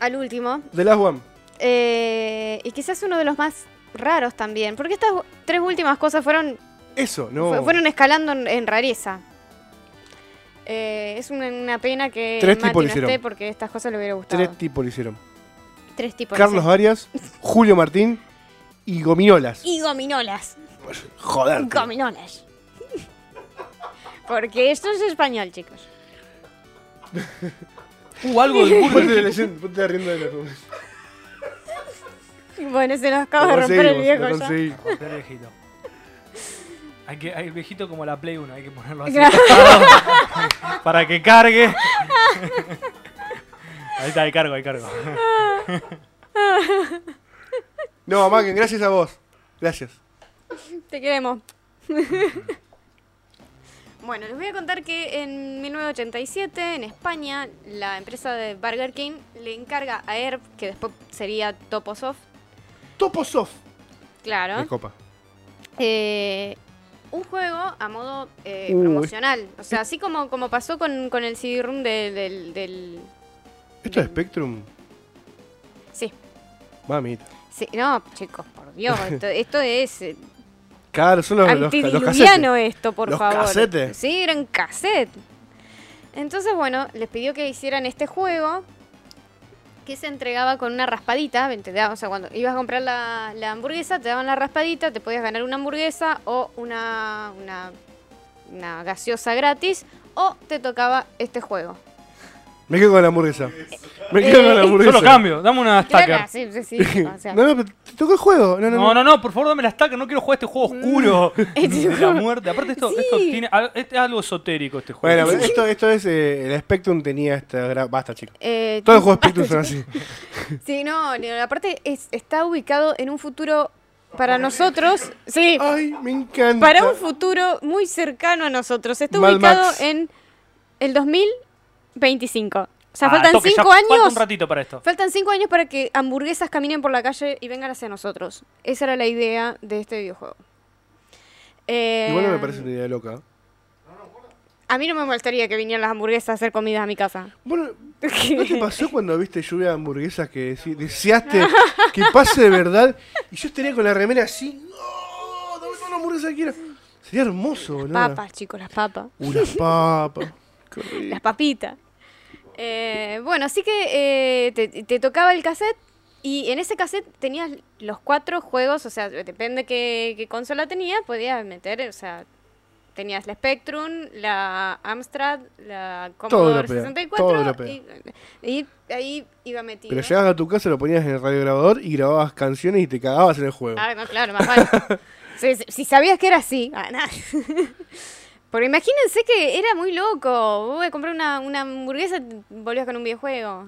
Al último. The Last One. Eh, y quizás uno de los más raros también. Porque estas tres últimas cosas fueron Eso, no. Fue- fueron escalando en, en rareza. Eh, es una, una pena que Tres Mati tipos no hicieron. esté porque estas cosas le hubiera gustado. Tres tipos lo hicieron. Tres tipos. Carlos. Arias, *laughs* Julio Martín y Gominolas. Y gominolas. Joder. Gominolas. *laughs* porque esto es español, chicos. *laughs* Uh, algo de ponte de rienda de la. Bueno, se nos acaba de romper el viejo lo ya. Hay que, hay viejito como la Play 1, hay que ponerlo así. *laughs* Para que cargue. *laughs* Ahí está, ahí cargo, ahí cargo. No, Macken, gracias a vos. Gracias. Te queremos. *laughs* bueno, les voy a contar que en 1987, en España, la empresa de Burger King le encarga a Herb, que después sería Toposoft, Toposoft. claro, De copa. eh, un juego a modo eh, promocional. O sea, así como, como pasó con, con el CD-ROOM de- del, del... ¿Esto es Spectrum? Sí, Mamita. sí, no, chicos, por Dios, *laughs* esto, esto es eh, Claro, son los, los, los esto, por ¿Los favor. casetes? Sí, eran cassette. Entonces, bueno, les pidió que hicieran este juego que se entregaba con una raspadita. te o sea, cuando ibas a comprar la, la hamburguesa, te daban la raspadita, te podías ganar una hamburguesa o una, una, una gaseosa gratis, o te tocaba este juego. Me quedo con la hamburguesa. Me quedo Eh, con la hamburguesa. Yo lo cambio, dame una Claro, stacker. sí, sí, sí, *laughs* o sea, No, no, pero te tocó el juego. No, no, No, no, no, por favor dame la stacker, no quiero jugar este juego oscuro *laughs* Este de la muerte. Aparte esto, esto tiene al- es algo esotérico este juego. Bueno, pero esto, esto es. eh, el Spectrum tenía esta. gra- Basta, chicos. eh, Todos los *laughs* juegos Spectrum son así. Sí, no, no, aparte es- está ubicado en un futuro para nosotros. Sí, Ay, me encanta. para un futuro muy cercano a nosotros. Está Mad ubicado Max. en el 2025. O sea, Ah, faltan toque, cinco Falta años. un ratito para esto. Faltan cinco años para que hamburguesas caminen por la calle y vengan hacia nosotros. Esa era la idea de este videojuego. Eh, Igual no me parece una idea loca. A mí no me molestaría que vinieran las hamburguesas a hacer comidas a mi casa. Bueno, *laughs* ¿no te pasó cuando viste lluvia de hamburguesas que deseaste que pase de verdad? Y yo estaría con la remera así. ¡No! ¡Dame toda la hamburguesa que quiero! Sería hermoso, boludo. Papas, chicos, las papas. Unas papas. *laughs* Las papitas. Eh, bueno, así que eh, te, te tocaba el cassette y en ese cassette tenías los cuatro juegos, o sea, depende qué, qué consola tenías, podías meter, o sea, tenías la Spectrum, la Amstrad, la Commodore europea, 64 todo europeo. y, y ahí iba metido. Pero llegabas a tu casa, lo ponías en el radiograbador y grababas canciones y te cagabas en el juego. Ah, no, claro, más vale. *laughs* si, si- sabías que era así. ah, nah. *laughs* Porque imagínense que era muy loco. Voy a comprar una, una hamburguesa y volvías con un videojuego.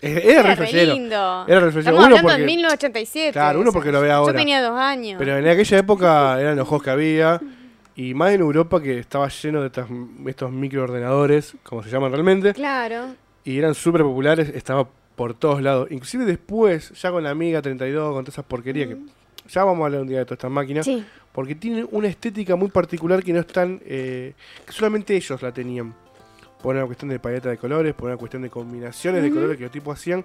Eh, Era, re re lindo. Era. Estamos Uno hablando porque- de 1987. Claro, uno porque lo ve ahora. Yo tenía dos años. Pero en aquella época eran los juegos que había. Y más en Europa que estaba lleno de estas- estos microordenadores, como se llaman realmente. Claro. Y eran súper populares, estaba por todos lados. Inclusive después, ya con la Amiga 32, con todas esas porquerías que... Ya vamos a hablar un día de todas estas máquinas. Sí. Porque tienen una estética muy particular que no están... eh, que solamente ellos la tenían. Por una cuestión de paleta de colores, por una cuestión de combinaciones de colores que los tipos hacían.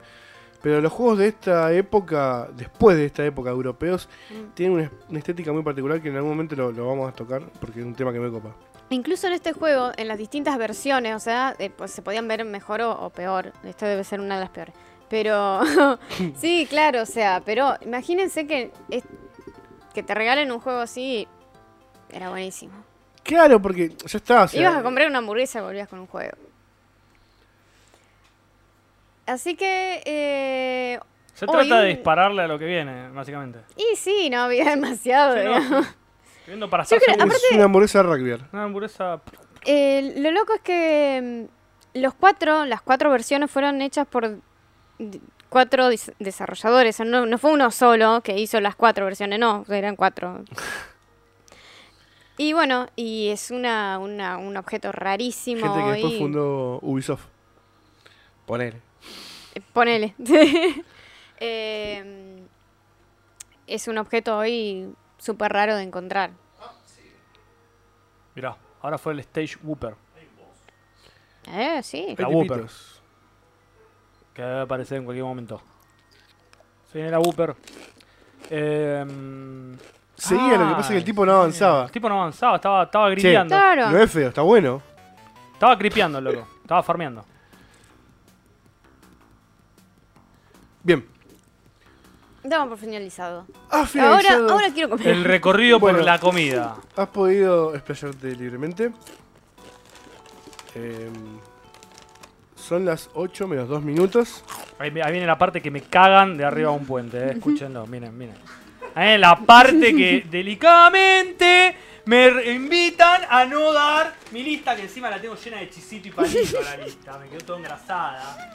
Pero los juegos de esta época, después de esta época europeos, Mm. tienen una, una estética muy particular que en algún momento lo, lo vamos a tocar porque es un tema que me copa. Incluso en este juego, en las distintas versiones, o sea, eh, pues se podían ver mejor o, o peor. Esto debe ser una de las peores. Pero, *laughs* *laughs* sí, claro, o sea, pero imagínense que, que te regalen un juego así, era buenísimo. Claro, porque ya está. o sea, Ibas a comprar una hamburguesa y volvías con un juego. Así que, eh, Se Hoy trata de dispararle a lo que viene, básicamente. y sí, no había *laughs* demasiado, Sí, no, viendo para creo- un- es una hamburguesa rugby. una hamburguesa. Eh, lo loco es que mm, los cuatro, las cuatro versiones fueron hechas por cuatro desarrolladores. O sea, no, no fue uno solo que hizo las cuatro versiones, no, eran cuatro. *laughs* Y bueno, y es una, una- un objeto rarísimo. Gente que después y- fundó Ubisoft. Ponele. eh, Ponele. *laughs* Eh, es un objeto hoy súper raro de encontrar. Mirá, ahora fue el Stage Whooper. Eh, sí. La Whooper. Que debe aparecer en cualquier momento. Se viene la Whooper. Em, Seguía, lo que pasa es que el tipo no avanzaba. El tipo no avanzaba, estaba, estaba gripeando. Claro. no es feo, está bueno. Estaba cripeando, loco. Estaba farmeando. Bien. Damos por finalizado. Ahora, finalizado. ahora quiero comer. El recorrido Bueno. por la comida. Has podido explayarte libremente. Em, son las 8 menos 2 minutos. Ahí, ahí viene la parte que me cagan de arriba a un puente, eh. Escúchenlo, miren, miren. Ahí viene la parte que *laughs* delicadamente me invitan a no dar mi lista, que encima la tengo llena de chisito y palito la lista. Me quedó toda engrasada.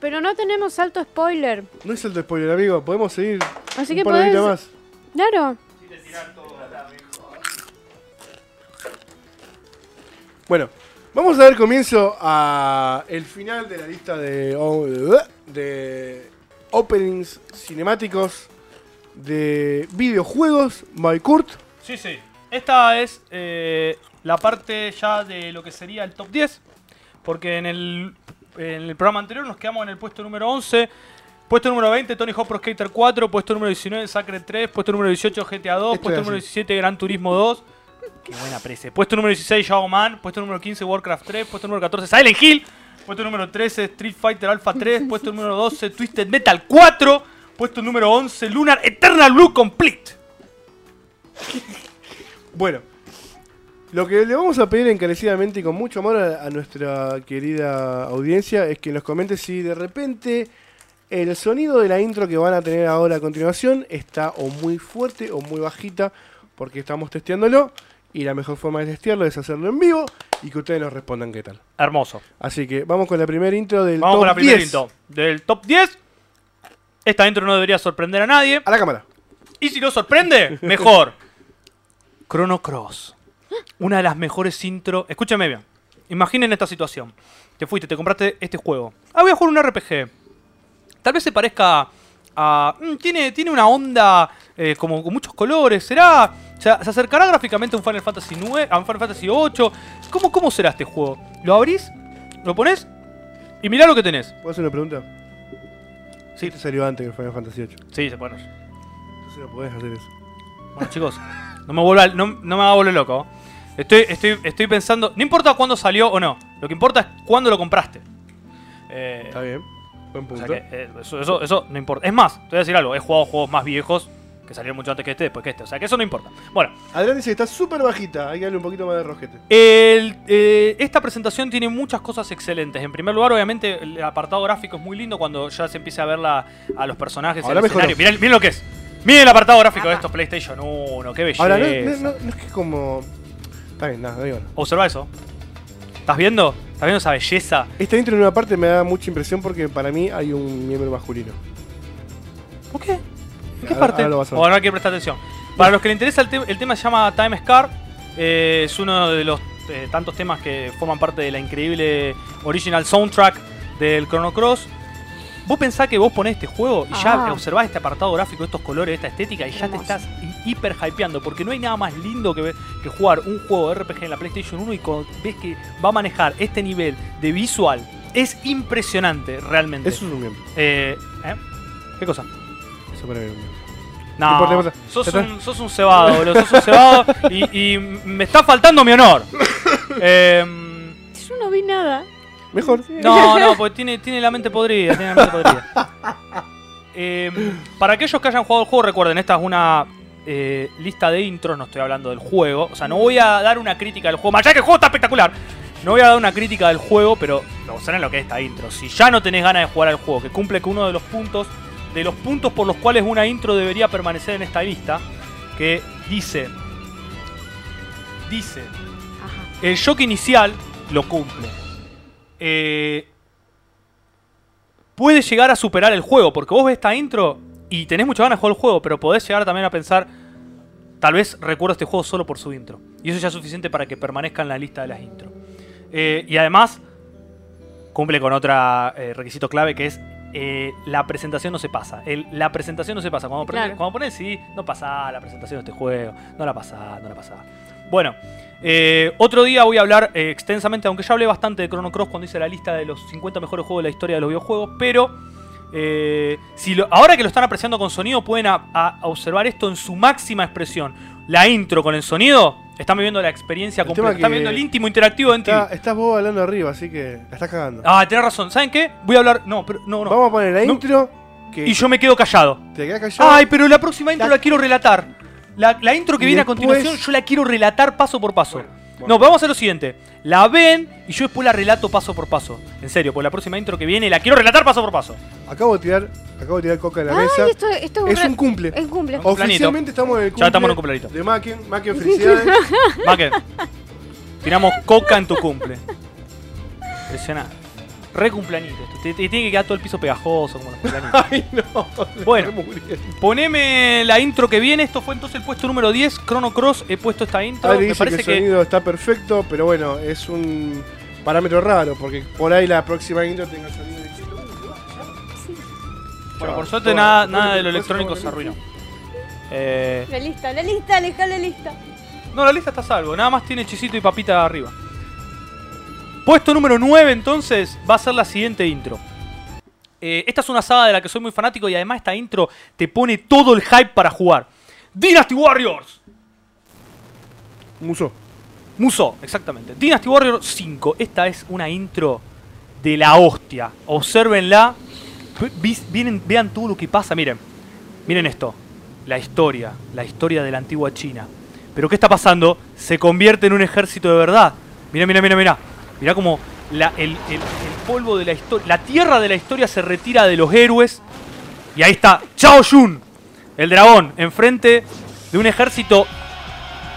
Pero no tenemos alto spoiler. No es de spoiler, amigo. Podemos seguir Así un que par podés. más. Claro. Bueno, vamos a dar comienzo a el final de la lista de, de openings cinemáticos de videojuegos by Kurt. Sí, sí. Esta es eh, la parte ya de lo que sería el top 10. Porque en el, en el programa anterior nos quedamos en el puesto número 11. Puesto número 20, Tony Hawk Pro Skater 4. Puesto número 19, Sacred 3. Puesto número 18, GTA 2. Esto puesto es número así. 17, Gran Turismo 2. Qué buena prese. Puesto número 16, Shadow Man. Puesto número 15, Warcraft 3. Puesto número 14, Silent Hill. Puesto número 13, Street Fighter Alpha 3. *laughs* Puesto número 12, Twisted Metal 4. Puesto número 11, Lunar Eternal Blue Complete. *laughs* Bueno, lo que le vamos a pedir encarecidamente y con mucho amor a, a nuestra querida audiencia es que nos comente si de repente el sonido de la intro que van a tener ahora a continuación está o muy fuerte o muy bajita, porque estamos testeándolo y la mejor forma de testearlo es hacerlo en vivo y que ustedes nos respondan qué tal. Hermoso. Así que vamos con la primera intro del Vamos top con la primera 10. intro. Del top 10. Esta intro no debería sorprender a nadie. A la cámara. Y si no sorprende, *laughs* mejor. Chrono Cross. Una de las mejores intro. Escúchame bien. Imaginen esta situación. Te fuiste, te compraste este juego. Ah, voy a jugar un RPG. Tal vez se parezca a. mm, tiene, tiene una onda eh, como con muchos colores. ¿Será. ¿Se, se acercará gráficamente a un Final Fantasy 9, a un Final Fantasy 8? ¿Cómo, ¿Cómo será este juego? ¿Lo abrís? ¿Lo pones? Y mirá lo que tenés. ¿Puedo hacer una pregunta? Sí. Este salió antes que Final Fantasy VIII. Sí, se puede. Entonces no podés hacer eso. Bueno, chicos, no me, vuelva, no, no me haga volver loco. Estoy, estoy, estoy pensando. No importa cuándo salió o no. Lo que importa es cuándo lo compraste. Eh, Está bien. Buen o punto. sea que, eh, eso, eso, eso no importa. Es más, te voy a decir algo. He jugado juegos más viejos que salieron mucho antes que este, después que este. O sea que eso no importa. Bueno, Adrián dice que está súper bajita. Hay que darle un poquito más de rojete. el, eh, esta presentación tiene muchas cosas excelentes. En primer lugar, obviamente, el apartado gráfico es muy lindo cuando ya se empieza a ver la- a los personajes Ahora el mejoró. escenario. Miren, miren lo que es. Miren el apartado gráfico de estos PlayStation 1. Qué belleza. Ahora, no, no, no- no es que como. Está bien, nada, digo. Observa eso. ¿Estás viendo? ¿Estás viendo esa belleza? Esta intro en una parte me da mucha impresión porque para mí hay un miembro masculino. ¿Por qué? ¿En qué Ahora- parte? ahora ver. Bueno, hay que prestar atención. Para los que le interesa el, te- el tema se llama Time Scar. Eh, es uno de los eh, tantos temas que forman parte de la increíble original soundtrack del Chrono Cross. Vos pensás que vos ponés este juego y ya Ah. observás este apartado gráfico, estos colores, esta estética y ya te estás hi- hiper hypeando porque no hay nada más lindo que, ver- que jugar un juego de RPG en la PlayStation 1 y ves que va a manejar este nivel de visual. Es impresionante realmente. Eso es un miembro. Eh, ¿eh? ¿Qué cosa? Eso para mí. No, No importa, no importa. sos, un, sos un cebado, boludo. Sos un cebado y, y me está faltando mi honor. *laughs* Em, Yo no vi nada. Mejor. no, *laughs* no, porque tiene, tiene la mente podrida. Tiene la mente podrida. Em, para aquellos que hayan jugado el juego, recuerden, esta es una eh, lista de intros, no estoy hablando del juego. O sea, no voy a dar una crítica del juego. Más allá que el juego está espectacular. No voy a dar una crítica del juego, pero saben lo que es esta intro. Si ya no tenés ganas de jugar al juego, que cumple con uno de los puntos, de los puntos por los cuales una intro debería permanecer en esta lista, que dice, dice, Ajá. el shock inicial lo cumple. Eh, puede llegar a superar el juego, porque vos ves esta intro y tenés muchas ganas de jugar el juego, pero podés llegar también a pensar, tal vez recuerdo este juego solo por su intro. Y eso ya es suficiente para que permanezca en la lista de las intros. Eh, y además, cumple con otro eh, requisito clave que es eh, la presentación no se pasa. El- la presentación no se pasa. Cuando, Claro. cuando pones sí, no pasa la presentación de este juego. No la pasa, no la pasa. Bueno, eh, otro día voy a hablar eh, extensamente, aunque ya hablé bastante de Chrono Cross cuando hice la lista de los 50 mejores juegos de la historia de los videojuegos, pero si lo- ahora que lo están apreciando con sonido pueden a- a- a observar esto en su máxima expresión. La intro con el sonido, están viviendo la experiencia El completa, están que- viendo el íntimo interactivo de Está- MTV. estás vos hablando arriba, así que la estás cagando. Ah, tenés razón. ¿Saben qué? Voy a hablar. No, pero no, no. Vamos a poner la No. intro. Que Y yo me quedo callado. te quedas callado. Ay, pero la próxima intro La- la quiero relatar. La, la intro que Y viene a continuación, yo la quiero relatar paso por paso. Bueno, bueno. No, vamos a hacer lo siguiente. La ven y yo después la relato paso por paso. En serio, por la próxima intro que viene la quiero relatar paso por paso. Acabo de tirar, acabo de tirar coca en la Ay, mesa. esto, esto Es un cumple. Es un cumple. Oficialmente estamos en el cumple. Ya estamos en un cumpleañito. De Macken. Macken, *laughs* felicidades. Maque, tiramos coca en tu cumple. Impresionante. Re cumpleañito. Te, te tiene que quedar todo el piso pegajoso como los cumpleañitos. *laughs* Ay, no. Bueno. Poneme la intro que viene. Esto fue entonces el puesto número 10. Chrono Cross. He puesto esta intro. Adri Me dice que parece el que. sonido está perfecto, pero bueno, es un parámetro raro, porque por ahí la próxima intro tenga sonido distinto. Bueno, por suerte nada, nada de lo electrónico se arruinó. Eh, La lista, la lista, aleja la lista. no, la lista está a salvo. Nada más tiene chisito y papita arriba. Puesto número 9 entonces va a ser la siguiente intro. Eh, esta es una saga de la que soy muy fanático y además esta intro te pone todo el hype para jugar. Dynasty Warriors. Muso. Muso, exactamente. Dynasty Warrior 5. Esta es una intro de la hostia. Obsérvenla. Vienen, vean todo lo que pasa. Miren. Miren esto. La historia. La historia de la antigua China. Pero ¿qué está pasando? Se convierte en un ejército de verdad. Mira, mira, mira, mira. Mira como la- el, polvo de la historia. La tierra de la historia se retira de los héroes. Y ahí está Chao Yun. El dragón. Enfrente de un ejército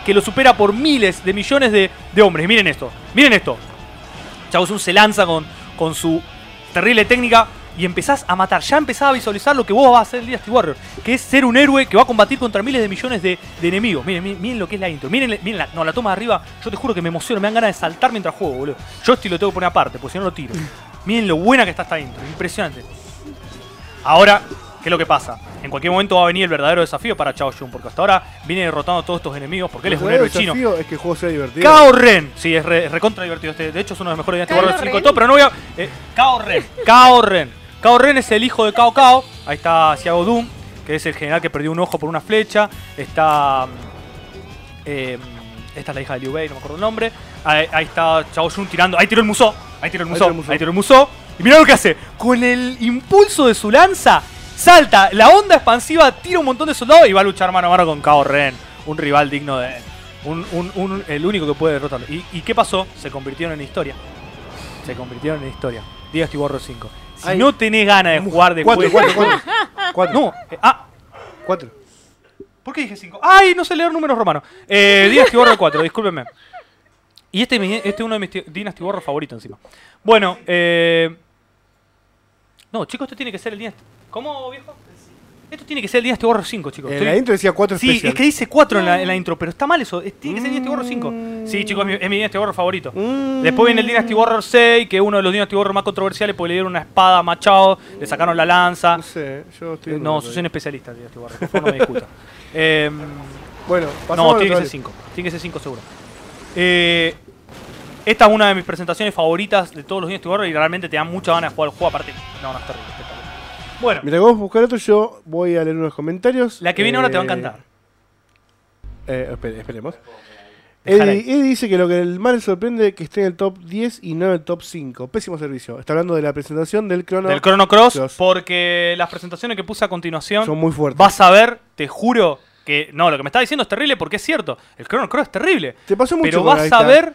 que lo supera por miles de millones de, hombres. Miren esto, miren esto. Chao Sun se lanza con su terrible técnica y empezás a matar. Ya empezás a visualizar lo que vos vas a hacer el Dynasty Warrior, que es ser un héroe que va a combatir contra miles de millones de, de enemigos. Miren, miren, miren lo que es la intro. Miren, miren la, no, la toma de arriba. Yo te juro que me emociono, me dan ganas de saltar mientras juego, boludo. Yo esto lo tengo que poner aparte, porque si no lo tiro. Miren lo buena que está esta intro, impresionante. Ahora, ¿qué es lo que pasa? En cualquier momento va a venir el verdadero desafío para Chao Jun, porque hasta ahora viene derrotando a todos estos enemigos, porque él es un héroe el chino. desafío es que el juego sea divertido. Kao Ren. Sí, es re- recontra divertido. Este, de hecho, es uno de los mejores Dynasty Kylo Warriors 5 de Ren. todo, pero no voy a. Eh, Kao Ren. Kao Ren. Kao Ren es el hijo de Cao Cao. Ahí está Xiao Dun, que es el general que perdió un ojo por una flecha. Está. mm, eh, esta es la hija de Liu Bei, no me acuerdo el nombre. Ahí, ahí está Chao Jun tirando. Ahí tiró el Musou. Ahí tiró el Musou. Ahí tiró el Musou. Y mirá lo que hace. Con el impulso de su lanza, salta la onda expansiva, tira un montón de soldados y va a luchar mano a mano con Kao Ren. Un rival digno de él. Un, un- un- el único que puede derrotarlo. ¿Y, y qué pasó? Se convirtieron en historia. Se convirtieron en historia. Dynasty Warrior 5. Si Ay. no tenés ganas de jugar de Cuatro, juego- cuatro, cuatro. *laughs* Cuatro. No, eh, ah, Cuatro. ¿Por qué dije 5? ¡Ay! No sé leer números romanos. Eh, Dynasty Warrior 4, discúlpenme. Y este, este es uno de mis Dynasty Warrior favoritos encima. Bueno, eh. No, chicos, esto tiene que ser el Dynasty. ¿Cómo, viejo? Esto tiene que ser el Dynasty Warrior 5, chicos. En Estoy- la intro decía cuatro Sí, especial. es que dice 4 en la, en la intro, pero está mal eso. es- tiene que ser Dynasty Warrior 5. Sí, chicos, es mi, es mi Dynasty Warrior favorito. Mm. Después viene el Dynasty Warrior 6, que es uno de los Dynasty Warrior más controversiales porque le dieron una espada a Machado, le sacaron la lanza. No sé, yo estoy... Eh, en No, duda sos un especialista en Dynasty Warrior, por favor no me discuta. *laughs* Eh, Bueno, no, pasamos a tiene que ser vez. 5. Tiene que ser 5 seguro. Eh, esta es una de mis presentaciones favoritas de todos los Dynasty Warrior y realmente te da mucha ganas de jugar el juego. Aparte, no, no es terrible. espectacular. Bueno, Mientras vos buscar otro, yo voy a leer unos comentarios. la que viene ahora te va a Eh, encantar. Eh, espere- esperemos. Eddie, dice que lo que el mal le sorprende es que esté en el top 10 y no en el top 5. Pésimo servicio. Está hablando de la presentación del crono. Del Chrono Cross, Cross. porque las presentaciones que puse a continuación Son muy fuertes. vas a ver, te juro que no, lo que me está diciendo es terrible porque es cierto. El Chrono Cross es terrible. Te pasó mucho Pero vas a ver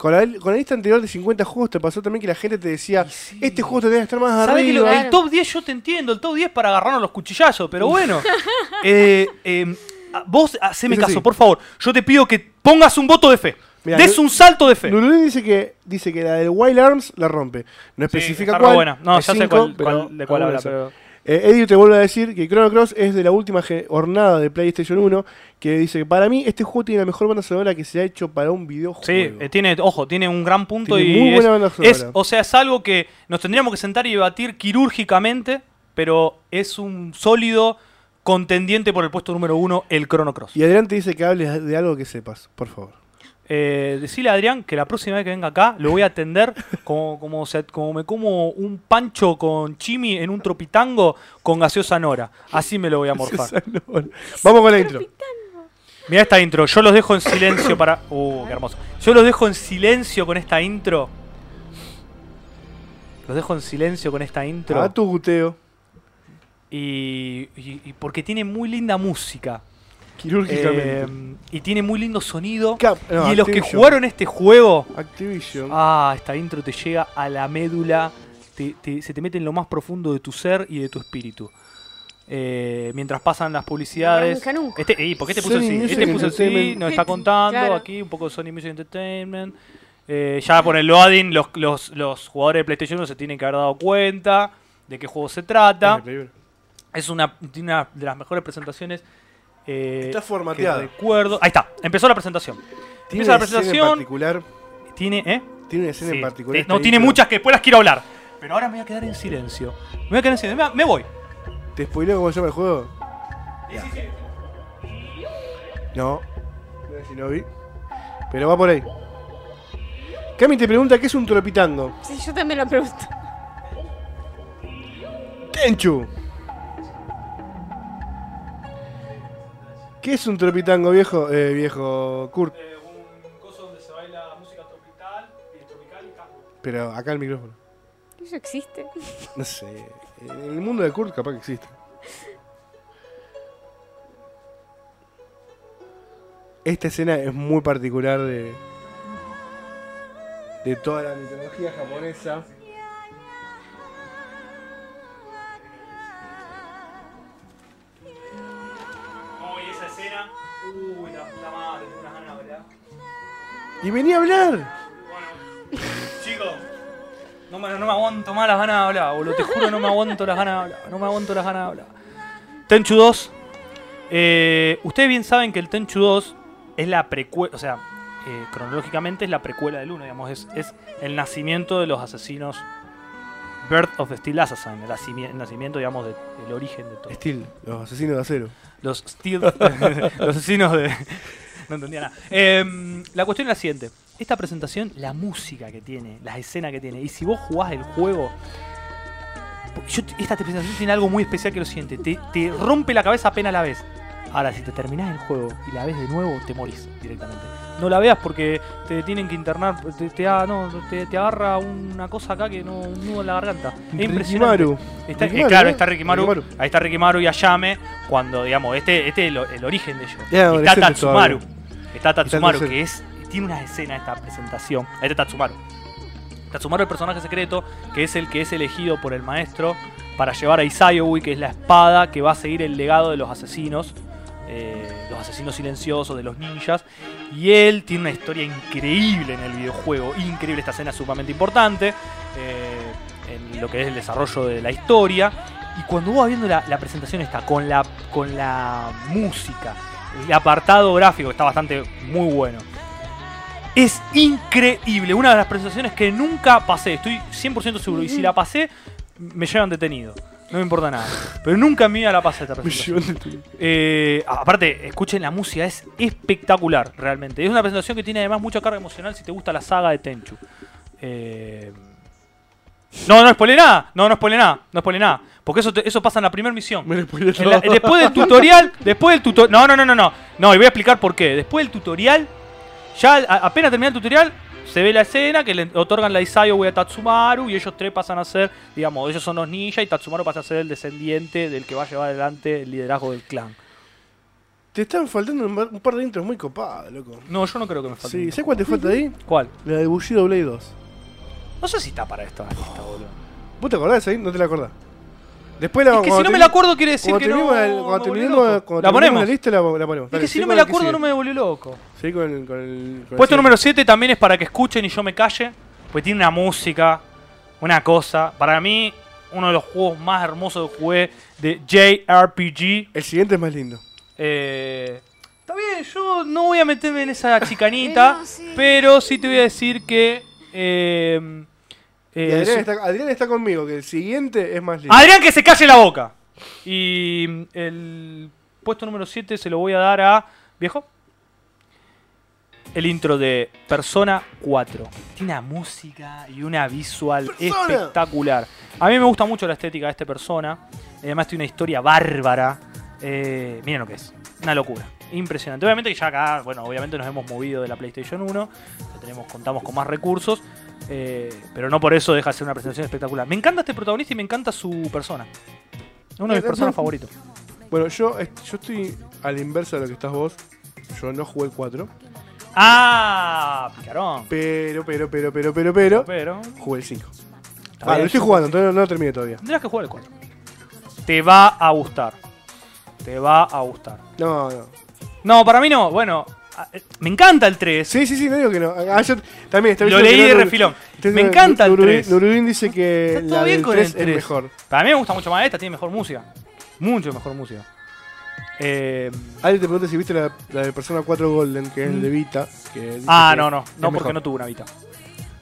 Con la, con la lista anterior de 50 juegos te pasó también que la gente te decía, sí. este juego tendría que estar más ¿Sabes que lo- arriba. el top 10 yo te entiendo, el top 10 para agarrarnos los cuchillazos, pero bueno. *laughs* Eh, eh, a- vos haceme Eso caso, sí. por favor. Yo te pido que pongas un voto de fe. Mirá, Des un salto de fe. Lulú dice que dice que la del Wild Arms la rompe. No Sí, especifica está re cuál. buena. No, ya sé cuál- cuál- de cuál habla, pero. Eh, Eddie te vuelve a decir que Chrono Cross es de la última jornada de PlayStation 1, que dice que para mí este juego tiene la mejor banda sonora que se ha hecho para un videojuego. Sí, eh, tiene, ojo, tiene un gran punto Tiene y muy es, buena banda sonora. es- o sea, es algo que nos tendríamos que sentar y debatir quirúrgicamente, pero es un sólido contendiente por el puesto número uno, el Chrono Cross. Y Adrián te dice que hables de algo que sepas, por favor. Eh, decile a Adrián que la próxima vez que venga acá lo voy a atender *laughs* como, como, se- como me como un pancho con chimi en un tropitango con gaseosa nora. Así me lo voy a morfar. Vamos con la intro. Mira esta intro, yo los dejo en silencio para... Uh, qué hermoso. Yo los dejo en silencio con esta intro. Los dejo en silencio con esta intro. A tu guteo, Y, y- y porque tiene muy linda música. Quirúrgicamente. Eh, y tiene muy lindo sonido. Cap- no, y los que jugaron este juego... Activision. Ah, esta intro te llega a la médula, te- te- se te mete en lo más profundo de tu ser y de tu espíritu. Eh, mientras pasan las publicidades. Nunca, nunca. Este, ey, ¿Por qué te puso Sony así? Music Este puso así, nos está contando Claro. aquí un poco de Sony Music Entertainment. Eh, ya por el loading, los, los, los jugadores de PlayStation 1 se tienen que haber dado cuenta de qué juego se trata. Es una de las mejores presentaciones. Eh, Está que formateada. recuerdo. Ahí está, empezó la presentación. Tiene Empieza la una escena en presentación. particular. Tiene, ¿eh? Tiene una escena Sí, en particular. no, tiene muchas que después las quiero hablar. Pero ahora me voy a quedar en silencio. Me voy a quedar en silencio. Me, me voy. ¿Te spoileo cómo se llama el juego? No. No Shinobi. Pero va por ahí. Cami te pregunta qué es un tropitango. Sí, yo también lo pregunto. Tenchu. ¿Qué es un tropitango viejo? Eh, viejo Kurt. Eh, un coso donde se baila música tropical, y tropical y tango. Pero acá el micrófono. ¿Eso existe? No sé. En el mundo de Kurt capaz que existe. Esta escena es muy particular de, de toda la mitología japonesa. Y venía a hablar. Bueno, chicos, no me, no me aguanto más las ganas de hablar, boludo. Te juro, no me aguanto las ganas de hablar. No me aguanto las ganas de hablar. Tenchu 2. eh, ustedes bien saben que el Tenchu 2 es la precuela, o sea, eh, cronológicamente es la precuela del 1, digamos, es, es el nacimiento de los asesinos. Birth of the Steel Assassin, el, nacimi- el nacimiento, digamos, de- del origen de todo. Steel, los asesinos de acero. Los Steel. *laughs* los asesinos de. No entendía nada. Em, la cuestión es la siguiente. Esta presentación, la música que tiene, las escenas que tiene, y si vos jugás el juego. yo- esta presentación tiene algo muy especial que lo siguiente: te, te rompe la cabeza apenas la ves. Ahora, si te terminás el juego y la ves de nuevo, te morís directamente. No la veas porque te tienen que internar, te, te, ah, no, te, te agarra una cosa acá que no, un nudo en la garganta. Es impresionante. Rikimaru. Está, eh, claro, ¿no? está Rikimaru. Ahí está Rikimaru y Ayame. Cuando, digamos, este, este es el, el origen de ellos. Y está Tatsumaru. todavía. Está Tatsumaru, Está que es. Tiene una escena esta presentación. Ahí está Tatsumaru. Tatsumaru es el personaje secreto, que es el que es elegido por el maestro para llevar a Isayoi, que es la espada que va a seguir el legado de los asesinos. eh, los asesinos silenciosos, de los ninjas. Y él tiene una historia increíble en el videojuego. Increíble, esta escena es sumamente importante. eh, en lo que es el desarrollo de la historia. Y cuando vos vas viendo la, la presentación esta, con la, con la música, el apartado gráfico, está bastante muy bueno. Es increíble, una de las presentaciones que nunca pasé, estoy 100% seguro. Y si la pasé, me llevan detenido. No me importa nada. Pero nunca en mi vida la pasé esta *laughs* presentación. Eh, aparte, escuchen la música, es espectacular realmente. Es una presentación que tiene además mucha carga emocional si te gusta la saga de Tenchu. Eh, No, no spoilé nada, no, no spoilé nada, no spoilé nada. Porque eso, te- eso pasa en la primera misión. Me En la- después del tutorial, *laughs* después del tutorial. No, no, no, no, no. No, y voy a explicar por qué. Después del tutorial, ya a- apenas termina el tutorial, se ve la escena que le otorgan la Isayo a Tatsumaru y ellos tres pasan a ser, digamos, ellos son los ninjas y Tatsumaru pasa a ser el descendiente del que va a llevar adelante el liderazgo del clan. Te están faltando un par- de intros muy copados, loco. No, yo no creo que me falte. Sí, ¿sabes cuál te falta ahí? ¿Cuál? La de Bushido Blade 2. No sé si está para esta lista, boludo. ¿Vos te acordás ahí? No te la acordás. Después la Es que si no me la acuerdo quiere decir que no. cuando terminemos La ponemos. la lista la, la ponemos. Es Dale, que si no me la acuerdo no me volvió loco. Seguí con el, con el, con Puesto número 7 también es para que escuchen y yo me calle. Pues tiene una música, una cosa. Para mí, uno de los juegos más hermosos que jugué de JRPG. El siguiente es más lindo. Eh, está bien, yo no voy a meterme en esa chicanita. *laughs* Eh, no, sí. Pero sí te voy a decir que. eh, eh, Adrián, su- está, Adrián está conmigo, que el siguiente es más lindo. Adrián, que se calle la boca. Y mm, el puesto número 7 se lo voy a dar a. ¿Viejo? El intro de Persona 4. Tiene una música y una visual ¡Persona! espectacular. A mí me gusta mucho la estética de este Persona. Además, tiene una historia bárbara. Eh, miren lo que es. Una locura. Impresionante. Obviamente que ya acá, bueno, obviamente nos hemos movido de la PlayStation 1. ya tenemos, contamos con más recursos. eh, pero no por eso deja de ser una presentación espectacular. Me encanta este protagonista y me encanta su persona. Uno de mis Eh, personas no. favoritos. Bueno, yo, yo estoy a la inversa de lo que estás vos. Yo no jugué el 4. ¡Ah! Picarón. Pero, pero, pero, pero, pero, pero. Pero. Jugué el 5. está Vale, lo estoy jugando, entonces no lo terminé todavía. Tendrás que jugar el 4. Te va a gustar. Te va a gustar. No, no. No, para mí no. Bueno, eh, me encanta el 3. Sí, sí, sí, no digo que no. Ah, yo también Lo leí de refilón. Me encanta el Nurudin- 3. Nurudin dice que Está todo la bien del con 3 el es 3. mejor. Para mí me gusta mucho más esta, tiene mejor música. Mucho mejor música. Eh, Alguien te pregunta si viste la, la de Persona 4 Golden, que es el de Vita. Que dice ah, no, no. No, porque mejor. no tuvo una Vita.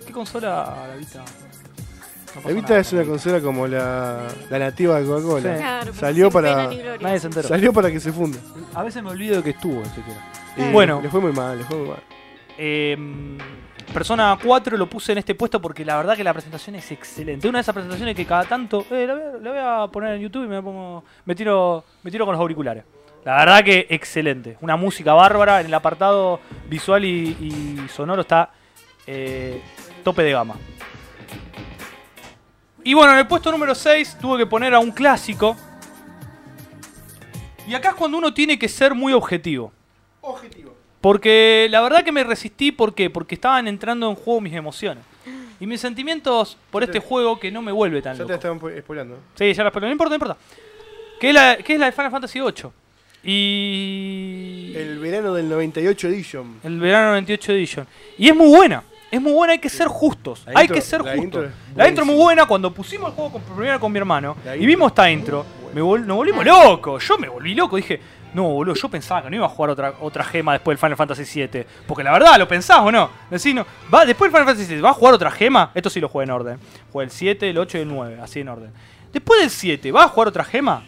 ¿Qué consola la Vita? No La pasó Vita nada es una la consola como la, la nativa de Coca-Cola. Sí. Claro, Salió sin para- pena ni gloria. Nadie se enteró. Salió para que se funda. A veces me olvido de que estuvo, siquiera. Y Bueno. Le fue muy mal, le fue muy mal. Eh, Persona 4 lo puse en este puesto porque la verdad que la presentación es excelente. Una de esas presentaciones que cada tanto. eh, la, voy a, la voy a poner en YouTube y me pongo. Me tiro, me tiro con los auriculares. La verdad que excelente. Una música bárbara. En el apartado visual y, y sonoro está eh, tope de gama. Y bueno, en el puesto número 6 tuve que poner a un clásico. Y acá es cuando uno tiene que ser muy objetivo. Objetivo. Porque la verdad que me resistí, ¿por qué? Porque estaban entrando en juego mis emociones. Y mis sentimientos por Ya te- este juego que no me vuelve tan Ya te loco. estaban po- spoilando. Sí, ya la spoilé, no importa, no importa. Que es la, que es la de Final Fantasy VIII. Y... El verano del 98 Edition. El verano 98 Edition. Y es muy buena. Es muy buena, hay que ser justos. La hay intro- que ser la justos. intro La intro es muy buena. Cuando pusimos el juego con, primero con mi hermano La y vimos esta es intro, me vol- nos volvimos locos. Yo me volví loco. Dije, no, boludo, yo pensaba que no iba a jugar otra, otra gema después del Final Fantasy VII. Porque la verdad, ¿lo pensás o no? Decís, no, va, después del Final Fantasy VII, ¿va a jugar otra gema? Esto sí lo jugué en orden. Jugué el 7, el 8 y el 9, así en orden. Después del 7, ¿va a jugar otra gema?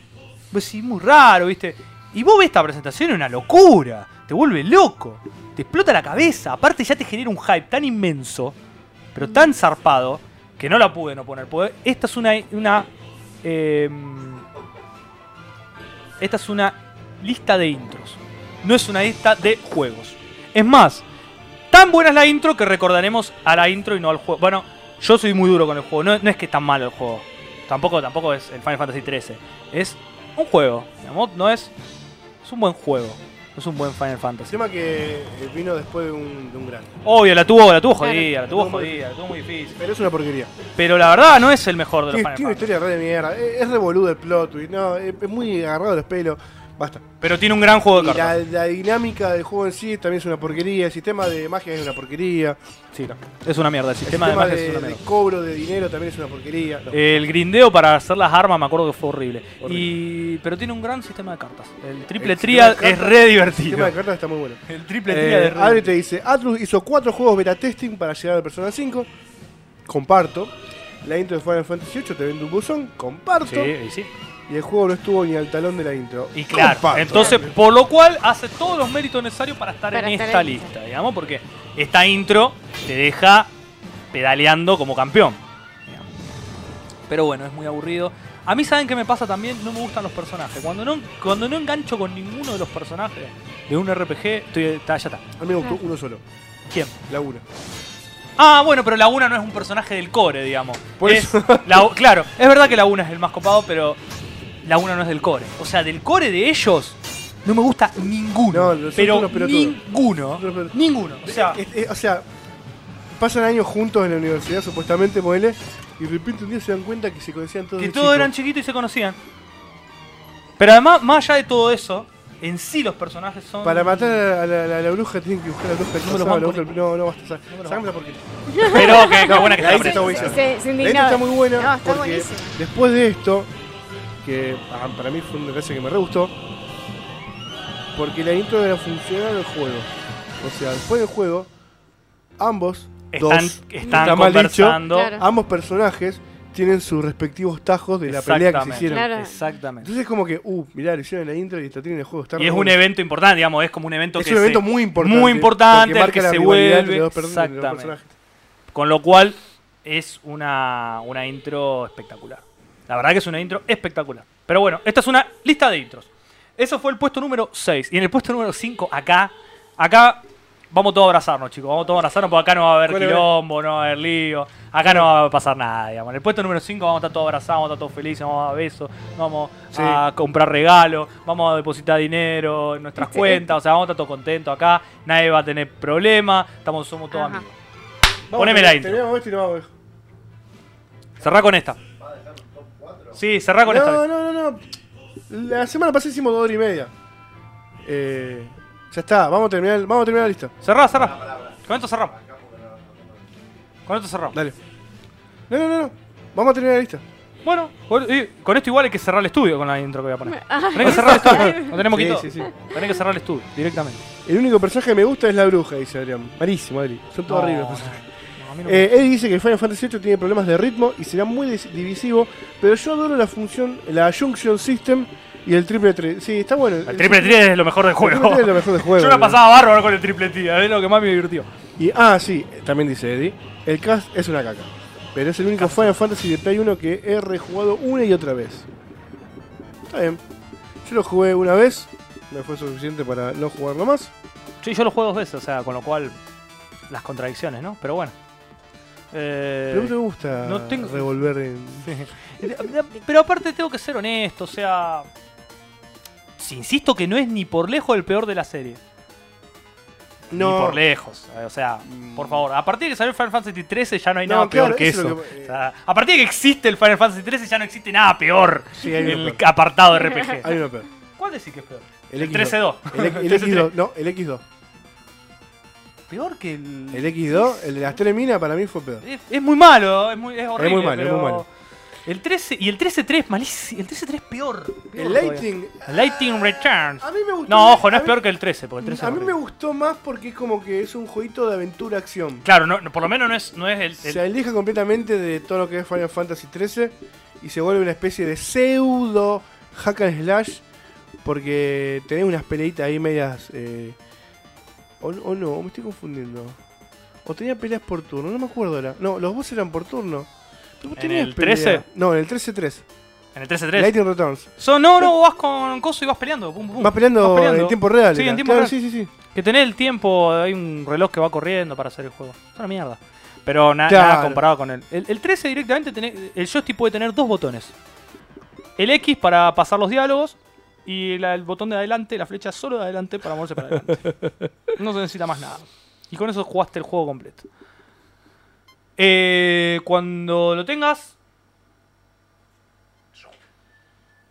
Pues sí, muy raro, ¿viste? Y vos ves esta presentación, es una locura. Te vuelve loco. Explota la cabeza. Aparte ya te genera un hype tan inmenso, pero tan zarpado, que no la pude no poner. Esta es una... em, esta es una lista de intros. No es una lista de juegos. Es más, tan buena es la intro que recordaremos a la intro y no al juego. Bueno, yo soy muy duro con el juego. No, es que es tan malo el juego. Tampoco, tampoco es el Final Fantasy XIII. Es un juego. No es. Es un buen juego. Es un buen Final El Fantasy. tema que eh, vino después de un, de un gran. Obvio, la tuvo, la tuvo Claro. jodida, la tuvo jodida, la tuvo muy difícil. Pero es una porquería. Pero la verdad no es el mejor de los Final tiene una historia re de mierda. Es, revoludo el plot twist. No, es, muy agarrado los pelos. Basta. Pero tiene un gran juego de cartas. la dinámica del juego en sí también es una porquería. El sistema de magia es una porquería. Sí, es una mierda. El El sistema, de magia es una de, mierda. de cobro de dinero también es una porquería. No. El grindeo para hacer las armas me acuerdo que fue horrible. Horrible. Y pero tiene un gran sistema de cartas. El triple El triad de es re El divertido. sistema de cartas está muy bueno. El triple Eh, triad es re Adri te dice, Atlus hizo cuatro juegos beta testing para llegar al Persona 5. Comparto. La intro de Final Fantasy VIII te vende un buzón. Comparto. Sí, sí. Y el juego no estuvo ni al talón de la intro. Y claro, Comparto. entonces por lo cual hace todos los méritos necesarios para estar Para en estar esta en lista, digamos, porque esta intro te deja pedaleando como campeón. digamos. Pero bueno, es muy aburrido. A mí, ¿saben qué me pasa también? No me gustan los personajes. Cuando no, cuando no engancho con ninguno de los personajes de un RPG, estoy, está, ya está. A mí me gustó uno solo. ¿Quién? La 1. Ah, bueno, pero Laguna no es un personaje del core, digamos. Por Es la- *laughs* claro, es verdad que Laguna es el más copado, pero Laguna no es del core. O sea, del core de ellos no me gusta ninguno. No, pero ninguno. Ninguno. O sea, Es- es- o sea, pasan años juntos en la universidad, supuestamente, modele, y de repente un día se dan cuenta que se conocían todos. que todos chico. eran chiquitos y se conocían. Pero además, más allá de todo eso, en sí los personajes son. Para matar a la, a la- a la bruja tienen que buscar a la bruja. No me lo la bruja- no, no, basta. sa- me lo sacame la porquería. Pero que, que buena que la está la está buenísima. Se, La está muy buena No, está porque buenísimo. después de esto, que ah, para mí fue una clase que me re gustó, porque la intro era funcional del juego. O sea, después del juego, ambos, Están, dos, están está mal dicho. Claro. ambos personajes tienen sus respectivos tajos de la pelea que se hicieron. Claro. Exactamente. Entonces es como que, uh, mirá, hicieron la intro y está tienen el juego. Está Y es un bueno. evento importante, digamos, es como un evento Es que un evento se- muy importante. muy importante, al que marca la se vuelve. entre los per- entre los Exactamente. personajes. Con lo cual es una, una intro espectacular. La verdad que es una intro espectacular. Pero bueno, esta es una lista de intros. Eso fue el puesto número 6. Y en el puesto número 5, acá, acá vamos todos a abrazarnos, chicos. Vamos todos a abrazarnos porque acá no va a haber Bueno, quilombo, no va a haber lío. Acá no va a pasar nada, digamos. En el puesto número 5 vamos a estar todos abrazados, vamos a estar todos felices, vamos a dar besos, vamos Sí. a comprar regalos, vamos a depositar dinero en nuestras cuentas. O sea, vamos a estar todos contentos acá. Nadie va a tener problema. Estamos, somos todos Ajá. amigos. Vamos, Poneme la intro. Terminamos esto y nos vamos. Cerrá con esta. Sí, cerrá con no, esta. no, no, no. La semana pasada hicimos dos horas y media. Eh, ya está, vamos a terminar, vamos a terminar la lista. Cerrá, cerrá. Con esto cerramos. Con esto cerramos. Dale. No, no, no, no. Vamos a terminar la lista. Bueno, con esto igual hay que cerrar el estudio con la intro que voy a poner. Ah, Tenés que cerrar el estudio. *laughs* No tenemos que Sí, sí, sí. Tenés que cerrar el estudio directamente. El único personaje que me gusta es la bruja, dice Adrián. Malísimo, Adri. Son todos No, horribles. no, los personajes. No, Eh, Eddie dice que Final Fantasy VIII tiene problemas de ritmo y será muy divisivo, pero yo adoro la función, la Junction System y el triple 3. Sí, está bueno. el triple 3 es lo mejor del El triple juego. tres es lo mejor del *laughs* juego. Yo la pasaba bárbaro con el triple 3, es lo que más me divirtió. Y, ah, sí, también dice Eddie. El cast es una caca. Pero es el único Final Fantasy de Play 1 que he rejugado una y otra vez. Está bien. Yo lo jugué una vez, me fue suficiente para no jugarlo más. Sí, yo lo juego dos veces, o sea, con lo cual las contradicciones, ¿no? Pero bueno. Eh, Pero no te gusta no tengo- revolver en... Pero aparte tengo que ser honesto, o sea... Si insisto que no es ni por lejos el peor de la serie. Ni por lejos. eh, O sea, por favor. A partir de que salió el Final Fantasy XIII ya no hay No, nada claro, peor que eso eso. es lo que- O sea, a partir de que existe el Final Fantasy XIII ya no existe nada peor Sí, hay en uno el peor. apartado de RPG. Hay uno peor. ¿Cuál decís que es peor? El, El X2. 13-2. El, el *laughs* X2, no, el X2. Peor que el... El X2, el de las tres minas para mí fue peor. Es, es muy malo, es, muy, es horrible. muy malo, es muy malo. El 13 y el 13-3 malísimo. El 13-3 es peor. peor El. Lighting, El Lighting Returns. a mí me gustó. No, ojo, no es mí- peor que el 13, porque el 13 A es mí me gustó más porque es como que es un jueguito de aventura-acción. Claro, no, por lo menos no es, no es el, el- Se aleja completamente de todo lo que es Final Fantasy XIII y se vuelve una especie de pseudo hack and slash porque tenés unas peleitas ahí medias... eh, o, o no, me estoy confundiendo. O tenía peleas por turno, no me acuerdo ahora. No, los boss eran por turno. Vos ¿En tenías el pelea- 13? No, en el 13-3. en el 13-3. Lightning Returns. So, no, no, vas con coso y vas peleando. pum, pum. Vas peleando, Vas peleando. en tiempo real. Sí, era. en tiempo Claro, real. Sí, sí, sí. Que tenés el tiempo, hay un reloj que va corriendo para hacer el juego. Es una mierda. Pero na- Claro. nada comparado con el. El, el 13 directamente, tenés, el joystick puede tener dos botones. El X para pasar los diálogos y la- el botón de adelante, la flecha solo de adelante para moverse para adelante. *laughs* No se necesita más nada. Y con eso jugaste el juego completo. Eh, cuando lo tengas...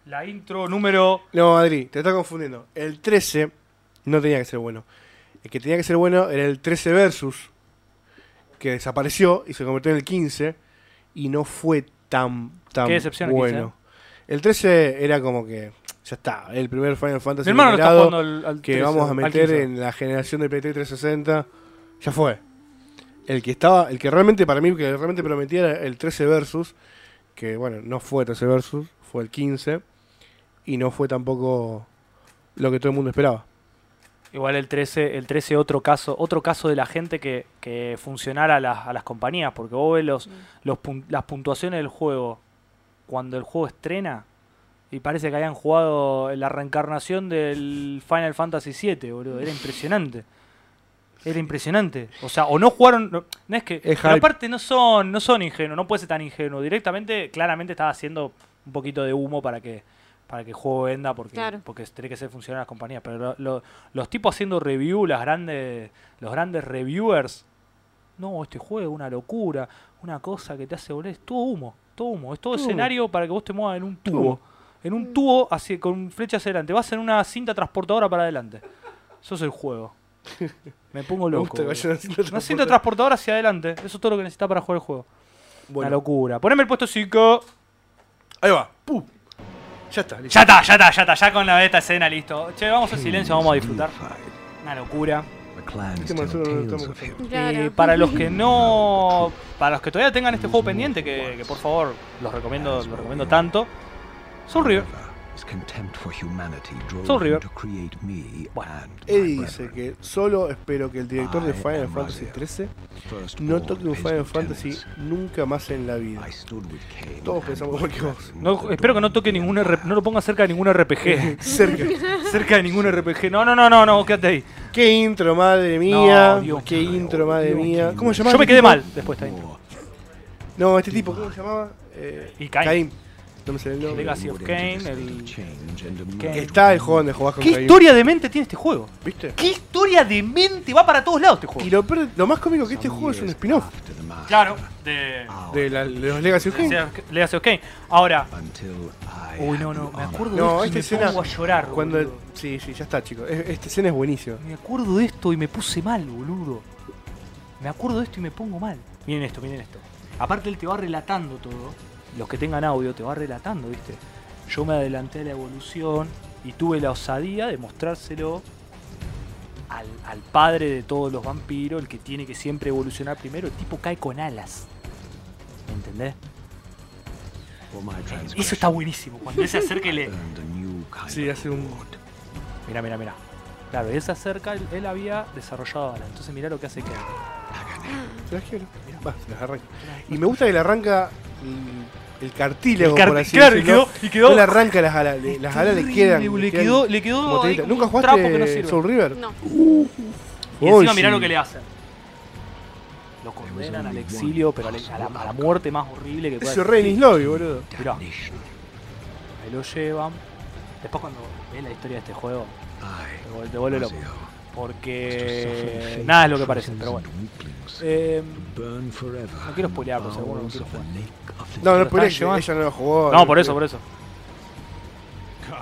La intro número... No, Adri, te estás confundiendo. El 13 no tenía que ser bueno. El que tenía que ser bueno era el 13 Versus, que desapareció y se convirtió en el 15 y no fue tan, tan Qué decepción el bueno. El 13 era como que ya está, el primer Final Fantasy Mi hermano lo está liberado jugando al, al que 13, vamos a meter 15. en la generación de PT 360. Ya fue. El que estaba, el que realmente para mí, que realmente prometía era el 13 Versus, que bueno, no fue 13 Versus, fue el 15 y no fue tampoco lo que todo el mundo esperaba. Igual el 13, el 13 otro caso, otro caso de la gente que, que funcionara a las, a las compañías, porque vos ves los, los pun- las puntuaciones del juego cuando el juego estrena y parece que hayan jugado la reencarnación del Final Fantasy VII, boludo. Era impresionante. Era impresionante. O sea, o no jugaron. No, no es que. Es pero aparte no son, no son ingenuos, no puede ser tan ingenuo. Directamente, claramente estaba haciendo un poquito de humo para que para que el juego venda porque, Claro. porque tiene que ser funcionar las compañías. Pero lo- lo- los tipos haciendo review, las grandes, los grandes reviewers, no, este juego es una locura, una cosa que te hace volver, es todo humo, todo humo, es todo Todo escenario para que vos te muevas en un tubo. En un tubo así, con flechas hacia adelante. Vas en una cinta transportadora para adelante. Eso es el juego. Me pongo Me loco. gusta Una cinta transportadora hacia adelante. Eso es todo lo que necesitas para jugar el juego. Una locura. Poneme el puesto 5. ahí va. ¡Pum! Ya está, listo. Ya está, ya está, ya está. Ya con la esta escena listo. Che, vamos al silencio, vamos a disfrutar. Una locura. Este. Eh, para los que no. Para los que todavía tengan este juego pendiente, que, que por favor los recomiendo, los recomiendo tanto. River. Bueno. Eddie dice que solo espero que el director de Final Fantasy XIII no toque un Final Fantasy nunca más en la vida. Todos pensamos igual que vos. No, espero que no toque ningún R- no lo ponga cerca de ningún RPG. *laughs* Cerca. *laughs* cerca de ningún RPG. No, no, no, no, no, quédate ahí. Qué intro, madre mía. No, Dios Qué intro, madre mía. ¿Cómo se? Yo me quedé tipo? mal después de esta intro. No, este tipo, ¿cómo se llamaba? Eh, Y. No me sale el nombre. Legacy of Kane, el. Kane. Está el juego donde jugás con ¿Qué historia de mente tiene este juego? ¿Viste? ¿Qué historia de mente va para todos lados este Y juego? lo, peor- lo más cómico que este juego es un spin-off Claro, de. de, la- de los Legacy of Kain. Legacy of Kane. Ahora. Uy, no, no, me acuerdo No, de esta esto y me escena. pongo a llorar. Cuando. boludo. Sí, sí, ya está, chicos. Es- Esta escena es buenísima. Me acuerdo de esto y me puse mal, boludo. Me acuerdo de esto y me pongo mal. Miren esto, miren esto. Aparte él te va relatando todo. Los que tengan audio te va relatando, ¿viste? Yo me adelanté a la evolución y tuve la osadía de mostrárselo al, al padre de todos los vampiros, el que tiene que siempre evolucionar primero. El tipo cae con alas. ¿Me entendés? Eso está buenísimo. Cuando él se acerca y le, Sí, hace un. Mira, mira, mira. Claro, él se acerca, él, él había desarrollado alas. Entonces mira lo que hace que. Se las quiero. Va, se las arranca. Y me gusta que le arranca el, cartílago, El car- por así claro, y decirlo. quedó- y quedó- No le arranca las alas. le- las alas le quedan. Le, quedó, le quedó como ahí telitas. como ¿Nunca un trapo que no jugaste sirve. Soul River? No. Y Uy, encima mirá sí. lo que le hacen. lo condenan al exilio, pero a la, a la- a la muerte más horrible que pueda Eso Renis Lobby, boludo. Mirá. Ahí lo llevan. Después cuando ves la historia de este juego, te vuelve, te vuelve loco. Porque nada es lo que parece, pero bueno. Eh, no quiero spoilear, pero seguro no quiero jugar. No, no, por eso, llevando. ella no lo jugó. No, por eso, por eso.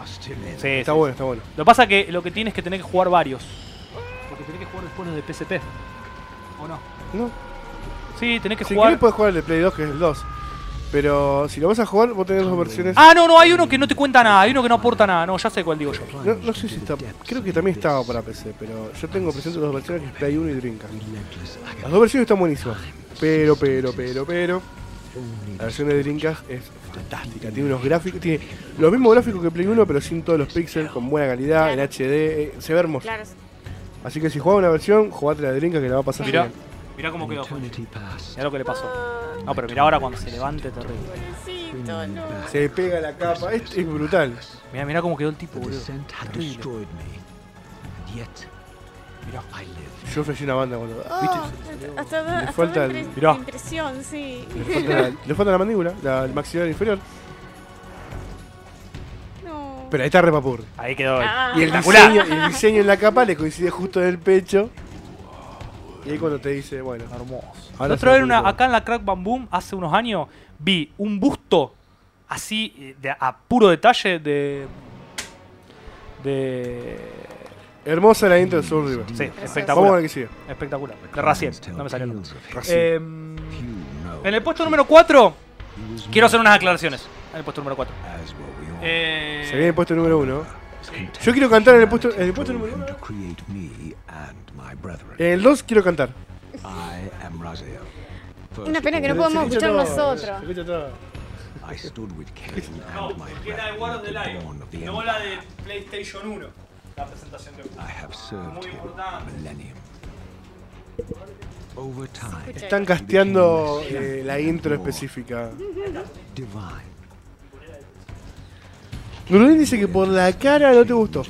Sí, Está sí. bueno, está bueno. Lo que pasa es que lo que tienes es que tener que jugar varios. Porque tenés que jugar después los de PSP. ¿O no? No. Sí, tenés que Si jugar. querés puedes jugar el de Play 2, que es el 2. Pero si lo vas a jugar, vos tenés dos versiones. Ah, no, no, hay uno que no te cuenta nada, hay uno que no aporta nada. No, ya sé cuál digo yo. No, no sé si está. Creo que también estaba para PC, pero yo tengo presente dos versiones que es Play 1 y Dreamcast. Las dos versiones están buenísimas. Pero, pero, pero, pero. La versión de Dreamcast es fantástica. Tiene unos gráficos. Tiene los mismos gráficos que Play 1, pero sin todos los pixels, con buena calidad, en HD. eh, se ve hermoso. Claro. Así que si jugás una versión, jugate la de Dreamcast que la va a pasar Mirá, genial. Mirá cómo quedó. Mirá lo que le pasó. No, pero mirá ahora cuando se levante terrible. Pobrecito, no. Se le pega la capa. Es, es brutal. Mirá, mirá cómo quedó el tipo, boludo. Terrible. Mirá. Yo ofrecí una banda cuando. Ah, ¿Viste? hasta Le hasta falta da el- Mirá. impresión, sí. Le falta, la, le falta la mandíbula, la, el maxilar inferior. No. Pero ahí está repapurri. Ahí quedó. Ah. Y el diseño, y el diseño en la capa le coincide justo en el pecho. Y ahí cuando te dice, bueno. Hermoso. La otra vez, una, acá en la Crack Bam Boom, hace unos años, vi un busto así, eh, de, a puro detalle, de. de. Hermosa la intro de Soul River. Sí, espectacular. Vamos a que sigue. Espectacular. De Racien, no me salió eh, en el puesto número 4, quiero hacer unas aclaraciones. En el puesto número 4. Eh, Se viene el puesto número 1. Yo quiero cantar en el puesto, en el puesto número 1 el 2 quiero cantar. Una pena que no Se podemos escucha escuchar todo, nosotros. se escucha todo. *laughs* No, porque es la de War of the Lion, no la de PlayStation 1. La presentación de Muy importante. Están casteando eh, la intro específica. Nurulín dice que por la cara no te gustó,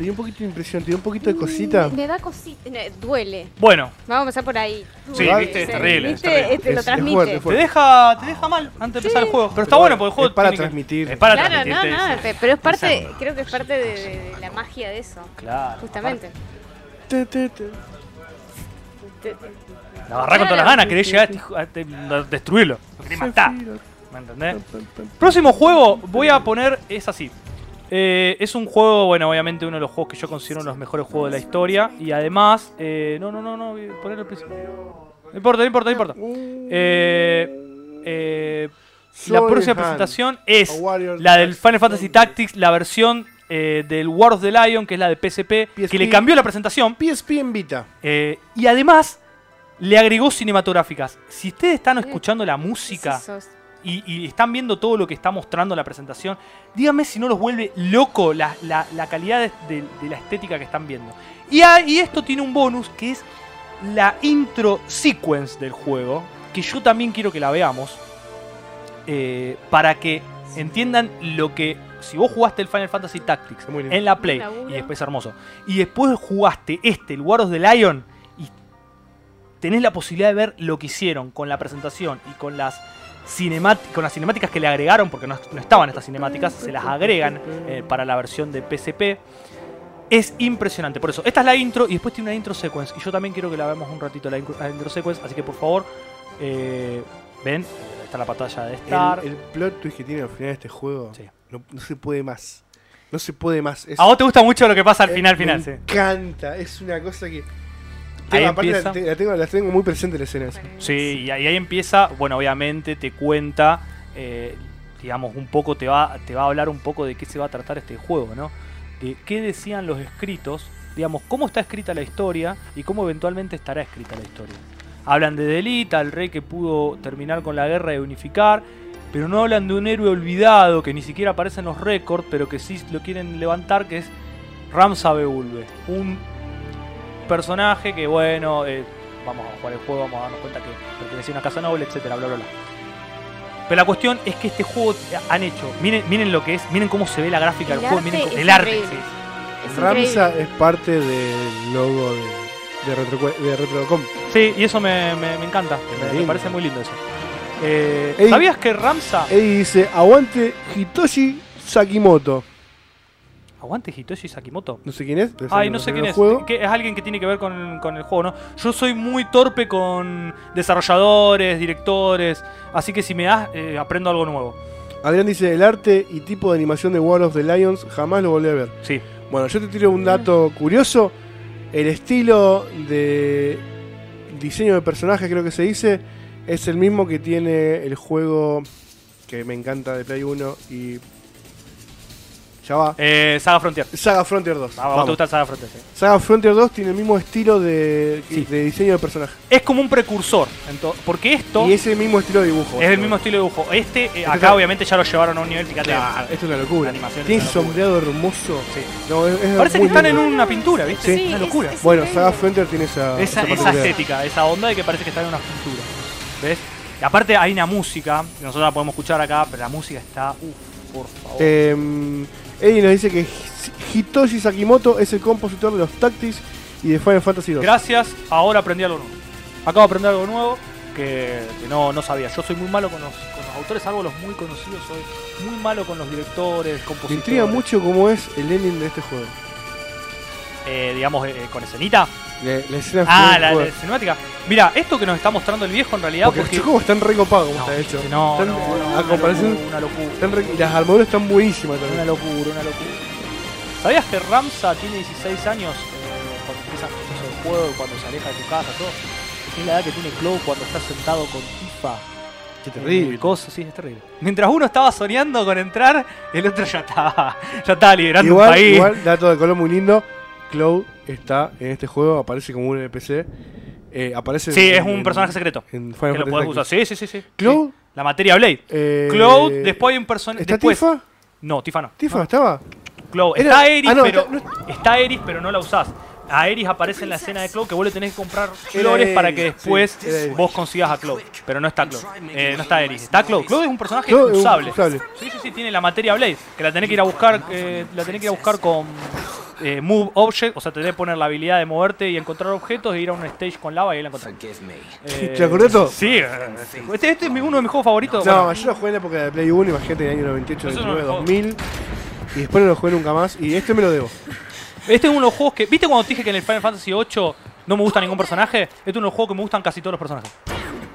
Fonji. Tenía un poquito de impresión, tenía un poquito de cosita. Me da cosita. Duele. Bueno, Vamos a empezar por ahí. Sí, Duele, viste, es terrible, es Viste, terrible. este, lo es transmite. fuerte, es te deja, te deja mal antes de empezar el juego. Pero está bueno porque el juego. Es para tiene que- transmitir. Es para Claro, transmitirte. no, no, pero es parte, creo que es parte de, de- de la magia de eso, Claro. justamente. Te, te, te. Te- La agarrá con todas las ganas, querés llegar a, este a este- destruirlo. Lo querés matar. ¿Me entendés? Próximo juego, voy a poner. Es así. Eh, es un juego, bueno, obviamente uno de los juegos que yo considero uno de los mejores juegos de la historia. Y además. eh, no, no, no, no. Ponerlo al principio. No importa, no importa, no importa. Eh, eh, la próxima presentación es la del. Final Fantasy Tactics, la versión eh, del War of the Lion, que es la de PSP, que le cambió la presentación. PSP en Vita. eh, y además le agregó cinematográficas. Si ustedes están escuchando la música. Y, y están viendo todo lo que está mostrando la presentación, díganme si no los vuelve loco la, la- la calidad de, de- de la estética que están viendo. Y, ah, y esto tiene un bonus que es la intro sequence del juego, que yo también quiero que la veamos, eh, para que entiendan lo que... Si vos jugaste el Final Fantasy Tactics en la Play, y después hermoso, y después jugaste este, el War of the Lion, y tenés la posibilidad de ver lo que hicieron con la presentación y con las con las cinemáticas que le agregaron, porque no, no estaban estas cinemáticas, se las agregan eh, para la versión de PSP. Es impresionante. Por eso, esta es la intro y después tiene una intro sequence. Y yo también quiero que la veamos un ratito la, intro- la intro sequence. Así que por favor, eh, ven, está la pantalla de Star. El, el plot twist que tiene al final de este juego Sí. no, no se puede más. No se puede más. Es- A vos te gusta mucho lo que pasa al final, me final, sí. encanta. Es una cosa que. Ahí empieza. la, te- la tengo, la tengo muy presente la escena esa. Sí, y ahí, ahí empieza, bueno, obviamente te cuenta, eh, digamos, un poco, te va, te va a hablar un poco de qué se va a tratar este juego, ¿no? De qué decían los escritos, digamos, cómo está escrita la historia y cómo eventualmente estará escrita la historia. Hablan de Delita, el rey que pudo terminar con la guerra y unificar, pero no hablan de un héroe olvidado que ni siquiera aparece en los récords, pero que sí lo quieren levantar, que es Ramsa Beulbe, un personaje que, bueno, eh, vamos a jugar el juego, vamos a darnos cuenta que pertenecía a una casa noble, etcétera, bla, bla, bla. Pero la cuestión es que este juego han hecho, miren, miren lo que es, miren cómo se ve la gráfica El del juego, miren cómo- el arte. sí. Es Ramsa es parte del logo de, de, Retro, de Retrocom. Sí, y eso me, me- me encanta. Me, parece muy lindo eso. Eh, Ey. ¿Sabías que Ramsa... Eddie dice, aguante Hitoshi Sakimoto. Aguante Hitoshi Sakimoto. No sé quién es. Ay, no sé quién es. Que es alguien que tiene que ver con, con el juego, ¿no? Yo soy muy torpe con desarrolladores, directores. Así que si me das, eh, aprendo algo nuevo. Adrián dice, el arte y tipo de animación de War of the Lions jamás lo volví a ver. Sí. Bueno, yo te tiro un dato curioso. El estilo de diseño de personaje, creo que se dice, es el mismo que tiene el juego que me encanta de Play 1 y... Ya va. Eh, Saga Frontier. Saga Frontier 2. Ah, vamos, te gusta el Saga Frontier, sí. Saga Frontier 2 tiene el mismo estilo de, Sí. de diseño de personaje. Es como un precursor. porque esto Y es, ese mismo estilo de dibujo. el mismo estilo de dibujo. Este, eh, acá está- obviamente ya lo llevaron a un nivel, fíjate. Claro, esto es una locura. Es Tiene una locura. sombreado hermoso. Sí. No, es- es Parece que están en una pintura, ¿viste? Sí. Una es- locura. es Bueno. Saga Frontier tiene esa, esa, esa estética, esa onda de que parece que está en una pintura. ¿Ves? Y aparte hay una música, que nosotros la podemos escuchar acá, pero la música está. Uff, por favor. Eh, Eddie nos dice que Hitoshi Sakimoto es el compositor de los Tactics y de Final Fantasy II. Gracias, ahora aprendí algo nuevo. Acabo de aprender algo nuevo que, que no, no sabía. Yo soy muy malo con los, con los autores, salvo los muy conocidos, soy muy malo con los directores, Me compositores. intriga mucho cómo es el ending de este juego. Eh, digamos, eh, con escenita. La, la escena Ah, la, la cinemática. Mira, esto que nos está mostrando el viejo en realidad. Porque, Porque, los están recopados como no, está hecho. no, Están- no, no, a una comparación, locura, una locura. re- las armaduras están buenísimas Una también. locura, una locura. ¿Sabías que Ramsa tiene 16 años eh, cuando empieza el juego, cuando se aleja de tu casa, todo? Es la edad que tiene Cloud cuando está sentado con Tifa. Qué terrible. coso, sí, es terrible. Mientras uno estaba soñando con entrar, el otro ya estaba, *laughs* ya estaba liderando un Igual, país. igual, dato de color muy lindo. Cloud está en este juego, aparece como un NPC. eh, aparece sí, en- es un en- personaje secreto. En Que Final lo usar. Tactics. Sí, sí, sí, sí. Cloud, Sí. La materia Blade. eh, Cloud, después hay un personaje. ¿Está después, Tifa? No, Tifa no. ¿Tifa No. estaba? Cloud. Era- Está Eris, ah, no, pero. está- Está Eris, pero no la usás. A Eris aparece en la escena de Cloud que vos le tenés que comprar flores para que después sí, vos consigas a Cloud. Pero no está Cloud. Eh, no está Eris. Está Cloud. Cloud es un personaje Cloud usable. usable. Sí, sí, sí, tiene la materia Blade. Que la tenés que ir a buscar. eh, la tenés que ir a buscar con. eh, move Object, o sea, tenés que poner la habilidad de moverte y encontrar objetos e ir a un stage con lava y ahí la encontrás. Eh, *laughs* ¿Te acordás todo? Sí, eh, este, este es uno de mis juegos favoritos. No, Bueno, yo lo jugué en la época de Play 1, imagínate en el año 98, Eso no 99, lo juego. 2000. Y después no lo jugué nunca más. Y este me lo debo. Este es uno de los juegos que. ¿Viste cuando te dije que en el Final Fantasy VIII no me gusta ningún personaje? Este es uno de los juegos que me gustan casi todos los personajes.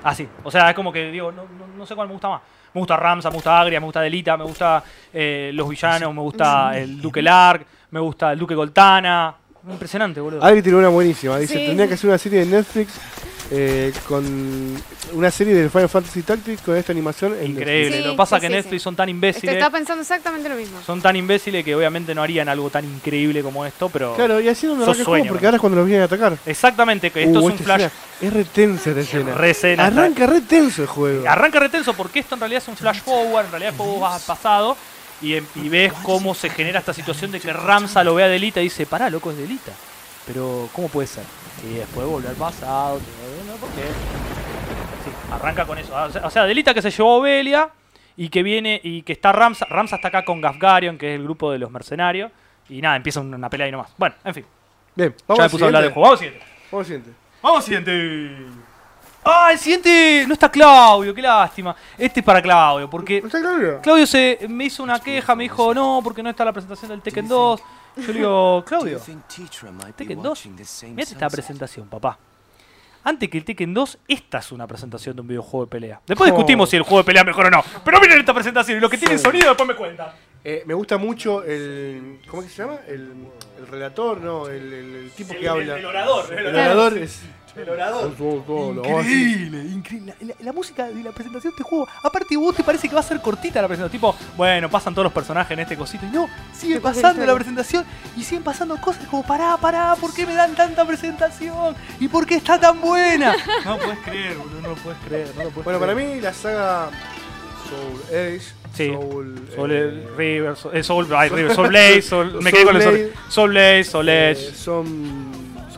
Así. O sea, es como que digo, no, no- no sé cuál me gusta más. Me gusta Ramsa, me gusta Agria, me gusta Delita, me gusta eh, los villanos, me gusta el Duque Lark, me gusta el Duque Goltana. Impresionante, boludo. Alguien tiró una buenísima. Dice: Sí. Tendría que hacer una serie de Netflix eh, con una serie de Final Fantasy Tactics con esta animación. en Increíble. Sí, Lo que pasa es sí, que sí, Netflix sí. son tan imbéciles. Estaba pensando exactamente lo mismo. Son tan imbéciles que obviamente no harían algo tan increíble como esto, pero. Claro, y así no sueño, porque ahora es cuando los vienen a atacar. Exactamente, que esto Uh, es un flash. escena Es re tensa esta escena. Re escena, Arranca re tenso el juego. Arranca retenso porque esto en realidad es un flash forward, en realidad el juego va al pasado y, em- y ves cómo se genera esta situación de que Ramsa lo ve a Delita y dice, pará, loco, es Delita. Pero, ¿cómo puede ser? Y después volver al pasado, Sí, arranca con eso. O sea, Delita que se llevó a Obelia y que viene y que está Ramsa. Ramsa está acá con Gafgarion, que es el grupo de los mercenarios. Y nada, empieza una, pelea y nomás. Bueno, en fin. Bien, ya vamos me al puse a hablar del juego. Vamos al siguiente. Vamos al siguiente. Vamos al siguiente. Ah, el siguiente no está Claudio, qué lástima. Este es para Claudio, porque ¿No está claro? Claudio se me hizo una queja, me dijo, no, porque no está la presentación del Tekken 2. Yo le digo, Claudio, Tekken 2, mira esta presentación, papá. Antes que el Tekken 2, esta es una presentación de un videojuego de pelea. Después Oh. discutimos si el juego de pelea es mejor o no. Pero miren esta presentación y lo que tiene sonido después me cuentan. Eh, me gusta mucho el. ¿Cómo es que se llama? El, el relator, no, el, el- el tipo que habla. El, orador. El orador es. El orador. Increíble. Increíble, increíble. La, la- la música de la presentación de este juego, aparte vos te parece que va a ser cortita la presentación. Tipo, bueno, pasan todos los personajes en este cosito. Y no, sigue Te pasa pasando la presentación y siguen pasando cosas como, pará, pará, ¿por qué me dan tanta presentación? ¿Y por qué está tan buena? No lo puedes creer, boludo, no lo puedes creer. No lo puedes Bueno, para mí la saga Soul Edge, Sí. Soul, Soul eh, River, Soul, eh, Soul, ay, River, Soul Blaze, Soul, *laughs* me quedé con el Soul, Blade. Soul Blaze, Soul eh, Edge. son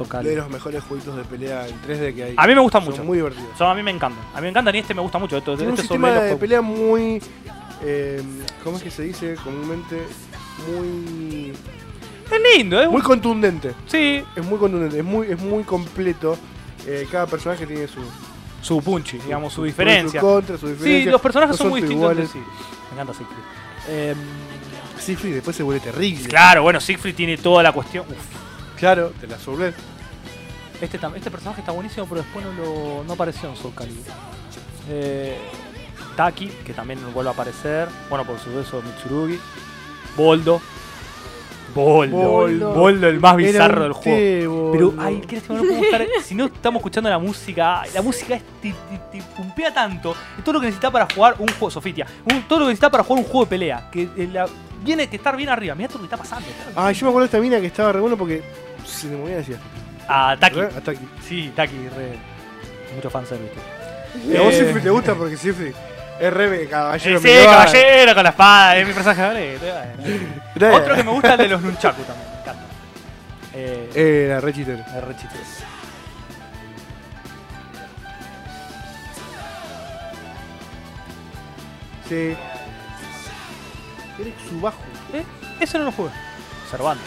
Calibur. de los mejores jueguitos de pelea en 3D que hay. A mí me gustan Son mucho. muy divertidos. Son- a mí me encantan. A mí me encantan y este me gusta mucho. Esto, Tiene un este Soul sistema de pelea muy. eh, ¿Cómo es que se dice comúnmente? Muy. Es lindo, ¿eh? Muy contundente. Sí, Es muy contundente, es muy, es muy completo. Eh, cada personaje tiene su, su punchi, digamos, su su diferencia. Su contra, su Sí, diferencia. los personajes No son muy distintos iguales. entre sí. Me encanta Siegfried. Em, Siegfried después se vuelve terrible. claro, bueno, Siegfried tiene toda la cuestión. Uf, Claro, te la sobré. este, este personaje está buenísimo, pero después no, lo, no apareció en Soul Calibur. Eh, Taki, que también vuelve a aparecer. Bueno, por su beso Mitsurugi. Boldo. Boldo. Boldo. Boldo, el más bizarro del juego. Pero, ay, momento no estar. *laughs* Si no estamos escuchando la música, la música es, te, te- te pumpea tanto. Es todo lo que necesitas para jugar un juego, Sofitia. un- todo lo que necesitas para jugar un juego de pelea. Que eh, la- tiene que estar bien arriba. Mira todo lo que está pasando. Ah, yo me acuerdo de esta mina que estaba re bueno porque le movía así. Ah, Taki. ¿Re? Hasta aquí. Sí, Taki, re. Mucho fanservice. ¿Y a vos Eh. Siegfried te gusta? Porque Siegfried es re caballero. Eh, sí, caballero con la espada, es mi personaje favorito. *laughs* Re- Otro que me gusta es el de los Nunchaku también, me encanta. Eh, Era re chitero. es re. Sí. Eres su bajo. Eh, ese no lo jugué. Cervantes.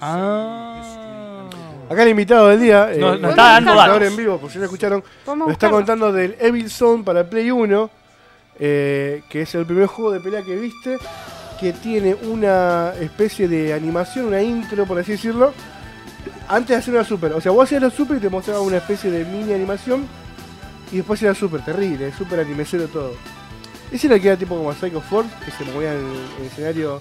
Ah. Acá el invitado del día. eh, Nos- está dando datos. en vivo, por si no escucharon. Nos está contando del Evil Zone para Play 1. eh, que es el primer juego de pelea que viste. Que tiene una especie de animación, una intro, por así decirlo. Antes de hacer una super. O sea, vos hacías la super y te mostraba una especie de mini animación. Y después era super terrible, super animecero todo. Ese era el que era tipo como Psycho Force, que se movía en el escenario.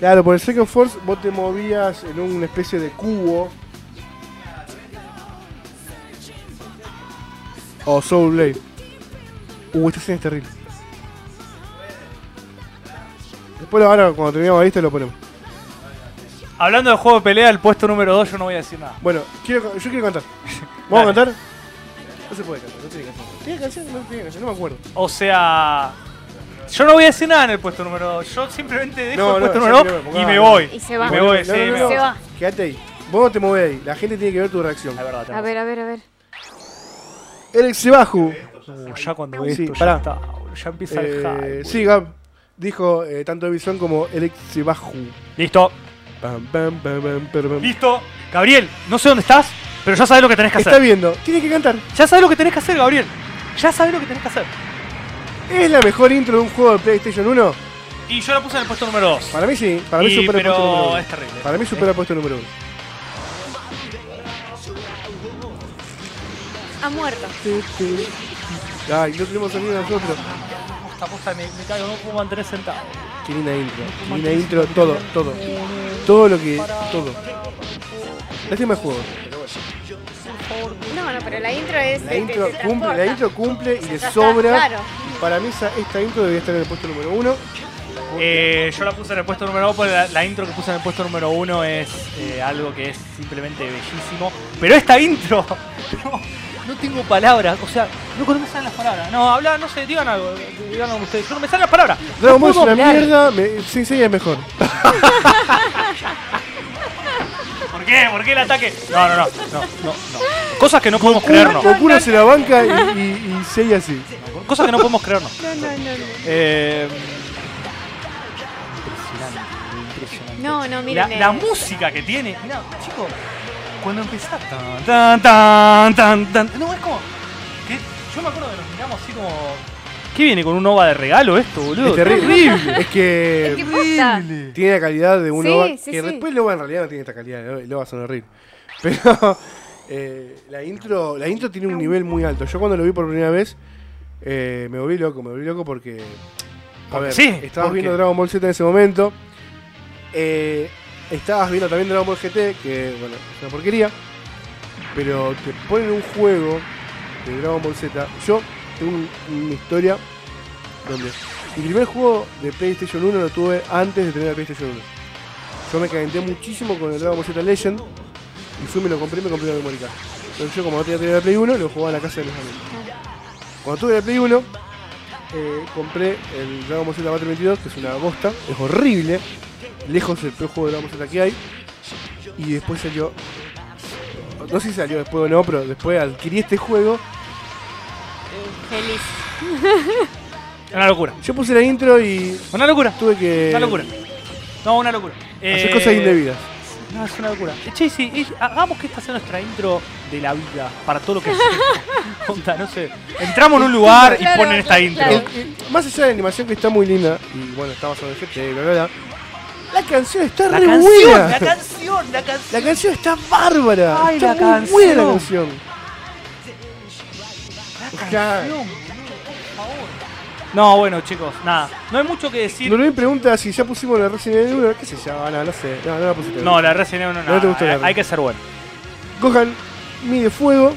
Claro, por el Psycho Force vos te movías en una especie de cubo. O Soul Blade. Uh, esta escena es terrible. Después ahora cuando terminamos lista lo ponemos. Hablando de juego de pelea, el puesto número 2 yo no voy a decir nada. Bueno, quiero, yo quiero cantar. ¿Vamos a cantar? No se puede cantar, no tiene canción. ¿Tiene canción? No tiene canción, no me acuerdo. O sea. Yo no voy a decir nada en el puesto número 2. Yo simplemente dejo No, el no, puesto número que 2 no me y me voy. Y se va. Y me voy, No, sí, no, no, me no. voy. Se va. Quédate ahí. Vos no te mueves ahí. La gente tiene que ver tu reacción. Es verdad, A tenés ver, a ver, a ver. Eric Sebahu. razón. Uh, ya cuando Sí, esto ya pará. está, boludo, ya empieza el Eh, hype. sí, Gab. Dijo eh, tanto Evison como Eric Sebahu. Listo, Pam, pam, pam, pam, pam, pam. listo. Gabriel, no sé dónde estás, pero ya sabes lo que tenés que Está hacer. viendo. Tiene que cantar. Ya sabes lo que tenés que hacer, Gabriel. Ya sabes lo que tenés que hacer. ¿Es la mejor intro de un juego de PlayStation 1? Y yo la puse en el puesto número 2. Para mí sí. Para mí Y- supera el puesto número pero uno. es terrible. Para mí supera el puesto número 1. Ha muerto. Ay, no tenemos sonido nosotros. Posta, posta, me, me caigo, no puedo mantener sentado. Qué linda intro. Qué linda intro. Todo, todo. Todo lo que. Todo. Lástima el juego. No, no, pero la intro es. La intro cumple, la intro cumple y le sobra. Claro. Para mí esa- esta intro debería estar en el puesto número 1. Eh, yo la puse en el puesto número 2 porque la, la intro que puse en el puesto número 1 es eh, algo que es simplemente bellísimo. Pero esta intro, *laughs* no, no tengo palabras, o sea, no, no me salen las palabras. No, habla, no sé, digan algo, digan algo ustedes. Yo no me salen las palabras. Dragon no Ball es una hablar. mierda, me, Sin Seiya es mejor. *laughs* ¿Por qué? ¿Por qué el ataque? No, no, no, no, no, no. Cosas que no podemos creernos. Goku no se la banca y, y, y Seiya sí. Cosas que no podemos creernos. No, no, no, no. Eh, impresionante, impresionante. No, no, La, miren. la música que tiene, mira, chicos, cuando empezás tan, tan, tan, tan, tan, no, es como, que yo me acuerdo que nos miramos así como, ¿qué viene con un OVA de regalo esto, boludo? Es terrible. Es que. Es que posta. Tiene la calidad de un Sí, OVA. sí, que sí. después el OVA en realidad no tiene esta calidad. El OVA son horribles. *laughs* Pero. eh, la intro la intro tiene un nivel muy alto. Yo cuando lo vi por primera vez. eh, me volví loco. Me volví loco porque. A Porque ver, sí, estabas porque- viendo Dragon Ball Z en ese momento. eh, estabas viendo también Dragon Ball GT, que bueno, es una porquería. Pero te ponen un juego de Dragon Ball Z. Yo tengo un- una historia donde mi primer juego de PlayStation 1 lo tuve antes de tener la PlayStation 1. Yo me calenté muchísimo con el Dragon Ball Z Legend y fui, me lo compré y me compré la memory card. Entonces yo como no tenía la Play 1, lo jugaba en la casa de los amigos. Cuando tuve la Play 1, eh, compré el Dragon Ball Z Battle 22, que es una bosta, es horrible, lejos el peor juego de Dragon Ball Z que hay. Y después salió, no sé si salió después o no, pero después adquirí este juego. Feliz. *laughs* Una locura. Yo puse la intro y Una locura. tuve que Una locura. No, una locura. hacer Eh, cosas indebidas. No, es una locura. Che, sí, hagamos que esta sea nuestra intro de la vida para todo lo que. *laughs* Onda, no sé. Entramos en un lugar y Claro, ponen esta intro. claro. El- el- más allá de la animación que está muy linda, y bueno, estamos en el bla, bla, bla, la canción está La re canción, buena. la canción, la canción. La canción está bárbara. Ay, está la muy buena la canción. Ya. No, bueno, chicos, nada. No hay mucho que decir. Lorraine pregunta si ya pusimos la Resident Evil 1. ¿Qué se llama? No, no sé. No, no la pusiste. No, la Resident Evil no, No te gustó la hay, que ser bueno. Gohan mide fuego.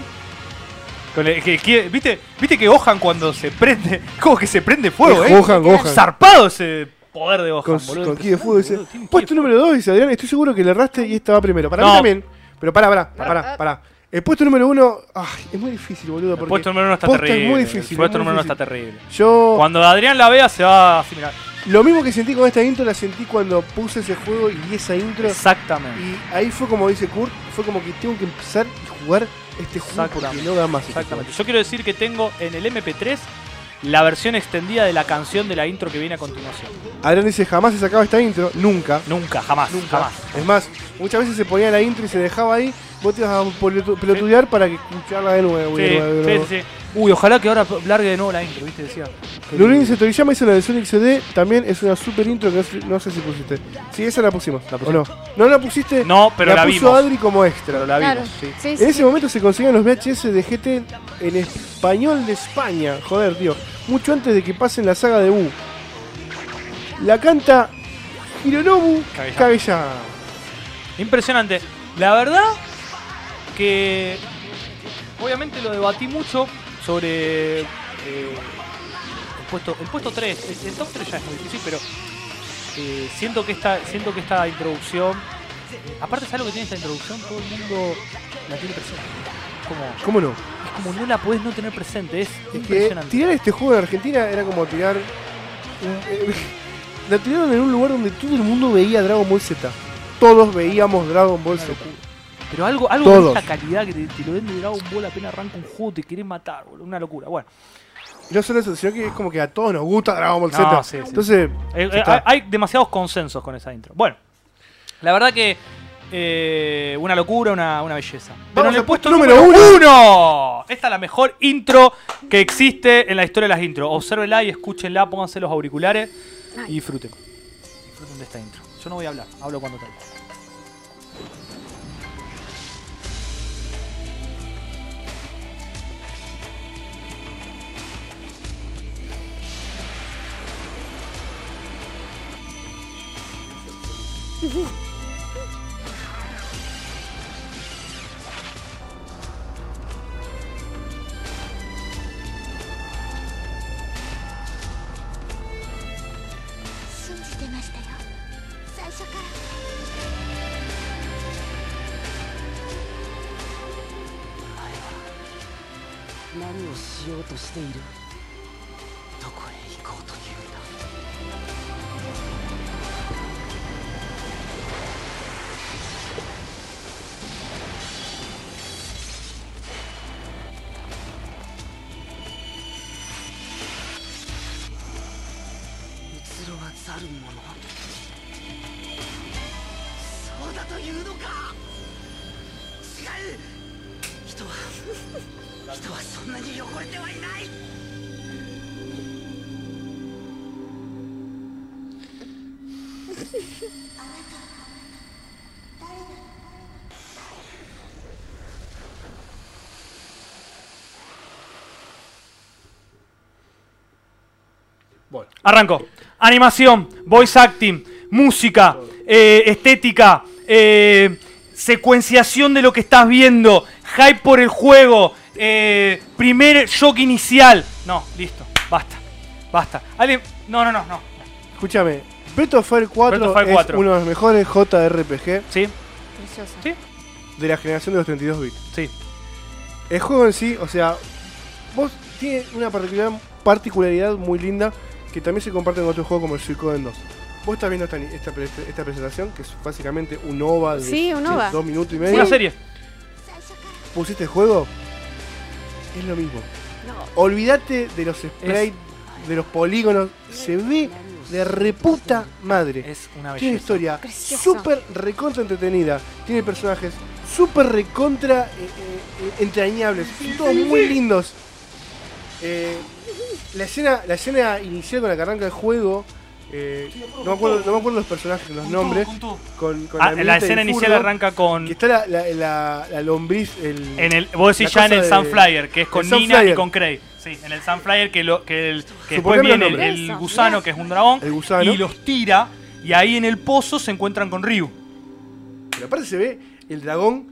Con el- que- que- ¿viste, ¿Viste que Gohan cuando se prende, *laughs* como que se prende fuego, Es eh? Gohan, Gohan. Zarpado ese poder de Gohan, Con, boludo. con ki de fuego dice. Puesto número 2, dice Adrián. Estoy seguro que le erraste y esta va primero. Para mí No. también. Pero pará, pará, Pará, pará, ah. pará. El puesto número 1. Ay, es muy difícil, boludo. El puesto número uno está terrible. Es muy difícil. El puesto número uno está terrible. Yo. Cuando Adrián la vea se va a asimilar. Lo mismo que sentí con esta intro, la sentí cuando puse ese juego y vi esa intro. Exactamente. Y ahí fue como dice Kurt, fue como que tengo que empezar y jugar este juego porque no da más. este Exactamente. Yo quiero decir que tengo en el MP3 la versión extendida de la canción de la intro que viene a continuación. Adrián dice, jamás se sacaba esta intro, nunca. Nunca, jamás, Nunca. jamás. Es más, muchas veces se ponía la intro y se dejaba ahí, vos te ibas a pelotu- pelotudear para que escucharla de nuevo. Sí, de nuevo, de sí, sí. Uy, ojalá que ahora largue de nuevo la intro, ¿viste? Decía. Lurín dice, Toriyama hizo la de Sonic CD, también es una super intro que no sé, si pusiste. Sí, esa la pusimos, La ¿o no? No la pusiste, No, pero la, puso vimos. Adri como extra. Pero la vimos, Claro. sí. Sí, En sí. ese momento se conseguían los VHS de GT en español de España. Joder, tío. Mucho antes de que pasen la saga de U. La canta Hironobu. Kageyama. Impresionante. La verdad que obviamente lo debatí mucho sobre eh, el puesto el puesto 3. El, el top 3 ya es muy difícil, pero eh, siento que esta siento que esta introducción aparte sabes lo que tiene esta introducción, todo el mundo la tiene presente. Como ¿Cómo no? es como no la puedes no tener presente, es, Es que impresionante. tirar este juego en Argentina era como tirar. un- eh, *laughs* la tiraron en un lugar donde todo el mundo veía Dragon Ball Z. Todos veíamos Dragon Ball Z. Pero algo, algo Todos. de esta calidad que te, te lo den de Dragon Ball apenas arranca un juego, te querés matar, boludo. Una locura. Bueno, Y no solo eso, sino que es como que a todos nos gusta Dragon Ball No, Z. sí, sí. Entonces, Eh, eh, hay demasiados consensos con esa intro. Bueno, la verdad que eh, una locura, una, una belleza. Pero Vamos en el puesto puesto número número uno. Esta es la mejor intro que existe en la historia de las intros. Obsérvenla y escúchenla, pónganse los auriculares y disfruten. Disfruten de esta intro. Yo no voy a hablar, hablo cuando *laughs* 何をしようとしている？Arranco. Animación, voice acting, música, eh, estética, eh, secuenciación de lo que estás viendo, hype por el juego, eh, primer shock inicial. No, listo, basta, basta. Alguien, no, no, no, no. escúchame. Breath of Fire 4, Breath of Fire es 4. uno de los mejores JRPG Sí, Precioso. sí, de la generación de los 32 bits. sí. El juego en sí, o sea, vos tiene una particularidad particularidad muy linda que también se comparte con otros juegos como el Suicoden 2. Vos estás viendo esta, esta, pre- esta presentación, que es básicamente un OVA de Sí, un OVA. dos minutos y Una medio. serie. Pusiste el juego, es lo mismo. No. Olvídate de los sprites, de los polígonos. Se ve de reputa madre. Es una Tiene belleza. historia Precioso. súper recontra entretenida. Tiene personajes súper recontra eh, eh, eh, entrañables. Son todos muy lindos. Eh, la, escena, la escena inicial con la que arranca el juego. eh, no, me acuerdo, no me acuerdo los personajes, los nombres. Con, con Ah, la escena inicial arranca con. Que está la, la, la- la lombriz. El, En el, vos decís ya en el de- Sunflyer, que es con Nina y con Craig. Sí, en el Sunflyer que, lo, que, el, que después viene el, el gusano, que es un dragón, El gusano. y los tira, y ahí en el pozo se encuentran con Ryu. Pero aparte se ve el dragón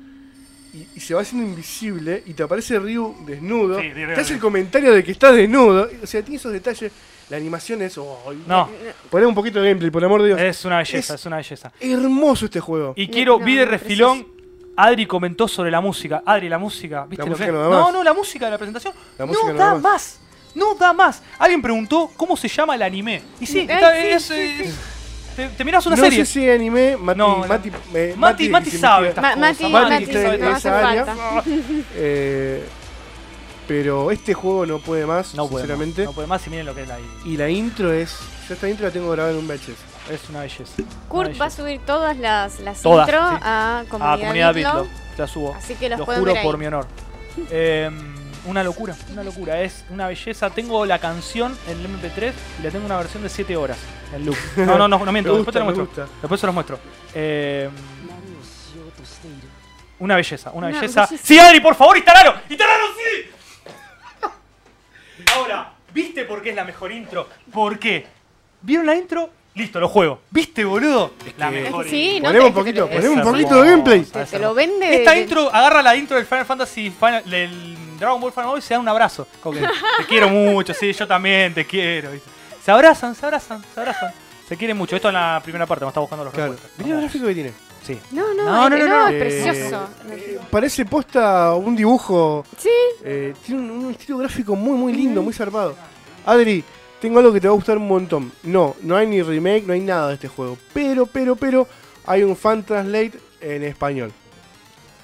y, y se va haciendo invisible y te aparece Ryu desnudo. Sí, te hace el comentario de que está desnudo. O sea, tiene esos detalles. La animación es. oh, No, Poné un poquito de gameplay, por el amor de Dios. es una belleza, Es- es una belleza. Hermoso este juego. Y No, quiero, no, vi de refilón, Adri comentó sobre la música. Adri, la música, ¿viste La lo música que no No, más. no, la música de la presentación La no, da da más. más. No da más. Alguien preguntó cómo se llama el anime. Y sí, Ay, está- sí, es, sí, es- te, te mirás una no serie. sé si anime, Mati, No, Mati, eh, Mati, Mati me sabe quiere- estas Ma- cosas. Mati, Mati Mati, no hace esa área. falta. eh, pero este juego no puede más, No puede, sinceramente. más, no puede más y miren lo que es la Y la intro es. Yo esta intro la tengo grabada en un VHS. Es una belleza. Kurt Una va a subir todas las, las Todas, intro sí. a Comunidad, Ah, comunidad Bitlo, Bitlo. La subo. Así que los Lo juro ver ahí. por mi honor. Eh, una locura, una locura. Es una belleza. Tengo la canción en el MP3 y la tengo una versión de 7 horas en loop. No, no, no, no miento. *laughs* Me después gusta, te lo muestro. gusta. Después se los muestro. Eh, una belleza, una Una belleza. belleza. Sí, Adri, por favor, instalalo. ¡Instalalo, sí! *laughs* Ahora, ¿viste por qué es la mejor intro? ¿Por qué? ¿Vieron la intro? Listo, lo juego. ¿Viste, boludo? la que- mejor Sí, intro. no Ponemos un poquito, ponemos un es poquito de gameplay. Te, te lo vende. de- Esta de- intro, agarra la intro del Final Fantasy Final, del Dragon Ball Final Boy y se dan un abrazo. Como que, te quiero mucho, sí, yo también te quiero. ¿viste? Se abrazan, se abrazan, se abrazan. Se quieren mucho. Esto en la primera parte, me está buscando los Claro. recuerdos. Mirá el gráfico que tiene. Sí. No, no, No, no, no, no. es precioso. eh, parece posta un dibujo. Sí. eh, tiene un, un estilo gráfico muy, muy lindo, muy zarpado. Adri, tengo algo que te va a gustar un montón. No, no hay ni remake, no hay nada de este juego. Pero, pero, pero, hay un fan translate en español.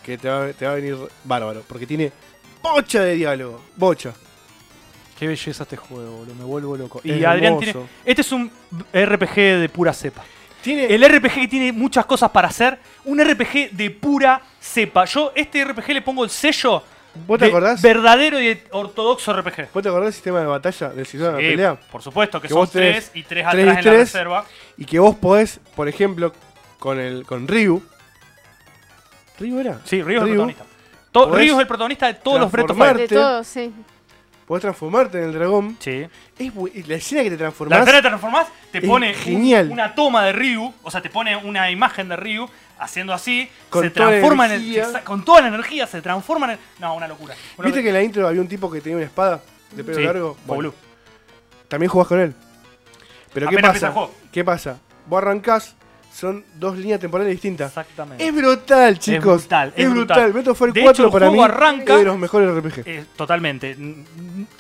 Que te va, te va a venir bárbaro. Porque tiene bocha de diálogo. Bocha. Qué belleza este juego, boludo. Me vuelvo loco. Y Adrián tiene. Este es un RPG de pura cepa. Tiene. El RPG que tiene muchas cosas para hacer. Un RPG de pura cepa. Yo, este RPG le pongo el sello. ¿Vos te de acordás? Verdadero y ortodoxo RPG. ¿Vos te acordás del sistema de batalla del sistema de Sí, pelea? por supuesto, que, Que son tres y tres tres y atrás en la tres. reserva. Y que vos podés, por ejemplo, con el con Ryu. ¿Ryu era? Sí, Ryu es el Ryu, protagonista. Ryu es el protagonista de todos los Breath of Fire. transformarte. De todo, sí. Podés transformarte en el dragón. Sí. Es bu- la escena que te La transformás. escena te transformás, te es pone un- genial. una toma de Ryu, o sea, te pone una imagen de Ryu haciendo así, Con se toda la transforma en el. energía. exa- Con toda la energía, se transforma en el. No, una locura. Una ¿Viste locura. que en la intro había un tipo que tenía una espada de pelo Sí, largo? Bueno, también jugás con él. Pero ¿qué Apenas empieza pasa? el juego. ¿Qué pasa? Vos arrancás, son dos líneas temporales distintas. Exactamente. Es brutal, chicos. brutal, es Es brutal. brutal. Fire De 4 hecho, el para mí arranca- es de los mejores RPG. Eh, totalmente.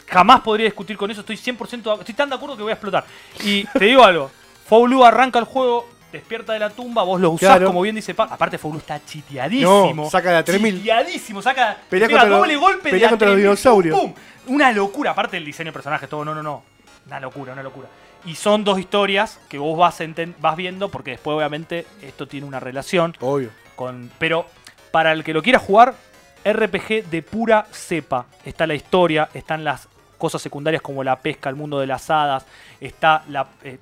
Jamás podría discutir con eso. Estoy 100%. de- Estoy tan de acuerdo que voy a explotar. Y te digo algo. Foulu arranca el juego, despierta de la tumba, vos lo usás, Claro. como bien dice Pa. Aparte, Foulu está chiteadísimo. No, saca la 3000. Chiteadísimo, saca. Pelea pega doble los- golpe de pelea contra los 3000, dinosaurios. pum. Una locura. Aparte, el diseño de personajes, todo. No, no, no. Una locura, una locura. Y son dos historias que vos vas, vas viendo, porque después, obviamente, esto tiene una relación. Obvio. Con, pero para el que lo quiera jugar, RPG de pura cepa. Está la historia, están las cosas secundarias como la pesca, el mundo de las hadas, está la, eh,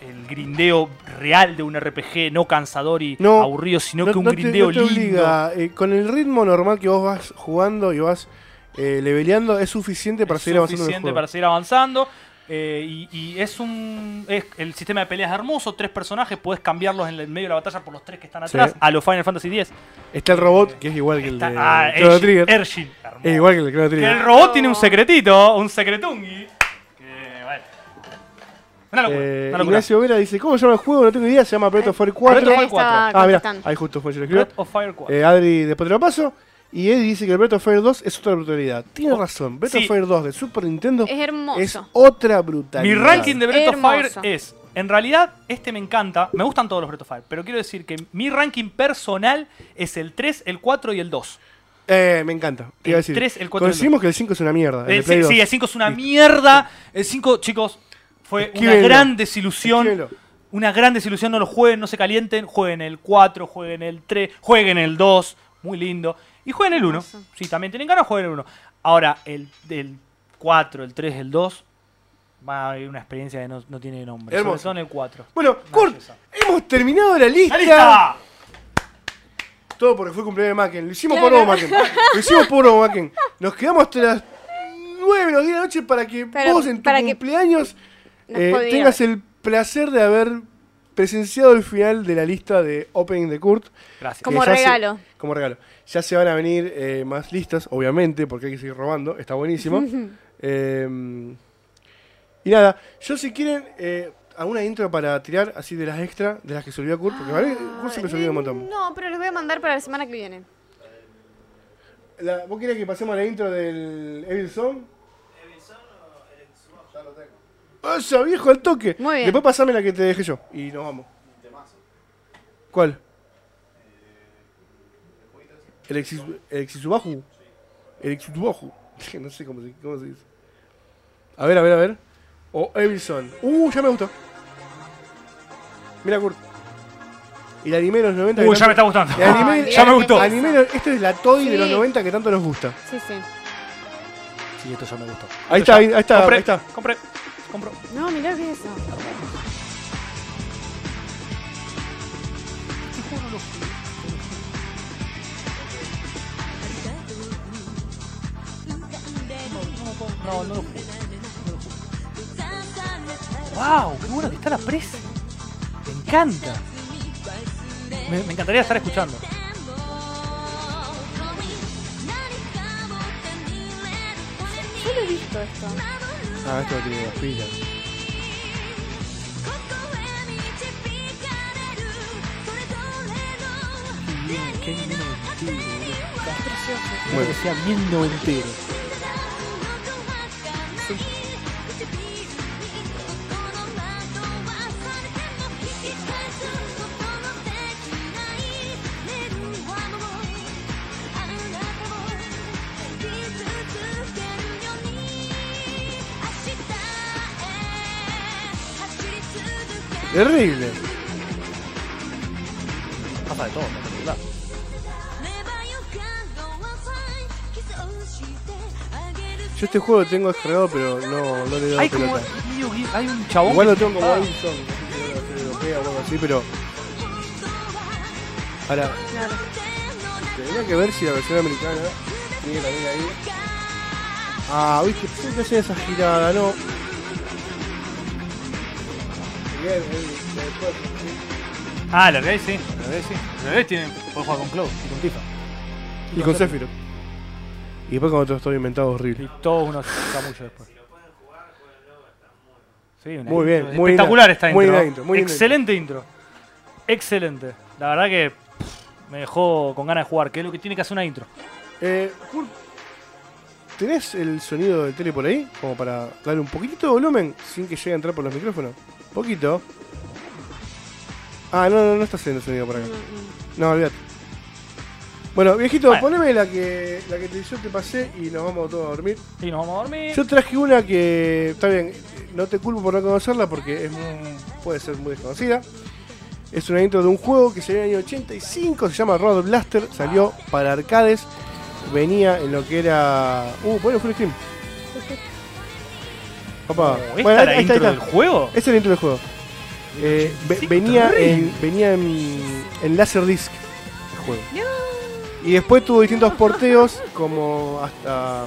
el grindeo real de un RPG, no cansador y No, aburrido, sino no, que un no grindeo te lindo. obliga. Eh, con el ritmo normal que vos vas jugando y vas eh, leveleando es suficiente para es seguir avanzando en el suficiente juego. para seguir avanzando. Eh, y, y es un. Es, el sistema de peleas es hermoso, tres personajes, puedes cambiarlos en el medio de la batalla por los tres que están atrás, Sí. a los Final Fantasy X. Está el robot, que es igual que el Está- de ah, Chrono Ershin, Trigger. Hermoso. Es igual que el de Chrono Trigger. el robot tiene un secretito, un secretungi. Que, bueno. Una locura, Eh, una locura. Ignacio Vera dice, ¿cómo se llama el juego? No tengo idea, se llama Breath of Fire 4. Breath of Ahí Fire 4. estaba Ah, mira, ahí justo fue, yo lo escribo. Breath of Fire 4. Eh, Adri, después te lo paso. Y Eddie dice que el Breath of Fire 2 es otra brutalidad. Tiene razón. Breath Sí. of Fire 2 de Super Nintendo Es hermoso. es otra brutalidad. Mi ranking de Breath of. Fire es, en realidad, este me encanta, me gustan todos los Breath of Fire, pero quiero decir que mi ranking personal es el 3, el 4 y el 2. Eh, me encanta. Te iba a El decir. 3, el 4 y el Coincidimos que el 5 es una mierda. el El 2. sí, el 5 es una mierda. El 5, chicos, fue una gran desilusión. Esquívenlo. Una gran desilusión, no lo jueguen, no se calienten, jueguen el 4, jueguen el 3, jueguen el 2, muy lindo. Y jueguen el 1. Hermoso. Si también tienen ganas, jueguen el 1. Ahora, el, el 4, el 3, el 2, va a haber una experiencia que no, no tiene nombre. Hermoso. En el 4. Bueno, Kurt, belleza. hemos terminado la lista. ¡La lista! Todo porque fue cumpleaños de Macken. Lo hicimos Claro. por vos, Macken. Lo hicimos por vos, Macken. Nos quedamos hasta las 9 menos 10 de la noche para que Pero vos en tu para que cumpleaños eh, tengas el placer de haber presenciado el final de la lista de Opening de Kurt. Gracias. Como se- regalo. como regalo. Ya se van a venir eh, más listas, obviamente, porque hay que seguir robando. Está buenísimo. *laughs* Eh, y nada, yo si quieren eh, alguna intro para tirar así de las extra, de las que se olvidó Kurt, porque ¿vale? Kurt siempre se olvida un montón. No, pero les voy a mandar para la semana que viene. La- ¿Vos querés que pasemos a la intro del Evil Zone? ¡Esa viejo al toque! Muy bien. Después pasame la que te dejé yo y nos vamos. ¿Cuál? El Exis- el Exisubahu. El Exisubahu. *laughs* No sé cómo se, cómo se dice. A ver, a ver, a ver. O Evil Zone. ¡Uh! Ya me gustó. Mira, Kurt. El anime de los 90. que Uy, ya me está gustando. el anime, Ay, *laughs* ya me gustó. Anime, esto es la Toy de los 90 que tanto nos gusta. Sí, sí. Sí, esto ya me gustó. Ahí Esto está, ya- ahí está, Compré, ahí está. compré, compro. No, mirá qué es eso. No, no lo jugué. ¡Wow! ¡Qué bueno que está la presa! Me encanta. Me, me encantaría estar escuchando. Yo lo he visto esto. Ah, esto tiene las pilas. Qué bien. Es precioso. Bueno. que sea bien noventero. Terrible. Pasa de todo, espectacular. Yo este juego lo tengo descargado, pero no, no le dado Hay como. pelota. game- Hay un chabón. Igual lo tengo como Wilson, no sé europea o algo así, pero. Ahora, Claro. tendría que ver si la versión americana tiene también ahí. Ah, viste, siempre hacen esa girada, no. Ah, la realidad sí. La realidad sí. La realidad tiene. Puede jugar con Cloud y con Tifa. Y con Sephiroth. Y después con otros todo inventado horrible. Y todos unos chamullos después. Sí, una Muy bien, intro muy espectacular esta muy intro. intro, muy Excelente intro. Excelente. La verdad que pff, me dejó con ganas de jugar, que es lo que tiene que hacer una intro. Eh, Kurt, ¿tenés el sonido del tele por ahí? Como para darle un poquitito de volumen sin que llegue a entrar por los micrófonos. Poquito. Ah, no, no, no está haciendo sonido por acá. No, olvídate. Bueno, viejito, Bueno. poneme la que, la que te- yo te pasé y nos vamos todos a dormir. Y nos vamos a dormir. Yo traje una que, está bien, no te culpo por no conocerla porque es muy- puede ser muy desconocida. Es una intro de un juego que salió en el año 85, se llama Road Blaster, salió para arcades, venía en lo que era... Uh, bueno, full screen. Opa. Oh, ¿Esta Bueno, la ahí está, intro ahí del está. juego? Es la intro del juego. Eh, ve- venía en, venía en, en Laserdisc el juego. Y después tuvo distintos porteos, como hasta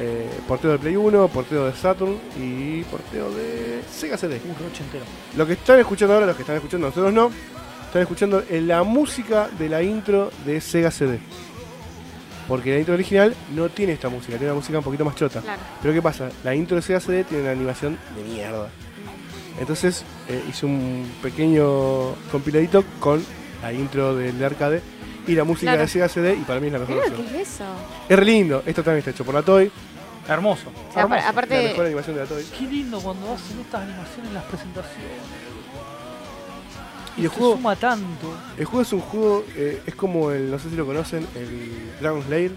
eh, porteo de Play 1, porteo de Saturn y porteo de Sega CD. Un roche entero. Lo que están escuchando ahora, los que están escuchando, nosotros no, están escuchando la música de la intro de Sega CD. Porque la intro original no tiene esta música, tiene una música un poquito más chota. Claro. Pero ¿qué pasa? La intro de Sega CD tiene una animación de mierda. Entonces eh, hice un pequeño compiladito con la intro del arcade y la música Claro. de Sega CD, y para mí es la mejor. ¿qué es eso? Es re lindo, esto también está hecho por la Toy, Hermoso. O sea, hermoso. apar- aparte, la mejor animación de la Toy. Qué lindo cuando hacen estas animaciones en las presentaciones. Y el juego, suma tanto. el juego es un juego, eh, es como el, no sé si lo conocen, el Dragon Slayer,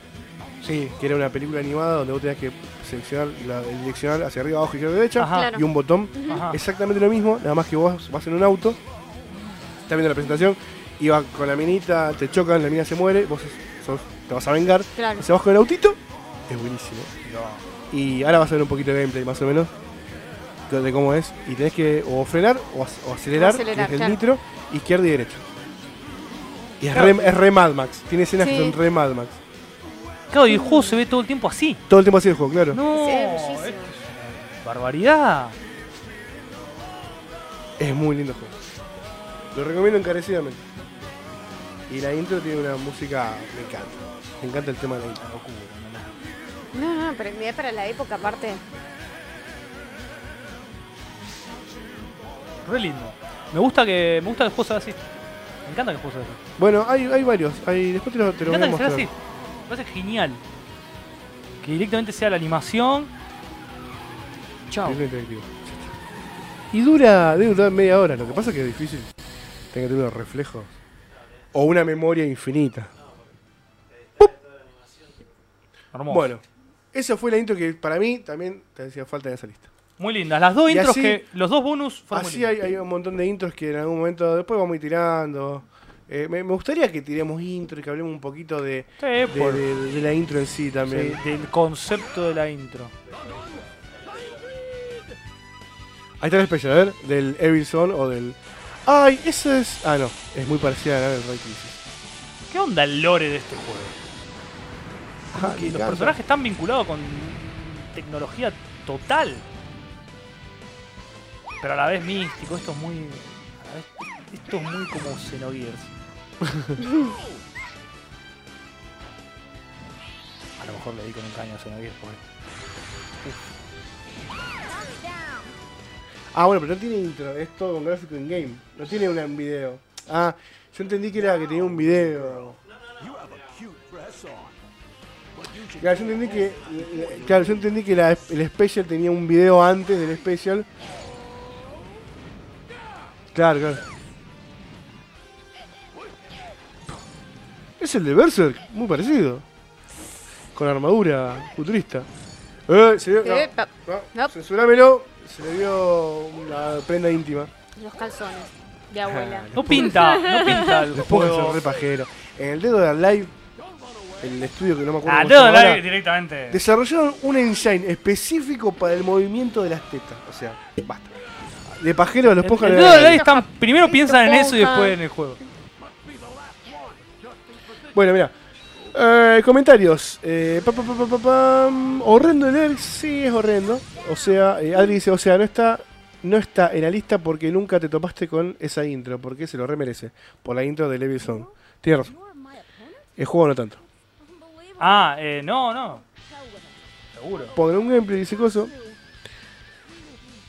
Sí. que era una película animada donde vos tenías que seleccionar la, el direccional hacia arriba, abajo, izquierda, derecha. Claro. y un botón. Ajá. Exactamente lo mismo, nada más que vos vas en un auto, estás viendo la presentación, y vas con la minita, te chocan, la mina se muere, vos sos- te vas a vengar, claro. se vas con el autito, es buenísimo. Y ahora vas a ver un poquito de gameplay más o menos de cómo es. Y tenés que o frenar o, ac- o acelerar, O acelerar, desde el claro. nitro, izquierda y derecha. Y es, Claro. re, es re Mad Max, tiene escenas que Sí. son re Mad Max. Claro, y el juego se ve todo el tiempo así. Todo el tiempo así el juego, claro. No, Sí, es es barbaridad. Es muy lindo el juego. Lo recomiendo encarecidamente. Y la intro tiene una música, me encanta. Me encanta el tema de la intro. No, no, pero mirá para la época aparte. Re lindo. Me gusta que me gusta que el juego sea así. Me encanta que el juego sea así. Bueno, hay, hay varios. Hay, después te lo, te Me lo voy a encanta que sea mostrar. así. Me parece genial. Que directamente sea la animación. Chao. Y dura, debe durar media hora. Lo que pasa es que es difícil. Tiene que tener unos reflejos. O una memoria infinita. Hermoso. Bueno, esa fue la intro que para mí también te hacía falta en esa lista. Muy lindas. Las dos Y intros así- que. Los dos bonus fueron muy Así hay, lindos. hay un montón de intros que en algún momento después vamos a ir tirando. Eh, me, me gustaría que tiremos intro y que hablemos un poquito de, Sí, de- por- de- de la intro en sí también. sí, del concepto de la intro. Ahí está el especial, a ver, del Evil Zone o del... Ay, eso es... Ah, no, es muy parecida a la del Ray Crisis. ¿Qué onda el lore de este juego? Ah, los encanta. personajes están vinculados con tecnología total. Pero a la vez místico. Esto es muy. a la vez- esto es muy como Xenogears. *laughs* a lo mejor le di con un caño a Xenogears porque. Ah, bueno, pero no tiene intro, es todo con gráfico in game. No tiene una- un video. Ah, yo entendí que era que tenía un video. Claro, yo entendí que, claro, yo entendí que la- el special tenía un video antes del special. Claro, claro. Es el de Berserk, muy parecido. Con armadura futurista. Eh, se vio, no, Epa, no, No. censurámelo, se le vio una prenda íntima. los calzones de abuela. No pinta, no pinta el *laughs* Después de juego. ser re pajero. En el dedo de Live, el estudio que no me acuerdo Ah, cómo Dedo se llama Live ahora, directamente. desarrollaron un engine específico para el movimiento de las tetas. O sea, basta. De pajero los El, pongan el el- están, primero piensan en eso y después en el juego. Bueno, mira. Eh, comentarios. Eh, pa, pa, pa, pa, pa, pam. Horrendo el Erx, sí es horrendo. O sea, eh, Adri dice, o sea, no está, no está en la lista porque nunca te topaste con esa intro, porque se lo remerece. Por la intro de Levi Song. Tienes razón. El juego no tanto. Ah, eh, no, no. Seguro. Pongan un gameplay, dice Coso.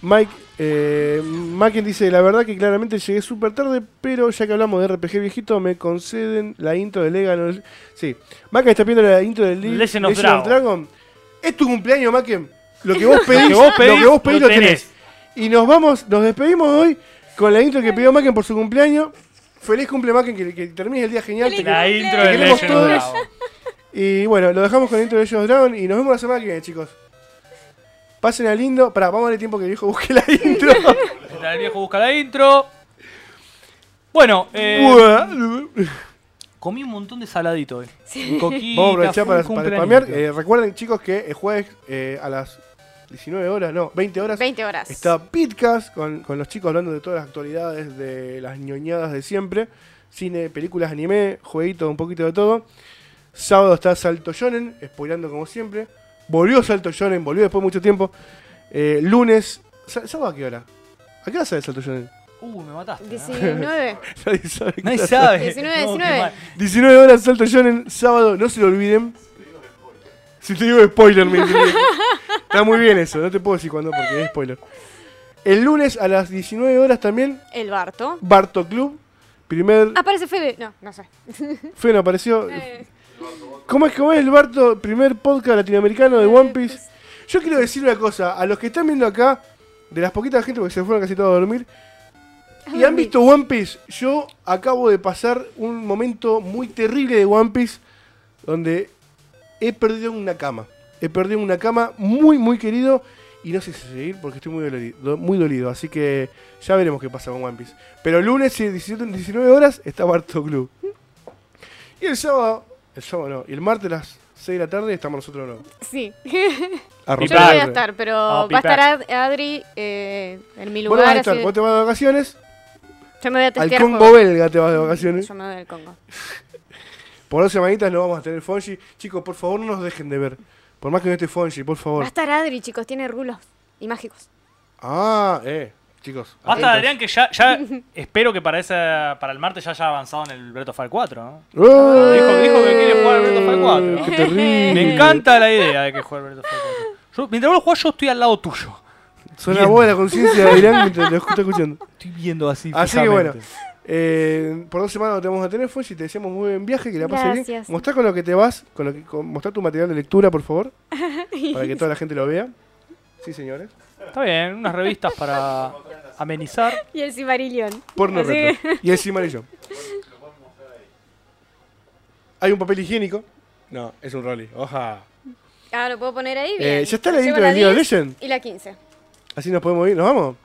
Mike, eh, Macken dice, la verdad que claramente llegué súper tarde, pero ya que hablamos de RPG viejito, me conceden la intro de Legan. Sí, Macken está pidiendo la intro de Le- Legend of Dragon. Es tu cumpleaños, Macken. Lo que vos *laughs* pedís, que vos pedís, lo que vos pedís lo lo tenés. Y nos vamos, nos despedimos hoy con la intro que pidió Macken por su cumpleaños. Feliz cumple, Macken, que, que termines el día genial. Te- La intro Te de Legend of. Dragon. y bueno, lo dejamos con la intro de Legend of Dragon y nos vemos la semana que viene, chicos. Pasen a lindo. Pará, vamos a darle tiempo que el viejo busque la intro. *laughs* El viejo busca la intro. Bueno, eh, comí un montón de saladito hoy. Coquita, vamos a aprovechar para, un para spamear. Eh, recuerden, chicos, que el jueves eh, a las 19 horas, no, 20 horas, 20 horas. está Pitcast con, con los chicos hablando de todas las actualidades, de las ñoñadas de siempre. Cine, películas, anime, jueguito, un poquito de todo. Sábado está Salto Shonen, spoilando como siempre. Volvió Salto Shonen, volvió después de mucho tiempo. Eh, lunes. ¿sá- ¿Sábado a qué hora? ¿A qué hora sale Salto Shonen? Uh, me mataste. ¿eh? 19. *laughs* Nadie sabe. Nadie sabe. 19, No, qué 19. mal. 19 horas Salto Shonen, sábado, no se lo olviden. Si te digo spoiler, me dice. Está muy bien eso, no te puedo decir cuándo porque es spoiler. El lunes a las 19 horas también, El Barto. Barto Club. primer. Aparece Fede. No, no sé. Fue, no apareció. Eh, ¿Cómo es, cómo es el Barto? Primer podcast latinoamericano de One Piece. Yo quiero decir una cosa, a los que están viendo acá, de las poquitas gente porque se fueron casi todos a dormir, y han visto One Piece, yo acabo de pasar un momento muy terrible de One Piece, donde he perdido una cama. He perdido una cama muy, muy querido, y no sé si seguir porque estoy muy dolido, muy dolido, así que ya veremos qué pasa con One Piece. Pero el lunes, y 17, 19 horas, está Barto Club. Y el sábado, el sábado no, y el martes a las 6 de la tarde estamos nosotros no. Sí. A *laughs* Yo no voy a estar, pero Oh, va a estar. Ad- Adri eh, en mi Vos no vas a lugar. estar, así- vos te vas de vacaciones, yo me voy a al testear Congo juegos. belga te vas de vacaciones. Yo me voy al Congo. *laughs* Por dos semanitas no vamos a tener Fonji. Chicos, por favor no nos dejen de ver. Por más que no esté Fonji, por Va favor. a estar Adri, chicos. Tiene rulos y mágicos. Ah, eh, chicos. Basta, atentos. Adrián, que ya, ya *laughs* espero que para esa, para el martes ya haya avanzado en el Breath of Fire 4, ¿no? ¡Oh! Dijo, dijo que quiere jugar al Breath of Fire 4. Qué *laughs* terrible. Me encanta la idea de que juegue al Breath of Fire 4. Yo, mientras vos lo jugás, yo estoy al lado tuyo. Suena de la *laughs* conciencia de Adrián mientras lo está escuchando. Estoy viendo así. Así que bueno, eh, por dos semanas no te vamos a tener Fonji. Te deseamos muy buen viaje, que la pases bien. Mostrá con lo que te vas, con lo que, con, mostrá tu material de lectura, por favor. para que toda la gente lo vea. Sí, señores. Está bien, unas revistas para amenizar. Y el Cimarillón. Porno Así retro. Y el Silmarillion. Hay un papel higiénico. No, es un rolly. Oja. Ah, lo puedo poner ahí. Eh. ¿Ya está la intro de League of 10 Legends? Y la 15. Así nos podemos ir. ¿Nos vamos?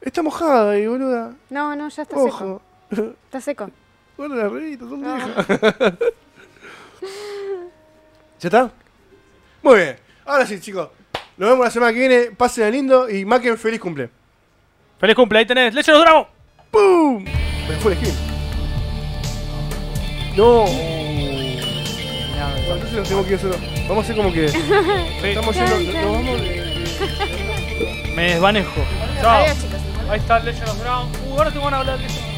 Está mojada ahí, boluda. No, no, ya está seco. Ojo. Está seco. Guarda las rueditas, son No. viejas. *laughs* ¿Ya está? Muy bien. Ahora sí, chicos. Nos vemos la semana que viene. Pasen lindo y Maken feliz cumple. Feliz cumple, ahí tenés. Legend of Dragon. ¡Pum! Me fue el skin. No. Entonces que. Vamos a hacer como que. *laughs* Estamos yendo. Nos vamos de- Me desvanejo. Chao. Ahí está el Legend of Dragon. Uh, ahora te van a hablar de Legend.